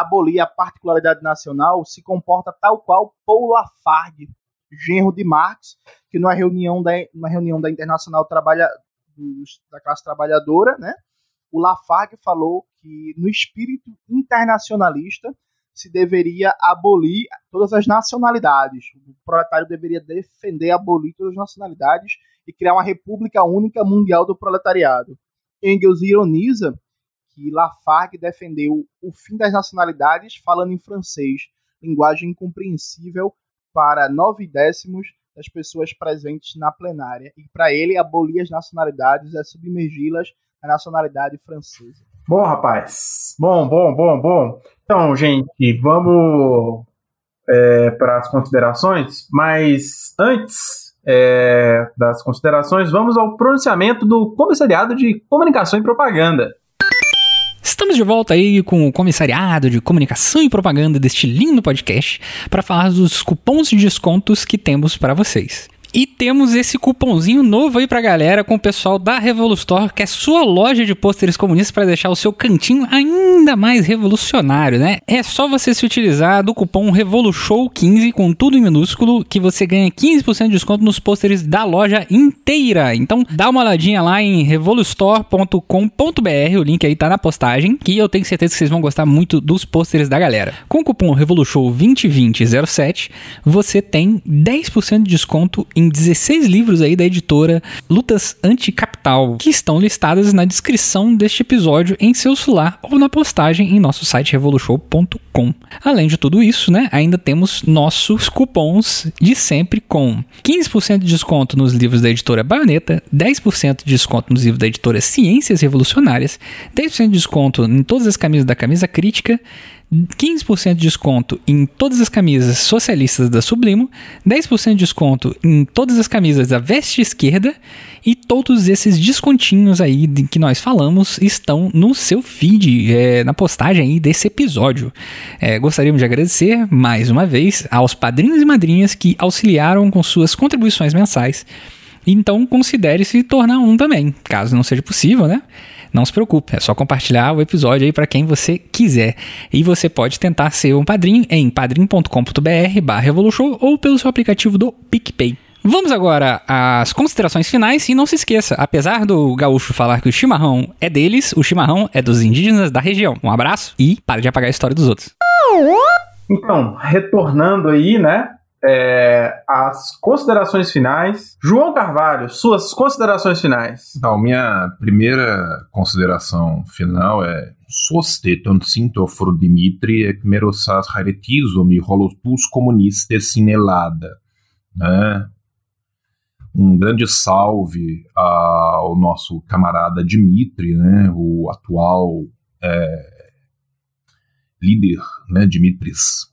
abolir a particularidade nacional se comporta tal qual Paul Lafargue, genro de Marx, que numa reunião da, numa reunião da Internacional Trabalha, da classe trabalhadora, né, o Lafargue falou que no espírito internacionalista se deveria abolir todas as nacionalidades. O proletário deveria defender abolir todas as nacionalidades e criar uma república única mundial do proletariado. Engels ironiza que Lafargue defendeu o fim das nacionalidades falando em francês, linguagem incompreensível para nove décimos das pessoas presentes na plenária. E para ele, abolir as nacionalidades é submergi-las a nacionalidade francesa. Bom, rapaz. Bom, bom, bom, bom. Então, gente, vamos é, para as considerações, mas antes é, das considerações, vamos ao pronunciamento do Comissariado de Comunicação e Propaganda. Estamos de volta aí com o Comissariado de Comunicação e Propaganda deste lindo podcast para falar dos cupons de descontos que temos para vocês. E temos esse cupomzinho novo aí pra galera com o pessoal da Revolustore, que é sua loja de pôsteres comunistas para deixar o seu cantinho ainda mais revolucionário, né? É só você se utilizar do cupom RevoluShow15 com tudo em minúsculo que você ganha 15% de desconto nos pôsteres da loja inteira. Então dá uma olhadinha lá em revolustore.com.br, o link aí tá na postagem, que eu tenho certeza que vocês vão gostar muito dos pôsteres da galera. Com o cupom RevoluShow202007, você tem 10% de desconto em 16 livros aí da editora Lutas Anticapital, que estão listadas na descrição deste episódio em seu celular ou na postagem em nosso site revolution.com. Além de tudo isso, né, ainda temos nossos cupons de sempre com 15% de desconto nos livros da editora Baioneta, 10% de desconto nos livros da editora Ciências Revolucionárias, 10% de desconto em todas as camisas da Camisa Crítica, 15% de desconto em todas as camisas socialistas da Sublimo, 10% de desconto em todas as camisas da Veste Esquerda e todos esses descontinhos aí de que nós falamos estão no seu feed, é, na postagem aí desse episódio. É, gostaríamos de agradecer mais uma vez aos padrinhos e madrinhas que auxiliaram com suas contribuições mensais. Então considere se tornar um também, caso não seja possível, né? Não se preocupe, é só compartilhar o episódio aí para quem você quiser. E você pode tentar ser um padrinho em padrim.com.br barra ou pelo seu aplicativo do PicPay. Vamos agora às considerações finais e não se esqueça, apesar do gaúcho falar que o chimarrão é deles, o chimarrão é dos indígenas da região. Um abraço e para de apagar a história dos outros. Então, retornando aí, né? É, as considerações finais. João Carvalho, suas considerações finais. Então, minha primeira consideração final é Soste sinto for Dimitri ekmerosas haretizom holotus comunistas sinelada. Né? Um grande salve ao nosso camarada Dimitri, né? o atual é, líder, né? Dimitris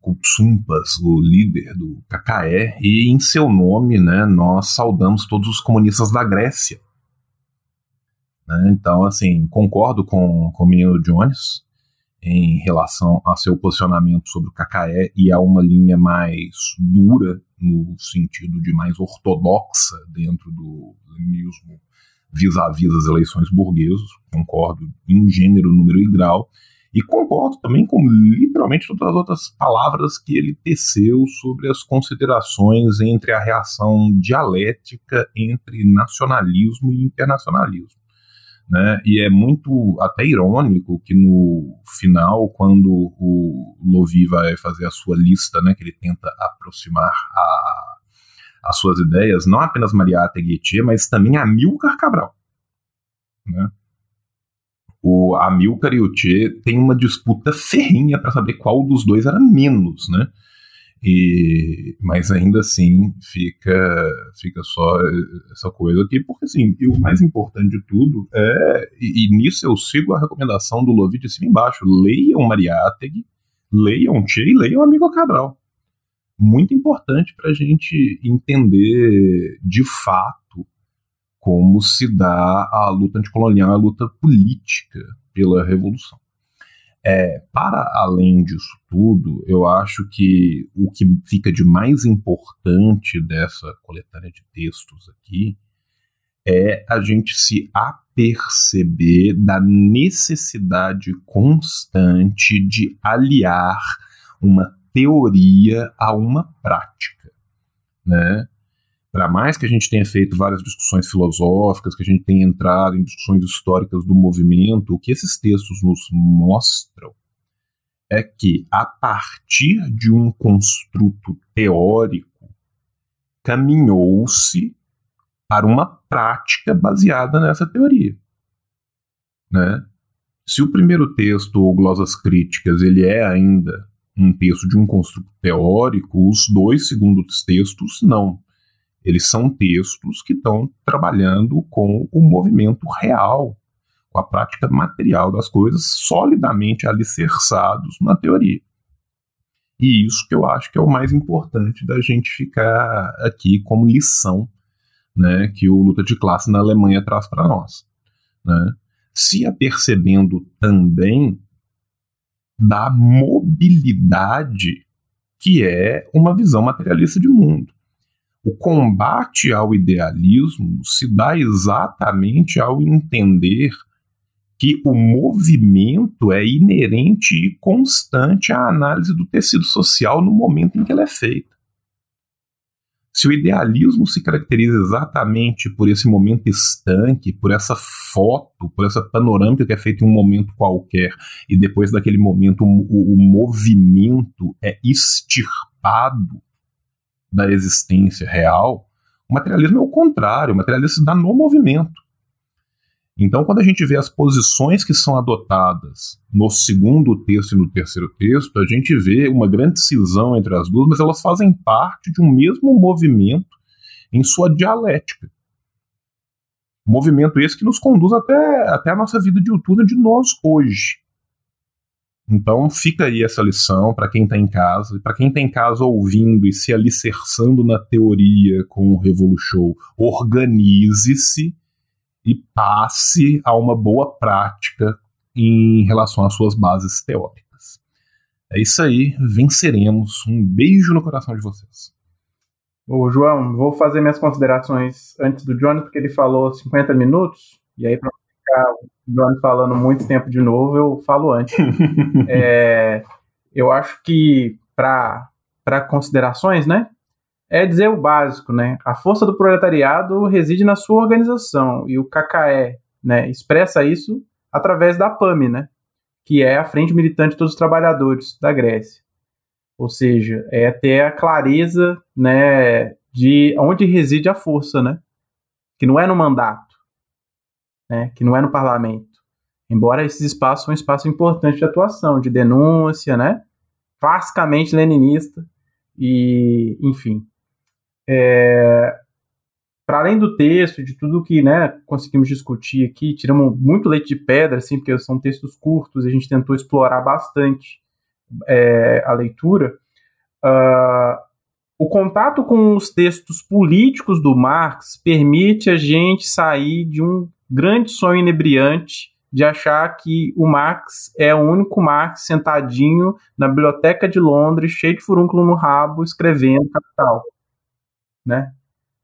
Kutsumpas, o líder do KKE, e em seu nome né, nós saudamos todos os comunistas da Grécia. Né, então, assim, concordo com, com o menino Jones em relação a seu posicionamento sobre o KKE e a uma linha mais dura, no sentido de mais ortodoxa dentro do leninismo vis-à-vis das eleições burguesas. Concordo em gênero, número e grau. E concordo também com literalmente todas as outras palavras que ele teceu sobre as considerações entre a reação dialética entre nacionalismo e internacionalismo. Né? E é muito até irônico que no final, quando o Lovi vai fazer a sua lista, né, que ele tenta aproximar a, as suas ideias, não apenas Mariata Guettier, mas também Amilcar Cabral. Né? O Amilcar e o Che tem uma disputa ferrinha para saber qual dos dois era menos, né? E, mas ainda assim fica fica só essa coisa aqui, porque assim, e o mais importante de tudo é, e, e nisso eu sigo a recomendação do Lovi de cima embaixo, leiam Mariátegui, leiam Che e leiam Amigo Cabral. Muito importante para a gente entender de fato como se dá a luta anticolonial, a luta política pela revolução. É, para além disso tudo, eu acho que o que fica de mais importante dessa coletânea de textos aqui é a gente se aperceber da necessidade constante de aliar uma teoria a uma prática, né? Para mais que a gente tenha feito várias discussões filosóficas, que a gente tenha entrado em discussões históricas do movimento, o que esses textos nos mostram é que, a partir de um construto teórico, caminhou-se para uma prática baseada nessa teoria. Né? Se o primeiro texto, ou Glosas Críticas, ele é ainda um texto de um construto teórico, os dois segundos textos não. Eles são textos que estão trabalhando com o movimento real, com a prática material das coisas, solidamente alicerçados na teoria. E isso que eu acho que é o mais importante da gente ficar aqui como lição né, que o Luta de Classe na Alemanha traz para nós. Né? Se apercebendo também da mobilidade que é uma visão materialista de mundo. O combate ao idealismo se dá exatamente ao entender que o movimento é inerente e constante à análise do tecido social no momento em que ela é feita. Se o idealismo se caracteriza exatamente por esse momento estanque, por essa foto, por essa panorâmica que é feita em um momento qualquer, e depois daquele momento o, o, movimento é extirpado da existência real, o materialismo é o contrário, o materialismo se dá no movimento. Então, quando a gente vê as posições que são adotadas no segundo texto e no terceiro texto, a gente vê uma grande cisão entre as duas, mas elas fazem parte de um mesmo movimento em sua dialética. Movimento esse que nos conduz até, até a nossa vida diuturna de nós hoje. Então fica aí essa lição para quem está em casa, e para quem está em casa ouvindo e se alicerçando na teoria com o Revolution, organize-se e passe a uma boa prática em relação às suas bases teóricas. É isso aí, venceremos. Um beijo no coração de vocês. Ô, João, vou fazer minhas considerações antes do Johnny, porque ele falou 50 minutos, e aí para ficar o Johnny falando muito tempo de novo, eu falo antes. (laughs) é, eu acho que para considerações, né, é dizer o básico, né, a força do proletariado reside na sua organização, e o KKE, né, expressa isso através da PAMI, né, que é a Frente Militante de Todos os Trabalhadores da Grécia. Ou seja, é ter a clareza, né, de onde reside a força, né? Que não é no mandato, né? Que não é no parlamento. Embora esses espaços são um espaço importante de atuação, de denúncia, né? Classicamente leninista e, enfim. É, para além do texto, de tudo que né, conseguimos discutir aqui, tiramos muito leite de pedra, assim, porque são textos curtos, e a gente tentou explorar bastante é, a leitura, uh, o contato com os textos políticos do Marx permite a gente sair de um grande sonho inebriante de achar que o Marx é o único Marx sentadinho na biblioteca de Londres, cheio de furúnculo no rabo, escrevendo Capital. Né?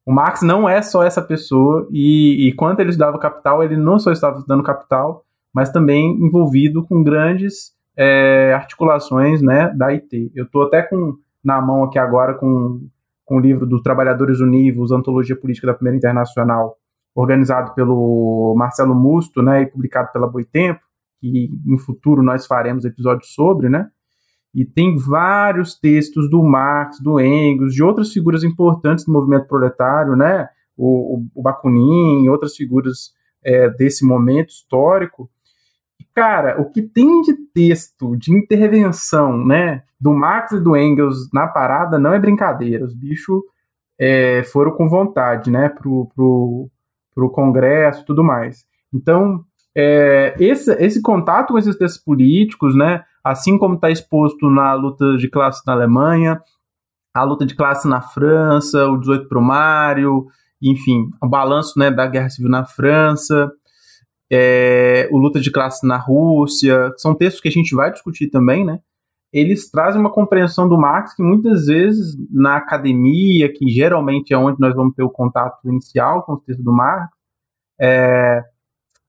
O Marx não é só essa pessoa, e, e quando ele estudava Capital, ele não só estava estudando Capital, mas também envolvido com grandes é, articulações né, da IT. Eu estou até com na mão aqui agora com, com o livro dos Trabalhadores Univos, Antologia Política da Primeira Internacional, organizado pelo Marcelo Musto né, e publicado pela Boitempo, que no futuro nós faremos episódios sobre, né? E tem vários textos do Marx, do Engels, de outras figuras importantes do movimento proletário, né? O, o, Bakunin e outras figuras é, desse momento histórico, Cara, o que tem de texto, de intervenção, né, do Marx e do Engels na parada não é brincadeira. Os bichos é, foram com vontade, né, pro, pro, pro Congresso e tudo mais. Então, é, esse, esse contato com esses textos políticos, né, assim como está exposto na luta de classe na Alemanha, a luta de classe na França, o 18 Mário, enfim, o balanço né, da Guerra Civil na França, é, o Luta de Classe na Rússia, são textos que a gente vai discutir também, né? Eles trazem uma compreensão do Marx que muitas vezes na academia, que geralmente é onde nós vamos ter o contato inicial com os textos do Marx, é,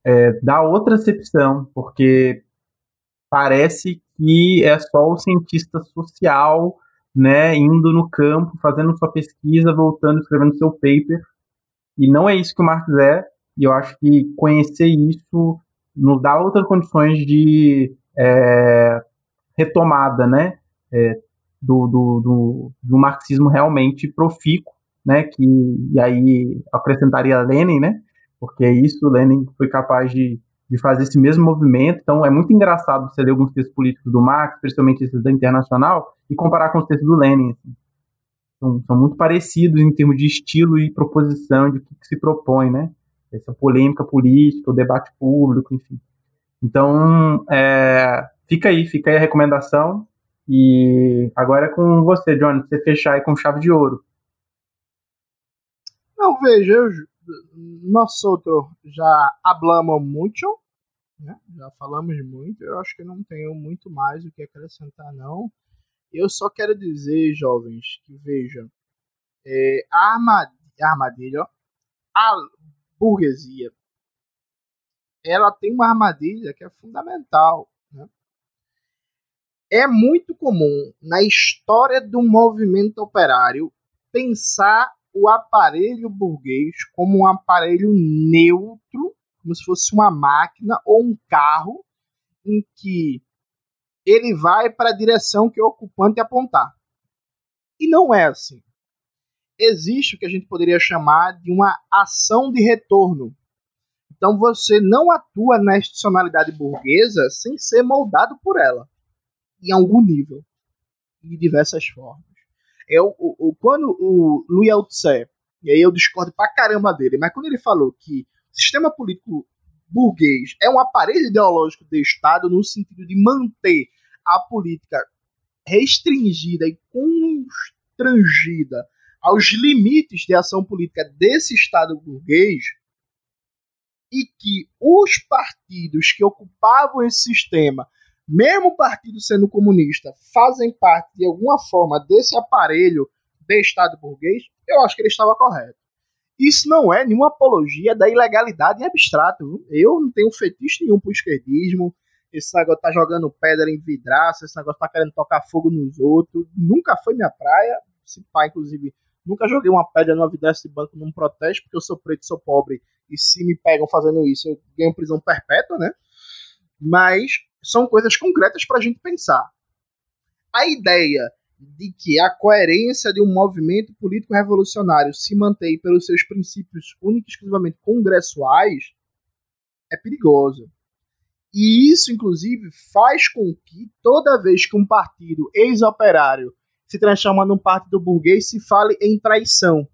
é, dá outra acepção, porque parece que é só o cientista social, né, indo no campo, fazendo sua pesquisa, voltando, escrevendo seu paper, e não é isso que o Marx é, e eu acho que conhecer isso nos dá outras condições de é, retomada, né? É, do, do, do, do, marxismo realmente profícuo, né? Que, e aí acrescentaria Lenin, né? Porque isso, Lenin foi capaz de, de fazer esse mesmo movimento. Então é muito engraçado você ler alguns textos políticos do Marx, principalmente esses da Internacional, e comparar com os textos do Lenin. Assim. São, são muito parecidos em termos de estilo e proposição, de que, que se propõe, né? essa polêmica política, o debate público, enfim. Então, é, fica aí, fica aí a recomendação. E agora é com você, Johnny, você fechar aí com chave de ouro. Não, veja, nós já hablamos muito, né? já falamos muito, eu acho que não tenho muito mais o que acrescentar, não. Eu só quero dizer, jovens, que veja, é, a armadilha a, burguesia, ela tem uma armadilha que é fundamental. Né? É muito comum na história do movimento operário pensar o aparelho burguês como um aparelho neutro, como se fosse uma máquina ou um carro em que ele vai para a direção que o ocupante apontar. E não é assim existe o que a gente poderia chamar de uma ação de retorno. Então você não atua na institucionalidade burguesa sem ser moldado por ela, em algum nível, de diversas formas. Eu, o, o, quando o Louis Althusser, e aí eu discordo pra caramba dele, mas quando ele falou que o sistema político burguês é um aparelho ideológico do Estado no sentido de manter a política restringida e constrangida aos limites de ação política desse Estado burguês e que os partidos que ocupavam esse sistema, mesmo o partido sendo comunista, fazem parte de alguma forma desse aparelho de Estado burguês, eu acho que ele estava correto. Isso não é nenhuma apologia da ilegalidade em abstrato. Eu não tenho fetiche nenhum pro esquerdismo. Esse negócio tá jogando pedra em vidraça, esse negócio tá querendo tocar fogo nos outros. Nunca foi minha praia. Se pá, inclusive, nunca joguei uma pedra numa vidraça de banco num protesto, porque eu sou preto sou pobre. E se me pegam fazendo isso, eu ganho prisão perpétua, né? Mas são coisas concretas pra gente pensar. A ideia de que a coerência de um movimento político revolucionário se mantém pelos seus princípios únicos e exclusivamente congressuais é perigosa. E isso, inclusive, faz com que toda vez que um partido ex-operário se transforma num partido burguês, se fale em traição.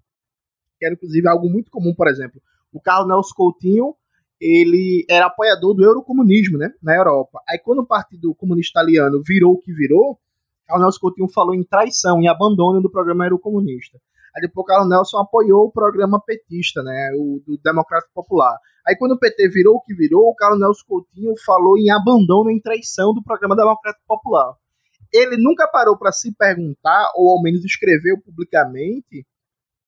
Que era, inclusive, algo muito comum, por exemplo. O Carlos Nelson Coutinho, ele era apoiador do eurocomunismo, né, na Europa. Aí, quando o Partido Comunista Italiano virou o que virou, Carlos Nelson Coutinho falou em traição, em abandono do programa eurocomunista. Aí depois o Carlos Nelson apoiou o programa petista, né, o do Democrático Popular. Aí quando o PT virou o que virou, o Carlos Nelson Coutinho falou em abandono, em traição do programa Democrático Popular. Ele nunca parou para se perguntar, ou ao menos escreveu publicamente,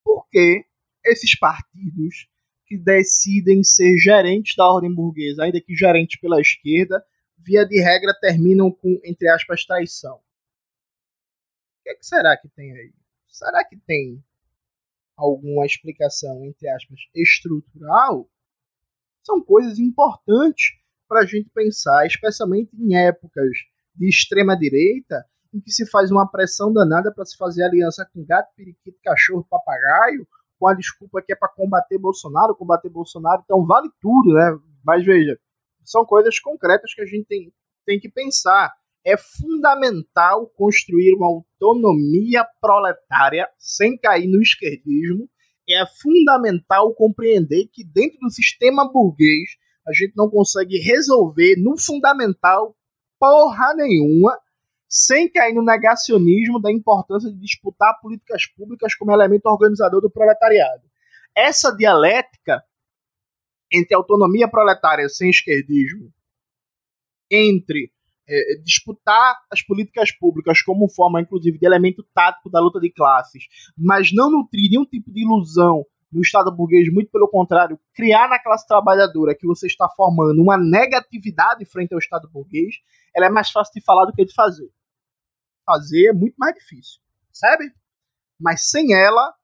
por que esses partidos que decidem ser gerentes da ordem burguesa, ainda que gerentes pela esquerda, via de regra terminam com, entre aspas, traição que, é que será que tem aí? Será que tem alguma explicação, entre aspas, estrutural? São coisas importantes para a gente pensar, especialmente em épocas de extrema direita, em que se faz uma pressão danada para se fazer aliança com gato, periquito, cachorro, papagaio, com a desculpa que é para combater Bolsonaro, combater Bolsonaro, então vale tudo, né? Mas veja, são coisas concretas que a gente tem, tem que pensar é fundamental construir uma autonomia proletária sem cair no esquerdismo. É fundamental compreender que dentro do sistema burguês a gente não consegue resolver no fundamental porra nenhuma sem cair no negacionismo da importância de disputar políticas públicas como elemento organizador do proletariado. Essa dialética entre autonomia proletária sem esquerdismo, entre é, disputar as políticas públicas como forma, inclusive, de elemento tático da luta de classes, mas não nutrir nenhum tipo de ilusão no Estado burguês, muito pelo contrário, criar na classe trabalhadora que você está formando uma negatividade frente ao Estado burguês, ela é mais fácil de falar do que de fazer. Fazer é muito mais difícil, sabe? Mas sem ela,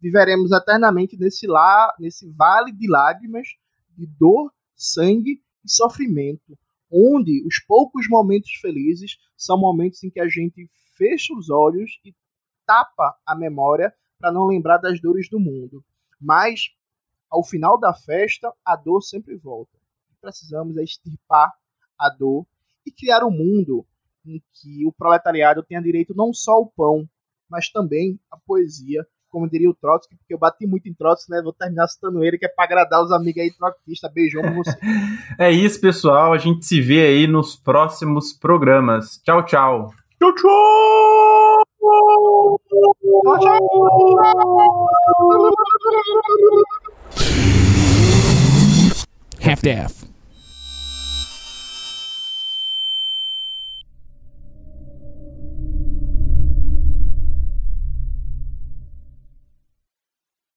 viveremos eternamente nesse, lá, nesse vale de lágrimas, de dor, sangue e sofrimento, onde os poucos momentos felizes são momentos em que a gente fecha os olhos e tapa a memória para não lembrar das dores do mundo. Mas, ao final da festa, a dor sempre volta. Precisamos extirpar a dor e criar um mundo em que o proletariado tenha direito não só ao pão, mas também à poesia, como diria o Trotsky, porque eu bati muito em Trotsky, né? Vou terminar citando ele, que é pra agradar os amigos aí trotskistas. Beijão pra você. (laughs) é isso, pessoal. A gente se vê aí nos próximos programas. Tchau, tchau. Tchau, tchau. Tchau, tchau. Half-Death.